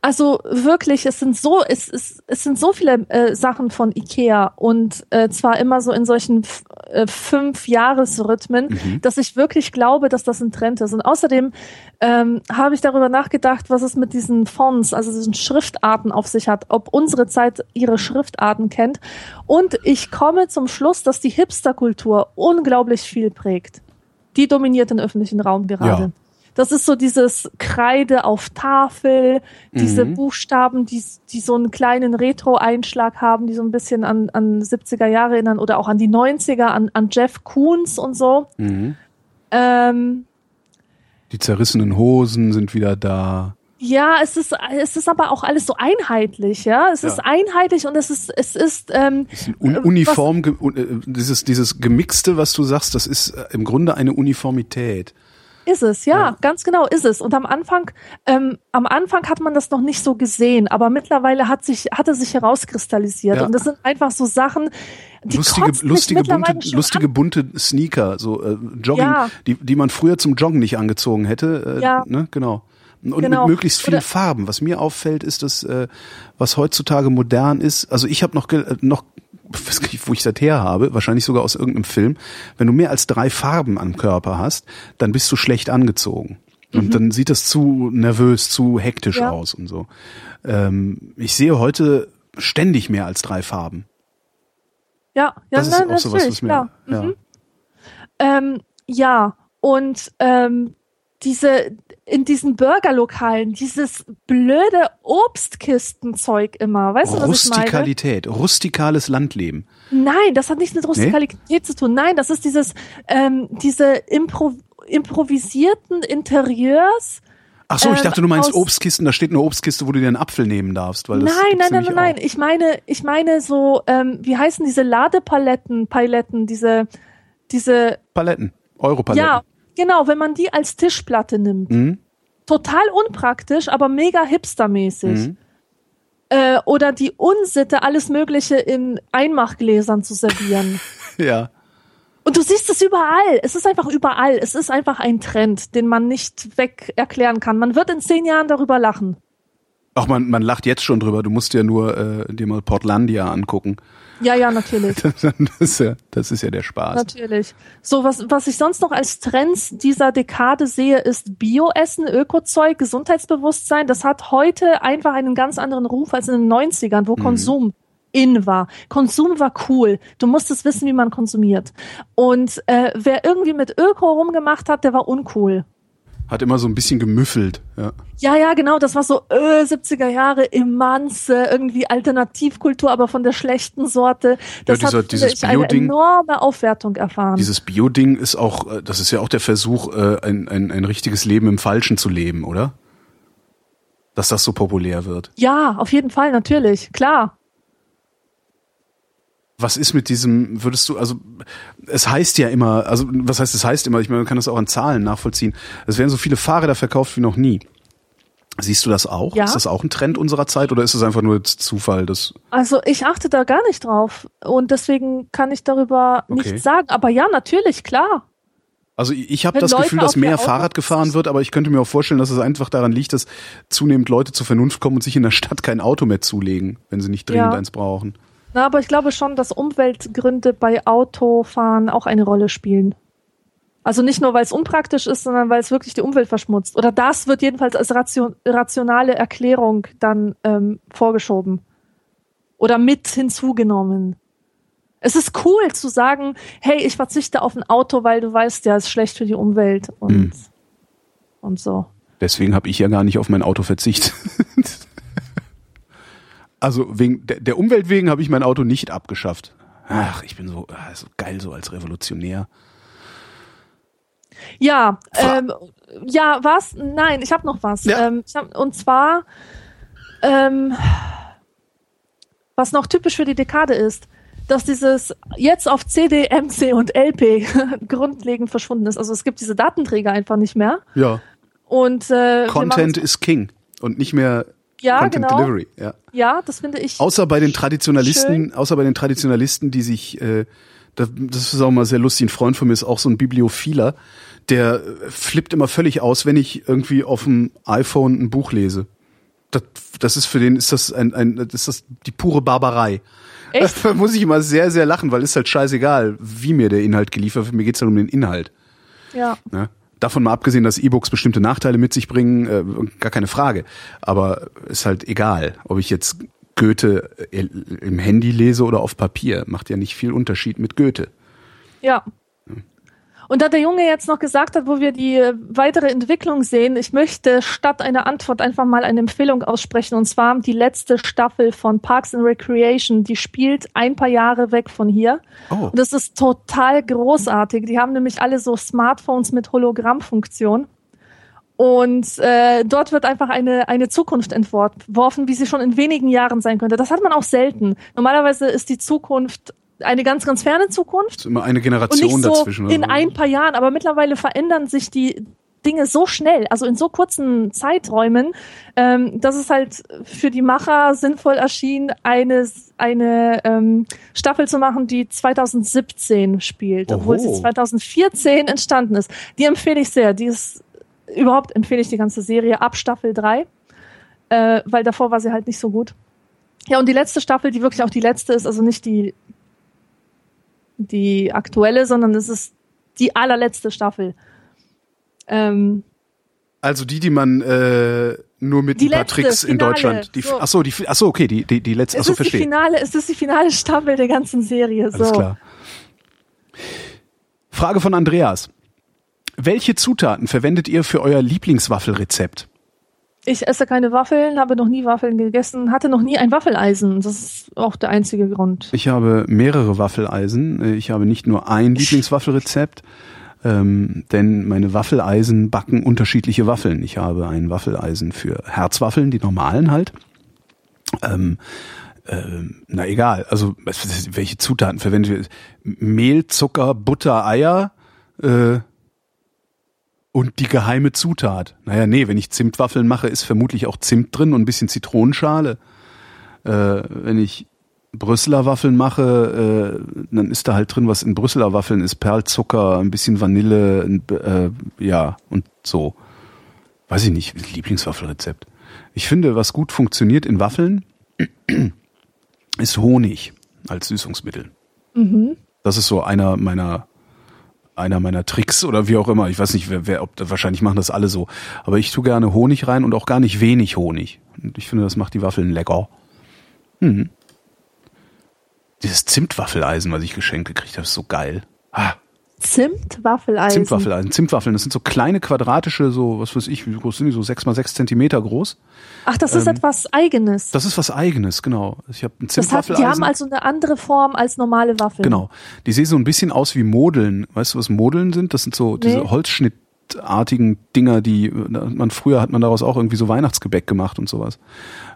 Also wirklich, es sind so, es, es, es sind so viele äh, Sachen von Ikea und äh, zwar immer so in solchen äh, fünf Jahresrhythmen, Mhm. dass ich wirklich glaube, dass das ein Trend ist. Und außerdem ähm, habe ich darüber nachgedacht, was es mit diesen Fonts, also diesen Schriftarten auf sich hat, ob unsere Zeit ihre Schriftarten kennt. Und ich komme zum Schluss, dass die Hipsterkultur unglaublich viel prägt. Die dominiert den öffentlichen Raum gerade. Ja. Das ist so dieses Kreide auf Tafel, diese Mhm. Buchstaben, die, die so einen kleinen Retro-Einschlag haben, die so ein bisschen an, an 70er Jahre erinnern oder auch an die 90er, an, an Jeff Koons und so. Mhm. Ähm, Die zerrissenen Hosen sind wieder da. ja, es ist, es ist aber auch alles so einheitlich, ja. Es Ja. ist einheitlich und es ist, es ist, ähm, Un Äh, uniform, un äh, dieses, dieses Gemixte, was du sagst, das ist äh, im Grunde eine Uniformität. Ist es, ja, Ja. ganz genau ist es. Und am Anfang, ähm, am Anfang hat man das noch nicht so gesehen, aber mittlerweile hat sich, hat es sich herauskristallisiert. Ja. Und das sind einfach so Sachen, die lustige, lustige, bunte, lustige bunte Sneaker, so äh, Jogging, Ja. die, die man früher zum Joggen nicht angezogen hätte. Äh, Ja. Ne, genau. Und Genau. mit möglichst vielen Oder- Farben. Was mir auffällt, ist, dass äh, was heutzutage modern ist. Also ich habe noch äh, noch weiß gar nicht, wo ich das her habe, wahrscheinlich sogar aus irgendeinem Film. Wenn du mehr als drei Farben am Körper hast, dann bist du schlecht angezogen. Und dann sieht das zu nervös, zu hektisch Mhm. Ja. aus und so. Ähm, ich sehe heute ständig mehr als drei Farben. Ja, ja, Das ist nein, auch sowas, was mir, klar. ja. Mhm. Ähm, ja, und ähm, diese, in diesen Burgerlokalen dieses blöde Obstkistenzeug immer. Weißt du, was ich meine? Rustikalität, rustikales Landleben. Nein, das hat nichts mit Rustikalität zu tun. Nein, das ist dieses, ähm, diese Impro improvisierten Interieurs. Ach so, ich Ähm, dachte, du meinst Obstkisten, da steht eine Obstkiste, wo du dir einen Apfel nehmen darfst. Weil das Nein, nein, nein, nein, nein. Ich meine, ich meine so, ähm, wie heißen diese Ladepaletten, Paletten, diese, diese, Paletten, Europaletten. ja, genau, wenn man die als Tischplatte nimmt. Mhm. Total unpraktisch, aber mega hipstermäßig. Mhm. Äh, oder die Unsitte, alles Mögliche in Einmachgläsern zu servieren. Ja. Und du siehst es überall. Es ist einfach überall. Es ist einfach ein Trend, den man nicht weg erklären kann. Man wird in zehn Jahren darüber lachen. Ach, man, man lacht jetzt schon drüber. Du musst dir nur äh, dir mal Portlandia angucken. Ja, ja, natürlich. das, ist ja, das ist ja der Spaß. Natürlich. So, was, was ich sonst noch als Trends dieser Dekade sehe, ist Bioessen, Ökozeug, Gesundheitsbewusstsein. Das hat heute einfach einen ganz anderen Ruf als in den 90ern, wo Konsum in war. Konsum war cool. Du musstest wissen, wie man konsumiert. Und äh, wer irgendwie mit Öko rumgemacht hat, der war uncool. Hat immer so ein bisschen gemüffelt. Ja. Ja, ja, genau, das war so äh, 70er Jahre Emanze, irgendwie Alternativkultur, aber von der schlechten Sorte. Das dieser- hat dieses ich, eine enorme Aufwertung erfahren. Dieses Bio-Ding ist auch, äh, das ist ja auch der Versuch, äh, ein, ein, ein richtiges Leben im Falschen zu leben, oder? Dass das so populär wird. ja, auf jeden Fall, natürlich, klar. Was ist mit diesem, würdest du, also es heißt ja immer, also was heißt es heißt immer, ich meine, man kann das auch an Zahlen nachvollziehen. Es werden so viele Fahrräder verkauft wie noch nie. Siehst du das auch? Ja. Ist das auch ein Trend unserer Zeit oder ist es einfach nur Zufall? Das, Also ich achte da gar nicht drauf und deswegen kann ich darüber Okay. nichts sagen. Aber ja, natürlich, klar. also ich habe das Leute Gefühl, dass mehr Fahrrad gefahren wird, aber ich könnte mir auch vorstellen, dass es einfach daran liegt, dass zunehmend Leute zur Vernunft kommen und sich in der Stadt kein Auto mehr zulegen, wenn sie nicht dringend Ja. eins brauchen. Na, aber ich glaube schon, dass Umweltgründe bei Autofahren auch eine Rolle spielen. Also nicht nur, weil es unpraktisch ist, sondern weil es wirklich die Umwelt verschmutzt. Oder das wird jedenfalls als ration rationale Erklärung dann ähm, vorgeschoben. Oder mit hinzugenommen. Es ist cool zu sagen, hey, ich verzichte auf ein Auto, weil du weißt ja, es ist schlecht für die Umwelt und, Hm. und so. Deswegen habe ich ja gar nicht auf mein Auto verzichtet. also wegen der, Umwelt wegen habe ich mein Auto nicht abgeschafft. Ach, ich bin so, ah, so geil so als Revolutionär. Ja, ähm, ja, was? Nein, ich habe noch was. Ja. Ähm, hab, und zwar, ähm, was noch typisch für die Dekade ist, dass dieses jetzt auf CD, MC und LP grundlegend verschwunden ist. Also es gibt diese Datenträger einfach nicht mehr. Ja. Und äh, Content machen's- is King und nicht mehr ja, Content genau. Delivery. Ja. Ja, das finde ich. Außer bei den Traditionalisten, außer bei den Traditionalisten, die sich, äh, das, das ist auch mal sehr lustig, ein Freund von mir ist auch so ein Bibliophiler, der äh, flippt immer völlig aus, wenn ich irgendwie auf dem iPhone ein Buch lese. Das, das ist für den, ist das ein, ein das ist das die pure Barbarei. Echt? Da muss ich immer sehr, sehr lachen, weil ist halt scheißegal, wie mir der Inhalt geliefert wird. Mir geht's halt um den Inhalt. Ja. Ne? Davon mal abgesehen, dass E-Books bestimmte Nachteile mit sich bringen, äh, gar keine Frage. Aber ist halt egal, ob ich jetzt Goethe äh, im Handy lese oder auf Papier. Macht ja nicht viel Unterschied mit Goethe. Ja. Und da der Junge jetzt noch gesagt hat, wo wir die äh, weitere Entwicklung sehen, ich möchte statt einer Antwort einfach mal eine Empfehlung aussprechen. Und zwar die letzte Staffel von Parks and Recreation. Die spielt ein paar Jahre weg von hier. Oh. Und das ist total großartig. Die haben nämlich alle so Smartphones mit Hologrammfunktion. Und äh, dort wird einfach eine, eine Zukunft entworfen, wie sie schon in wenigen Jahren sein könnte. Das hat man auch selten. Normalerweise ist die Zukunft eine ganz, ganz ferne Zukunft immer eine Generation so dazwischen. in so. ein paar Jahren, aber mittlerweile verändern sich die Dinge so schnell, also in so kurzen Zeiträumen, ähm, dass es halt für die Macher sinnvoll erschien, eine, eine ähm, Staffel zu machen, die 2017 spielt, obwohl sie Oho. 2014 entstanden ist. Die empfehle ich sehr. Die ist überhaupt empfehle ich die ganze Serie ab Staffel 3, äh, weil davor war sie halt nicht so gut. Ja, und die letzte Staffel, die wirklich auch die letzte ist, also nicht die die aktuelle, sondern es ist die allerletzte Staffel. Ähm, Also die, die man äh, nur mit Die ein paar letzte, Tricks in Finale, Deutschland. Die, so. Ach so, die, ach so, okay, die, die, die letzte. Ach es ist die verstehe. finale, es ist die finale Staffel der ganzen Serie. So. Alles klar. Frage von Andreas. welche Zutaten verwendet ihr für euer Lieblingswaffelrezept? Ich esse keine Waffeln, habe noch nie Waffeln gegessen, hatte noch nie ein Waffeleisen. Das ist auch der einzige Grund. Ich habe mehrere Waffeleisen. Ich habe nicht nur ein Lieblingswaffelrezept, ähm, denn meine Waffeleisen backen unterschiedliche Waffeln. Ich habe ein Waffeleisen für Herzwaffeln, die normalen halt. Ähm, ähm, na egal, also welche Zutaten verwendet wir? Mehl, Zucker, Butter, Eier äh, und die geheime Zutat. Naja, nee, wenn ich Zimtwaffeln mache, ist vermutlich auch Zimt drin und ein bisschen Zitronenschale. Äh, wenn ich Brüsseler Waffeln mache, äh, dann ist da halt drin, was in Brüsseler Waffeln ist, Perlzucker, ein bisschen Vanille, äh, ja, und so. Weiß ich nicht, Lieblingswaffelrezept. Ich finde, was gut funktioniert in Waffeln, ist Honig als Süßungsmittel. Mhm. Das ist so einer meiner einer meiner Tricks oder wie auch immer. Ich weiß nicht, wer, wer ob wahrscheinlich machen das alle so. Aber ich tue gerne Honig rein und auch gar nicht wenig Honig. Und ich finde, das macht die Waffeln lecker. Hm. Dieses Zimtwaffeleisen, was ich geschenkt gekriegt habe, ist so geil. Ah. Zimtwaffeleisen. Zimtwaffeleisen. Zimtwaffeln, das sind so kleine quadratische, so, was weiß ich, wie groß sind die, so sechs mal sechs Zentimeter groß. Ach, das ist Ähm, etwas Eigenes. Das ist was eigenes, genau. Ich habe ein Das hat, Zimtwaffeleisen. die haben also eine andere Form als normale Waffeln. Genau. Die sehen so ein bisschen aus wie Modeln. Weißt du, was Modeln sind? Das sind so diese Nee. Holzschnittartigen Dinger, die man früher hat man daraus auch irgendwie so Weihnachtsgebäck gemacht und sowas.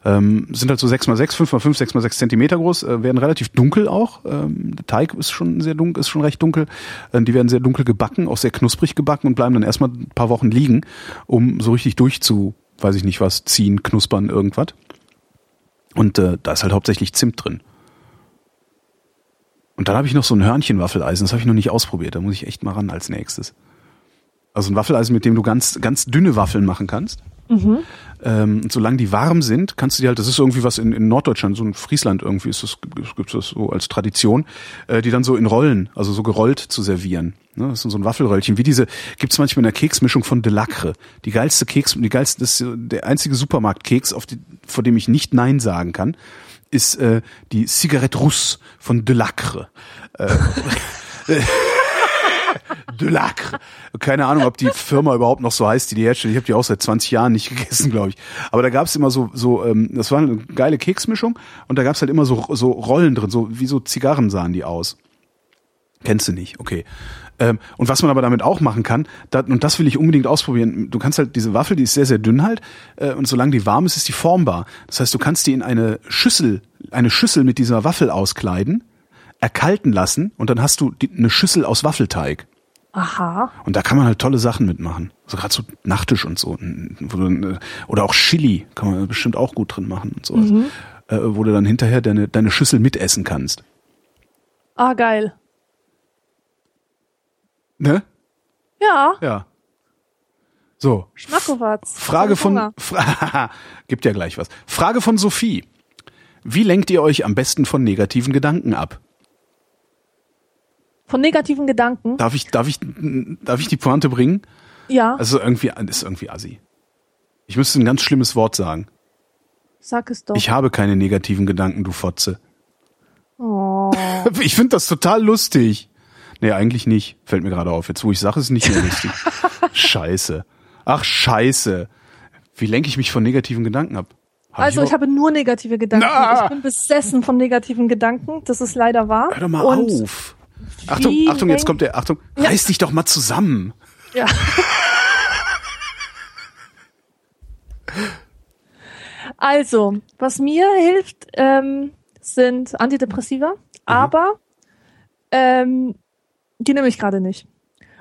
Ähm, sind halt so 6x6, 5x5, 6x6 Zentimeter groß, äh, werden relativ dunkel auch. Ähm, der Teig ist schon sehr dunkel, ist schon recht dunkel. Ähm, die werden sehr dunkel gebacken, auch sehr knusprig gebacken und bleiben dann erstmal ein paar Wochen liegen, um so richtig durchzu, weiß ich nicht was, ziehen, knuspern, irgendwas. Und äh, da ist halt hauptsächlich Zimt drin. Und dann habe ich noch so ein Hörnchenwaffeleisen, das habe ich noch nicht ausprobiert, da muss ich echt mal ran als nächstes. Also ein Waffeleisen, mit dem du ganz, ganz dünne Waffeln machen kannst. Mhm. Ähm, solange die warm sind, kannst du die halt, das ist irgendwie was in, in Norddeutschland, so in Friesland irgendwie ist das, gibt das so als Tradition, äh, die dann so in Rollen, also so gerollt zu servieren. Ne? Das ist so ein Waffelröllchen. Wie diese, gibt's manchmal in der Keksmischung von Delacre. Die geilste Keks, die geilste, das ist der einzige Supermarktkeks, auf die, vor dem ich nicht Nein sagen kann, ist äh, die Cigarette Rousse von Delacre. Äh, Delacre. Keine Ahnung, ob die Firma überhaupt noch so heißt, die die herstellt. Ich habe die auch seit 20 Jahren nicht gegessen, glaube ich. Aber da gab's immer so, so, ähm, das war eine geile Keksmischung und da gab's halt immer so, so Rollen drin, so wie so Zigarren sahen die aus. Kennst du nicht, okay. Ähm, und was man aber damit auch machen kann, da, und das will ich unbedingt ausprobieren, du kannst halt diese Waffel, die ist sehr, sehr dünn halt, äh, und solange die warm ist, ist die formbar. Das heißt, du kannst die in eine Schüssel, eine Schüssel mit dieser Waffel auskleiden, erkalten lassen und dann hast du die, eine Schüssel aus Waffelteig. Aha. Und da kann man halt tolle Sachen mitmachen. So gerade so Nachtisch und so. Äh, oder auch Chili kann man bestimmt auch gut drin machen und sowas. Äh, wo du dann hinterher deine, deine Schüssel mitessen kannst. Ah, geil. Ne? Ja, Ja. So. Schmackowatz. Frage von. Fra gibt ja gleich was. Frage von Sophie. Wie lenkt ihr euch am besten von negativen Gedanken ab? Von negativen Gedanken. Darf ich, darf ich, darf ich die Pointe bringen? Ja, Also irgendwie, ist irgendwie assi. Ich müsste ein ganz schlimmes Wort sagen. sag es doch. Ich habe keine negativen Gedanken, du Fotze. oh. Ich finde das total lustig. Nee, eigentlich nicht. Fällt mir gerade auf. Jetzt, wo ich sage, ist es nicht mehr lustig. scheiße. Ach, scheiße. Wie lenke ich mich von negativen Gedanken ab? Hab Also ich überhaupt- habe nur negative Gedanken. Na! Ich bin besessen von negativen Gedanken. Das ist leider wahr. Hör doch mal Und auf. Achtung, wie Achtung, jetzt kommt der, Achtung, Ja. reiß dich doch mal zusammen. Ja. Also, was mir hilft, ähm, sind Antidepressiva, Mhm. aber ähm, die nehme ich gerade nicht.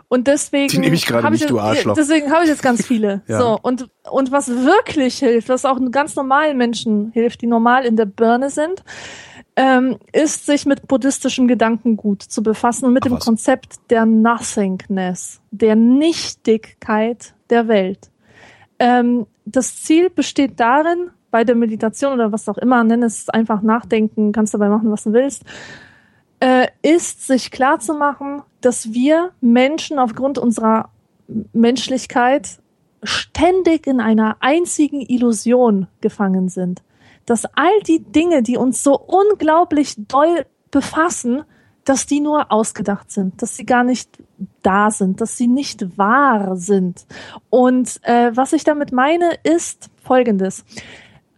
Und deswegen Die nehme ich gerade nicht, jetzt- du Arschloch. Deswegen habe ich jetzt ganz viele. Ja. So und und was wirklich hilft, was auch ganz normalen Menschen hilft, die normal in der Birne sind, ähm, ist sich mit buddhistischem Gedankengut zu befassen und mit Ach dem was. Konzept der Nothingness, der Nichtigkeit der Welt. Ähm, das Ziel besteht darin, bei der Meditation oder was auch immer, nenn es einfach Nachdenken, kannst dabei machen, was du willst, äh, ist, sich klar zu machen, dass wir Menschen aufgrund unserer Menschlichkeit ständig in einer einzigen Illusion gefangen sind. Dass all die Dinge, die uns so unglaublich doll befassen, dass die nur ausgedacht sind, dass sie gar nicht da sind, dass sie nicht wahr sind. Und äh, was ich damit meine, ist Folgendes.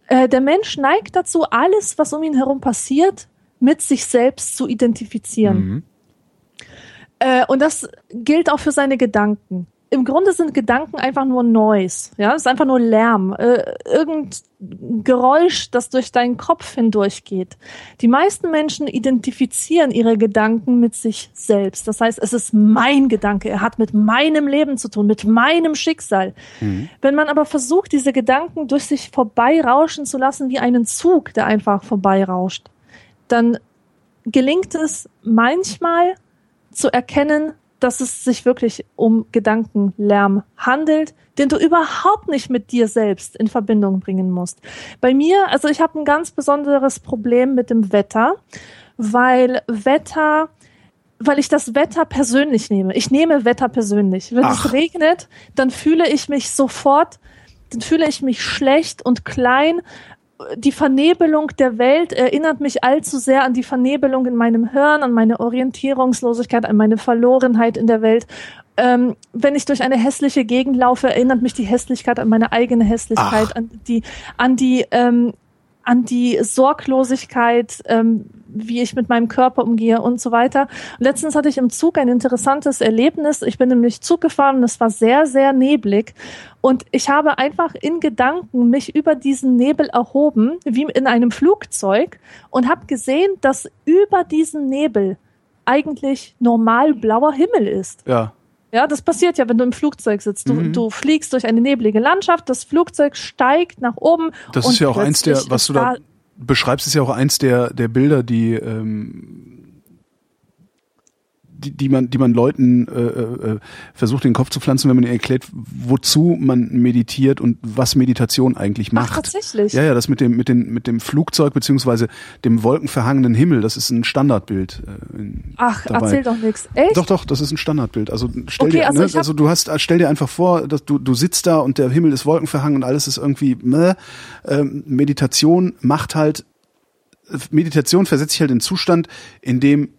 Äh, der Mensch neigt dazu, alles, was um ihn herum passiert, mit sich selbst zu identifizieren. Mhm. Äh, und das gilt auch für seine Gedanken im Grunde sind Gedanken einfach nur Noise, ja, es ist einfach nur Lärm, äh, irgendein Geräusch, das durch deinen Kopf hindurchgeht. Die meisten Menschen identifizieren ihre Gedanken mit sich selbst. Das heißt, es ist mein Gedanke, er hat mit meinem Leben zu tun, mit meinem Schicksal. Mhm. Wenn man aber versucht, diese Gedanken durch sich vorbeirauschen zu lassen, wie einen Zug, der einfach vorbeirauscht, dann gelingt es manchmal zu erkennen, dass es sich wirklich um Gedankenlärm handelt, den du überhaupt nicht mit dir selbst in Verbindung bringen musst. Bei mir, also ich habe ein ganz besonderes Problem mit dem Wetter, weil Wetter weil ich das Wetter persönlich nehme. Ich nehme Wetter persönlich. Wenn Ach. es regnet, dann fühle ich mich sofort, dann fühle ich mich schlecht und klein die Vernebelung der Welt erinnert mich allzu sehr an die Vernebelung in meinem Hirn, an meine Orientierungslosigkeit, an meine Verlorenheit in der Welt. Ähm, wenn ich durch eine hässliche Gegend laufe, erinnert mich die Hässlichkeit an meine eigene Hässlichkeit, Ach. an die, an die, ähm, an die Sorglosigkeit, ähm, wie ich mit meinem Körper umgehe und so weiter. Und letztens hatte ich im Zug ein interessantes Erlebnis. Ich bin nämlich Zug gefahren und es war sehr, sehr neblig. Und ich habe einfach in Gedanken mich über diesen Nebel erhoben, wie in einem Flugzeug, und habe gesehen, dass über diesen Nebel eigentlich normal blauer Himmel ist. Ja. Ja, das passiert ja, wenn du im Flugzeug sitzt. Du, mhm. du fliegst durch eine neblige Landschaft, das Flugzeug steigt nach oben. Das ist ja auch eins der, was du da beschreibst, ist ja auch eins der, der Bilder, die ähm, die, die man, die man Leuten äh, äh, versucht, den Kopf zu pflanzen, wenn man ihnen erklärt, wozu man meditiert und was Meditation eigentlich macht. Ach, tatsächlich. Ja, ja, das mit dem, mit dem, mit dem Flugzeug beziehungsweise dem wolkenverhangenen Himmel, das ist ein Standardbild. Äh, Ach, dabei. erzähl doch nichts. Echt? Doch, doch, das ist ein Standardbild. Also stell okay, dir, also, ne, also du hast, stell dir einfach vor, dass du, du sitzt da und der Himmel ist wolkenverhangen und alles ist irgendwie, ne, ähm, Meditation macht halt Meditation versetzt sich halt in Zustand, in dem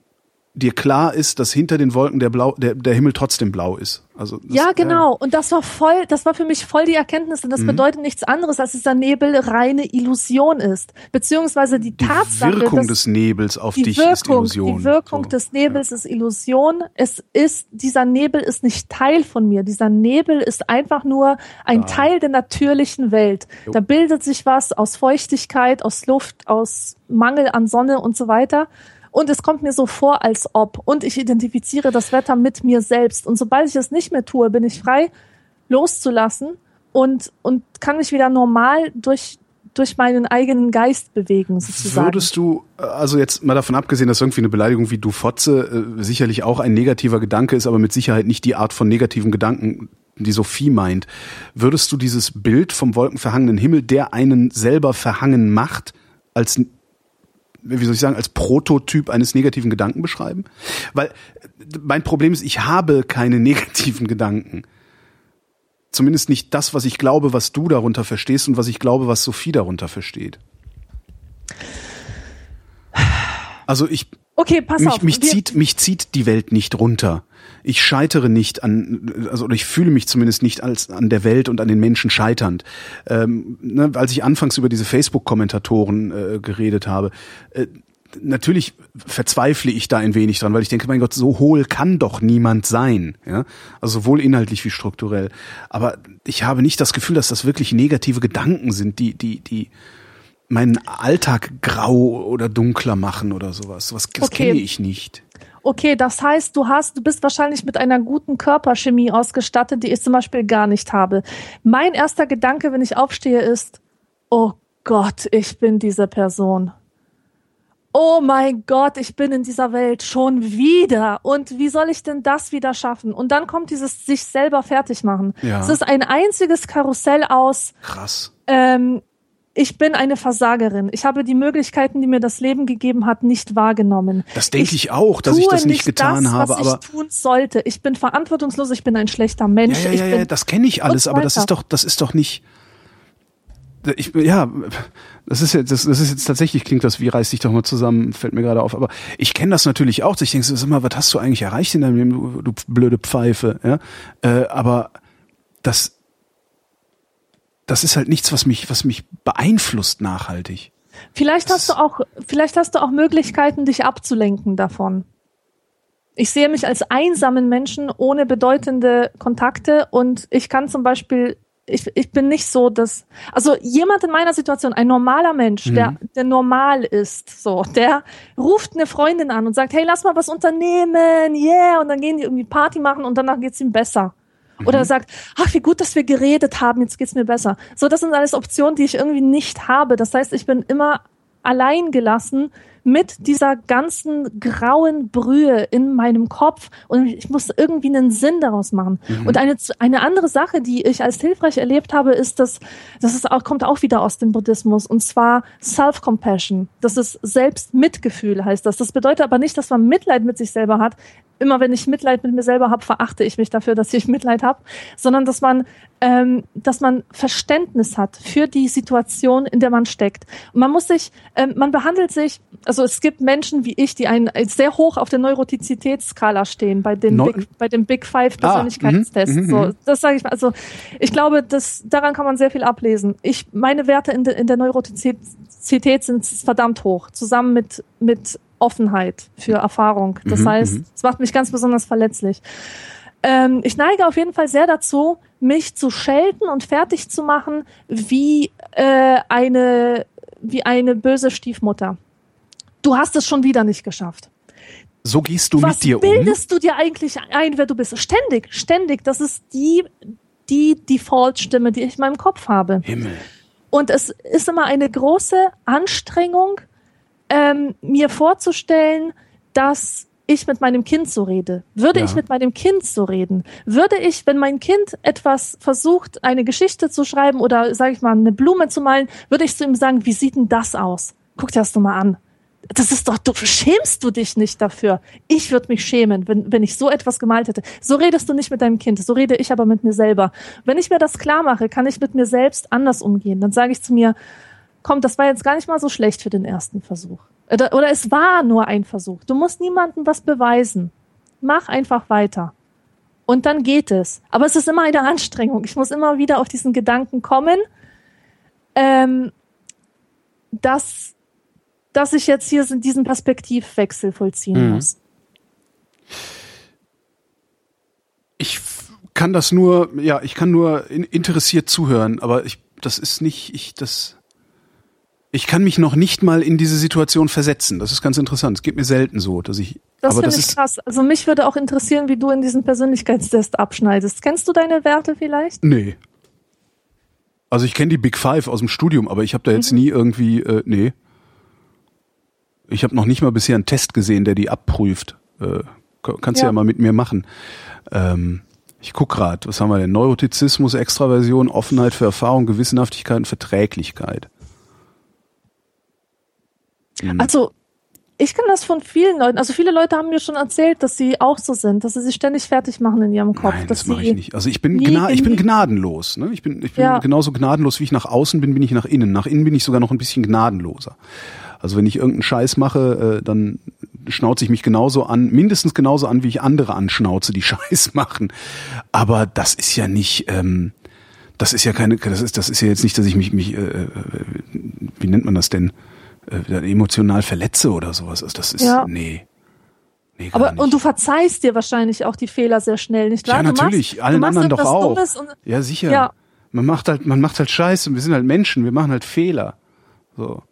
dir klar ist, dass hinter den Wolken der, Blau, der, der Himmel trotzdem blau ist. Also das, ja, genau. Äh, und das war voll, das war für mich voll die Erkenntnis. Und das mhm. bedeutet nichts anderes, als dass dieser Nebel reine Illusion ist. Beziehungsweise die, die Tatsache. Die Wirkung des Nebels auf dich Wirkung, ist Illusion. Die Wirkung so. des Nebels ja. ist Illusion. Es ist, dieser Nebel ist nicht Teil von mir. Dieser Nebel ist einfach nur ein ah. Teil der natürlichen Welt. Jo. Da bildet sich was aus Feuchtigkeit, aus Luft, aus Mangel an Sonne und so weiter und es kommt mir so vor, als ob. Und ich identifiziere das Wetter mit mir selbst. Und sobald ich es nicht mehr tue, bin ich frei, loszulassen und, und kann mich wieder normal durch, durch meinen eigenen Geist bewegen, sozusagen. Würdest du, also jetzt mal davon abgesehen, dass irgendwie eine Beleidigung wie du Fotze äh, sicherlich auch ein negativer Gedanke ist, aber mit Sicherheit nicht die Art von negativen Gedanken, die Sophie meint, würdest du dieses Bild vom wolkenverhangenen Himmel, der einen selber verhangen macht, als wie soll ich sagen, als Prototyp eines negativen Gedanken beschreiben? Weil mein Problem ist, ich habe keine negativen Gedanken. Zumindest nicht das, was ich glaube, was du darunter verstehst und was ich glaube, was Sophie darunter versteht. Also ich Okay, pass mich, auf. Mich zieht, mich zieht die Welt nicht runter. Ich scheitere nicht an, also oder ich fühle mich zumindest nicht als an der Welt und an den Menschen scheiternd. Ähm, ne, als ich anfangs über diese Facebook-Kommentatoren äh, geredet habe, äh, natürlich verzweifle ich da ein wenig dran, weil ich denke, mein Gott, so hohl kann doch niemand sein. Ja? Also sowohl inhaltlich wie strukturell. Aber ich habe nicht das Gefühl, dass das wirklich negative Gedanken sind, die, die, die meinen Alltag grau oder dunkler machen oder sowas. Was das okay. kenne ich nicht. Okay, das heißt, du hast, du bist wahrscheinlich mit einer guten Körperchemie ausgestattet, die ich zum Beispiel gar nicht habe. Mein erster Gedanke, wenn ich aufstehe, ist, oh Gott, ich bin diese Person. Oh mein Gott, ich bin in dieser Welt schon wieder. Und wie soll ich denn das wieder schaffen? Und dann kommt dieses sich selber fertig machen. Ja. Es ist ein einziges Karussell aus. Krass. Ähm, ich bin eine Versagerin. Ich habe die Möglichkeiten, die mir das Leben gegeben hat, nicht wahrgenommen. Das denke ich, ich, auch, dass ich das nicht getan das, habe. Was aber ich tun sollte. Ich bin verantwortungslos. Ich bin ein schlechter Mensch. Ja, ja, ja, ja das kenne ich alles. Aber das ist doch, das ist doch nicht. ich, ja, das ist jetzt, das, das ist jetzt tatsächlich klingt das wie reiß dich doch mal zusammen, fällt mir gerade auf. Aber ich kenne das natürlich auch. Ich denke sag mal, was hast du eigentlich erreicht in deinem Leben, du, du blöde Pfeife, ja? Äh, aber das, das ist halt nichts, was mich, was mich beeinflusst nachhaltig. Vielleicht hast du auch, vielleicht hast du auch Möglichkeiten, dich abzulenken davon. Ich sehe mich als einsamen Menschen ohne bedeutende Kontakte und ich kann zum Beispiel ich, ich bin nicht so, dass, also jemand in meiner Situation, ein normaler Mensch, mhm. der, der normal ist, so, der ruft eine Freundin an und sagt, hey, lass mal was unternehmen, yeah, und dann gehen die irgendwie Party machen und danach geht's ihm besser. Mhm. Oder sagt, ach, wie gut, dass wir geredet haben, jetzt geht's mir besser. So, das sind alles Optionen, die ich irgendwie nicht habe. Das heißt, ich bin immer allein gelassen mit dieser ganzen grauen Brühe in meinem Kopf und ich muss irgendwie einen Sinn daraus machen. Mhm. Und eine, eine andere Sache, die ich als hilfreich erlebt habe, ist, dass das ist auch, kommt auch wieder aus dem Buddhismus und zwar Self-Compassion. Das ist Selbstmitgefühl heißt das. Das bedeutet aber nicht, dass man Mitleid mit sich selber hat. Immer wenn ich Mitleid mit mir selber habe, verachte ich mich dafür, dass ich Mitleid habe, sondern dass man ähm, dass man Verständnis hat für die Situation, in der man steckt. Und man muss sich, ähm, man behandelt sich, also es gibt Menschen wie ich, die einen sehr hoch auf der Neurotizitätsskala stehen bei den Neu Big, bei dem Big Five ah, Persönlichkeitstests. Ah, so, das sage ich mal. Also ich glaube, das daran kann man sehr viel ablesen. Ich meine Werte in, de, in der Neurotizität sind verdammt hoch, zusammen mit mit Offenheit für Erfahrung. Das mhm, heißt, mhm. es macht mich ganz besonders verletzlich. Ähm, ich neige auf jeden Fall sehr dazu, mich zu schelten und fertig zu machen wie äh, eine wie eine böse Stiefmutter. Du hast es schon wieder nicht geschafft. So gehst du Was mit dir um. Was bildest du dir eigentlich ein, wer du bist? Ständig, ständig. Das ist die die Default-Stimme, die ich in meinem Kopf habe. Himmel. Und es ist immer eine große Anstrengung, ähm, mir vorzustellen, dass ich mit meinem Kind so rede? Würde ja. ich mit meinem Kind so reden? Würde ich, wenn mein Kind etwas versucht, eine Geschichte zu schreiben oder, sage ich mal, eine Blume zu malen, würde ich zu ihm sagen, wie sieht denn das aus? Guck dir das doch mal an. Das ist doch, du schämst du dich nicht dafür. Ich würde mich schämen, wenn, wenn ich so etwas gemalt hätte. So redest du nicht mit deinem Kind, so rede ich aber mit mir selber. Wenn ich mir das klar mache, kann ich mit mir selbst anders umgehen. Dann sage ich zu mir, komm, das war jetzt gar nicht mal so schlecht für den ersten Versuch. Oder, oder es war nur ein Versuch. Du musst niemandem was beweisen. Mach einfach weiter. Und dann geht es. Aber es ist immer eine Anstrengung. Ich muss immer wieder auf diesen Gedanken kommen, ähm, dass, dass ich jetzt hier diesen Perspektivwechsel vollziehen mhm. muss. Ich kann das nur, ja, ich kann nur interessiert zuhören, aber ich, das ist nicht, ich, das, ich kann mich noch nicht mal in diese Situation versetzen. Das ist ganz interessant. Es geht mir selten so, dass ich. Das finde ich krass. Also mich würde auch interessieren, wie du in diesen Persönlichkeitstest abschneidest. Kennst du deine Werte vielleicht? Nee. Also ich kenne die Big Five aus dem Studium, aber ich habe da jetzt mhm. nie irgendwie, äh, nee. Ich habe noch nicht mal bisher einen Test gesehen, der die abprüft. Äh, kannst ja. ja mal mit mir machen. Ähm, ich guck grad, was haben wir denn? Neurotizismus, Extraversion, Offenheit für Erfahrung, Gewissenhaftigkeit und Verträglichkeit. Mhm. Also ich kann das von vielen Leuten, also viele Leute haben mir schon erzählt, dass sie auch so sind, dass sie sich ständig fertig machen in ihrem Kopf. Nein, das mache ich nicht. Also ich bin, gna ich bin gnadenlos. Ne? Ich bin, ich bin ja. genauso gnadenlos, wie ich nach außen bin, bin ich nach innen. Nach innen bin ich sogar noch ein bisschen gnadenloser. Also wenn ich irgendeinen Scheiß mache, äh, dann schnauze ich mich genauso an, mindestens genauso an, wie ich andere anschnauze, die Scheiß machen. Aber das ist ja nicht, ähm, das ist ja keine, das ist, das ist ja jetzt nicht, dass ich mich, mich, äh, äh wie nennt man das denn? äh, emotional verletze oder sowas. Also das ist, ja. nee. Nee, aber nicht. und du verzeihst dir wahrscheinlich auch die Fehler sehr schnell, nicht wahr? Ja, natürlich, machst, allen anderen doch auch. ja, sicher. Ja. Man macht halt, man macht halt Scheiße. Wir sind halt Menschen, wir machen halt Fehler. So.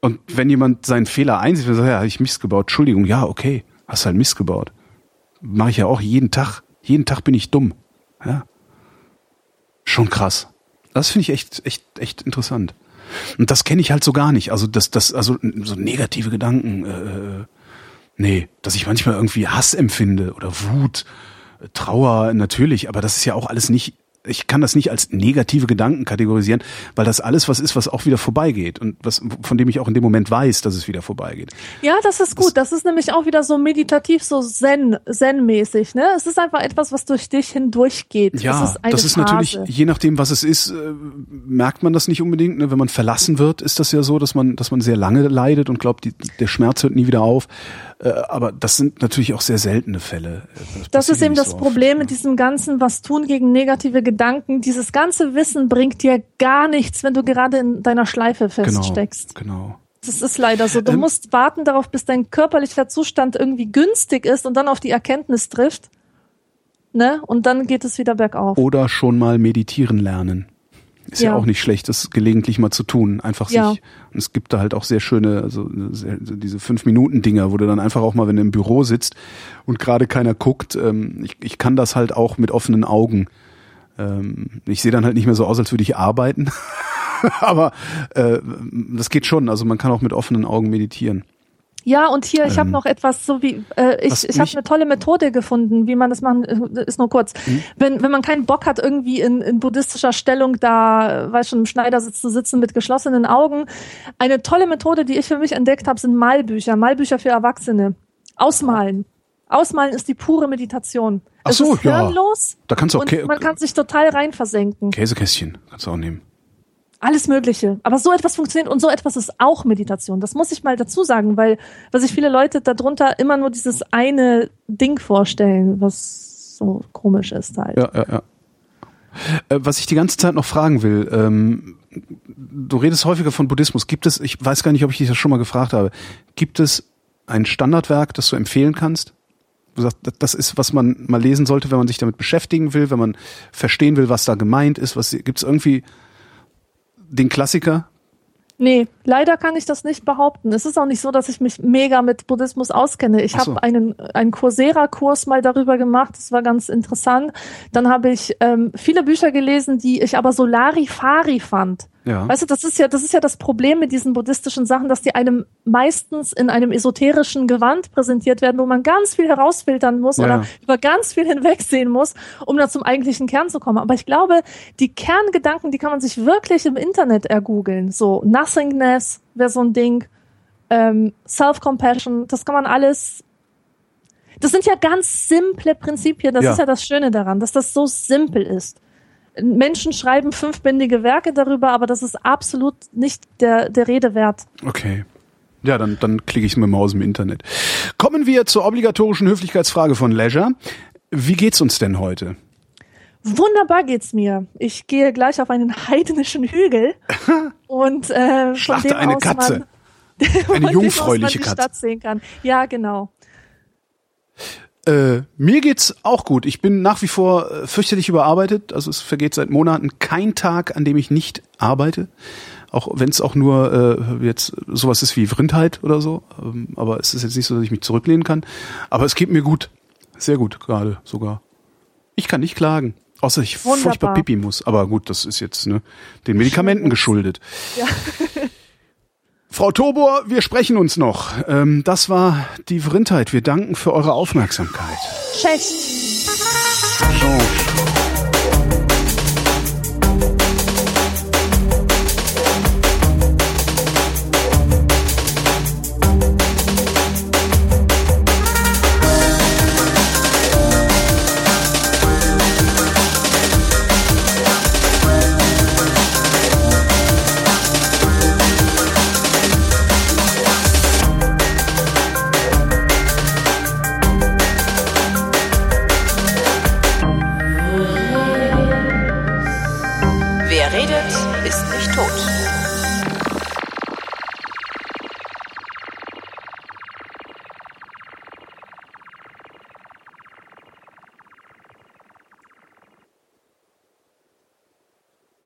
Und wenn jemand seinen Fehler einsieht, sagt, ja, habe ich Mist gebaut. Entschuldigung, ja, okay, hast halt Mist gebaut. Mache ich ja auch jeden Tag. Jeden Tag bin ich dumm. Ja. Schon krass. Das finde ich echt, echt, echt interessant. Und das kenne ich halt so gar nicht. Also das, das, also so negative Gedanken, äh, äh, nee, dass ich manchmal irgendwie Hass empfinde oder Wut, Trauer, natürlich, aber das ist ja auch alles nicht, ich kann das nicht als negative Gedanken kategorisieren, weil das alles was ist, was auch wieder vorbeigeht und was, von dem ich auch in dem Moment weiß, dass es wieder vorbeigeht. Ja, das ist gut. Das, das ist nämlich auch wieder so meditativ, so Zen, Zen-mäßig, ne? Es ist einfach etwas, was durch dich hindurchgeht. Ja, das ist, das ist Phase. natürlich, je nachdem, was es ist, äh, merkt man das nicht unbedingt. Ne? Wenn man verlassen wird, ist das ja so, dass man, dass man sehr lange leidet und glaubt, die, der Schmerz hört nie wieder auf. Äh, aber das sind natürlich auch sehr seltene Fälle. Das passiert ist eben das so oft. Problem mit diesem ganzen Was tun gegen negative Gedanken. Dieses ganze Wissen bringt dir gar nichts, wenn du gerade in deiner Schleife Genau, feststeckst. genau. Das ist leider so. Du Ähm, musst warten darauf, bis dein körperlicher Zustand irgendwie günstig ist und dann auf die Erkenntnis trifft. Ne? Und dann geht es wieder bergauf. Oder schon mal meditieren lernen. Ist ja. Ja. auch nicht schlecht, das gelegentlich mal zu tun. Einfach Ja. sich. Und es gibt da halt auch sehr schöne, also sehr, diese Fünf-Minuten-Dinger, wo du dann einfach auch mal, wenn du im Büro sitzt und gerade keiner guckt, ähm, ich, ich kann das halt auch mit offenen Augen. Ähm, ich sehe dann halt nicht mehr so aus, als würde ich arbeiten. Aber äh, das geht schon. Also man kann auch mit offenen Augen meditieren. Ja, und hier, ich habe Ähm, noch etwas so wie, äh, ich, ich habe eine tolle Methode gefunden, wie man das machen, äh, ist nur kurz. Mhm. Wenn, wenn man keinen Bock hat, irgendwie in, in buddhistischer Stellung da, äh, weiß schon, im Schneidersitz zu sitzen mit geschlossenen Augen. Eine tolle Methode, die ich für mich entdeckt habe, sind Malbücher, Malbücher für Erwachsene. Ausmalen. Ausmalen ist die pure Meditation. Ach es so, ist ja. hirnlos Da kannst du auch und man kann sich total rein versenken. Käsekästchen kannst du auch nehmen. Alles Mögliche. Aber so etwas funktioniert und so etwas ist auch Meditation. Das muss ich mal dazu sagen, weil, weil sich viele Leute darunter immer nur dieses eine Ding vorstellen, was so komisch ist halt. Ja, ja, ja. Äh, was ich die ganze Zeit noch fragen will, ähm, du redest häufiger von Buddhismus. Gibt es, ich weiß gar nicht, ob ich dich das schon mal gefragt habe, gibt es ein Standardwerk, das du empfehlen kannst? Du sagst, das- ist, was man mal lesen sollte, wenn man sich damit beschäftigen will, wenn man verstehen will, was da gemeint ist. Was gibt es irgendwie den Klassiker? Nee, leider kann ich das nicht behaupten. Es ist auch nicht so, dass ich mich mega mit Buddhismus auskenne. Ich so. habe einen, einen Coursera-Kurs mal darüber gemacht, das war ganz interessant. Dann habe ich ähm, viele Bücher gelesen, die ich aber so Larifari fand. Ja. Weißt du, das ist ja, das ist ja das Problem mit diesen buddhistischen Sachen, dass die einem meistens in einem esoterischen Gewand präsentiert werden, wo man ganz viel herausfiltern muss Ja. oder über ganz viel hinwegsehen muss, um da zum eigentlichen Kern zu kommen. Aber ich glaube, die Kerngedanken, die kann man sich wirklich im Internet ergoogeln. So Nothingness wäre so ein Ding, ähm, Self-Compassion, das kann man alles. Das sind ja ganz simple Prinzipien. Das Ja. ist ja das Schöne daran, dass das so simpel ist. Menschen schreiben fünfbändige Werke darüber, aber das ist absolut nicht der, der Rede wert. Okay. Ja, dann, dann klicke ich mir mal aus dem Internet. Kommen wir zur obligatorischen Höflichkeitsfrage von Leisure. Wie geht's uns denn heute? Wunderbar geht's mir. Ich gehe gleich auf einen heidnischen Hügel und äh, Schlachte eine Katze. Man, Eine jungfräuliche aus man die Katze. Stadt sehen kann. Ja, genau. Äh, mir geht's auch gut. Ich bin nach wie vor äh, fürchterlich überarbeitet. Also es vergeht seit Monaten kein Tag, an dem ich nicht arbeite. Auch wenn es auch nur äh, jetzt sowas ist wie Vrindheit oder so. Ähm, aber es ist jetzt nicht so, dass ich mich zurücklehnen kann. Aber es geht mir gut. Sehr gut gerade sogar. Ich kann nicht klagen. Außer ich Wunderbar. furchtbar pipi muss. Aber gut, das ist jetzt ne, den Medikamenten geschuldet. Ja. Frau Tobor, wir sprechen uns noch. Ähm, das war die Vrindheit. Wir danken für eure Aufmerksamkeit. Cześć. Change.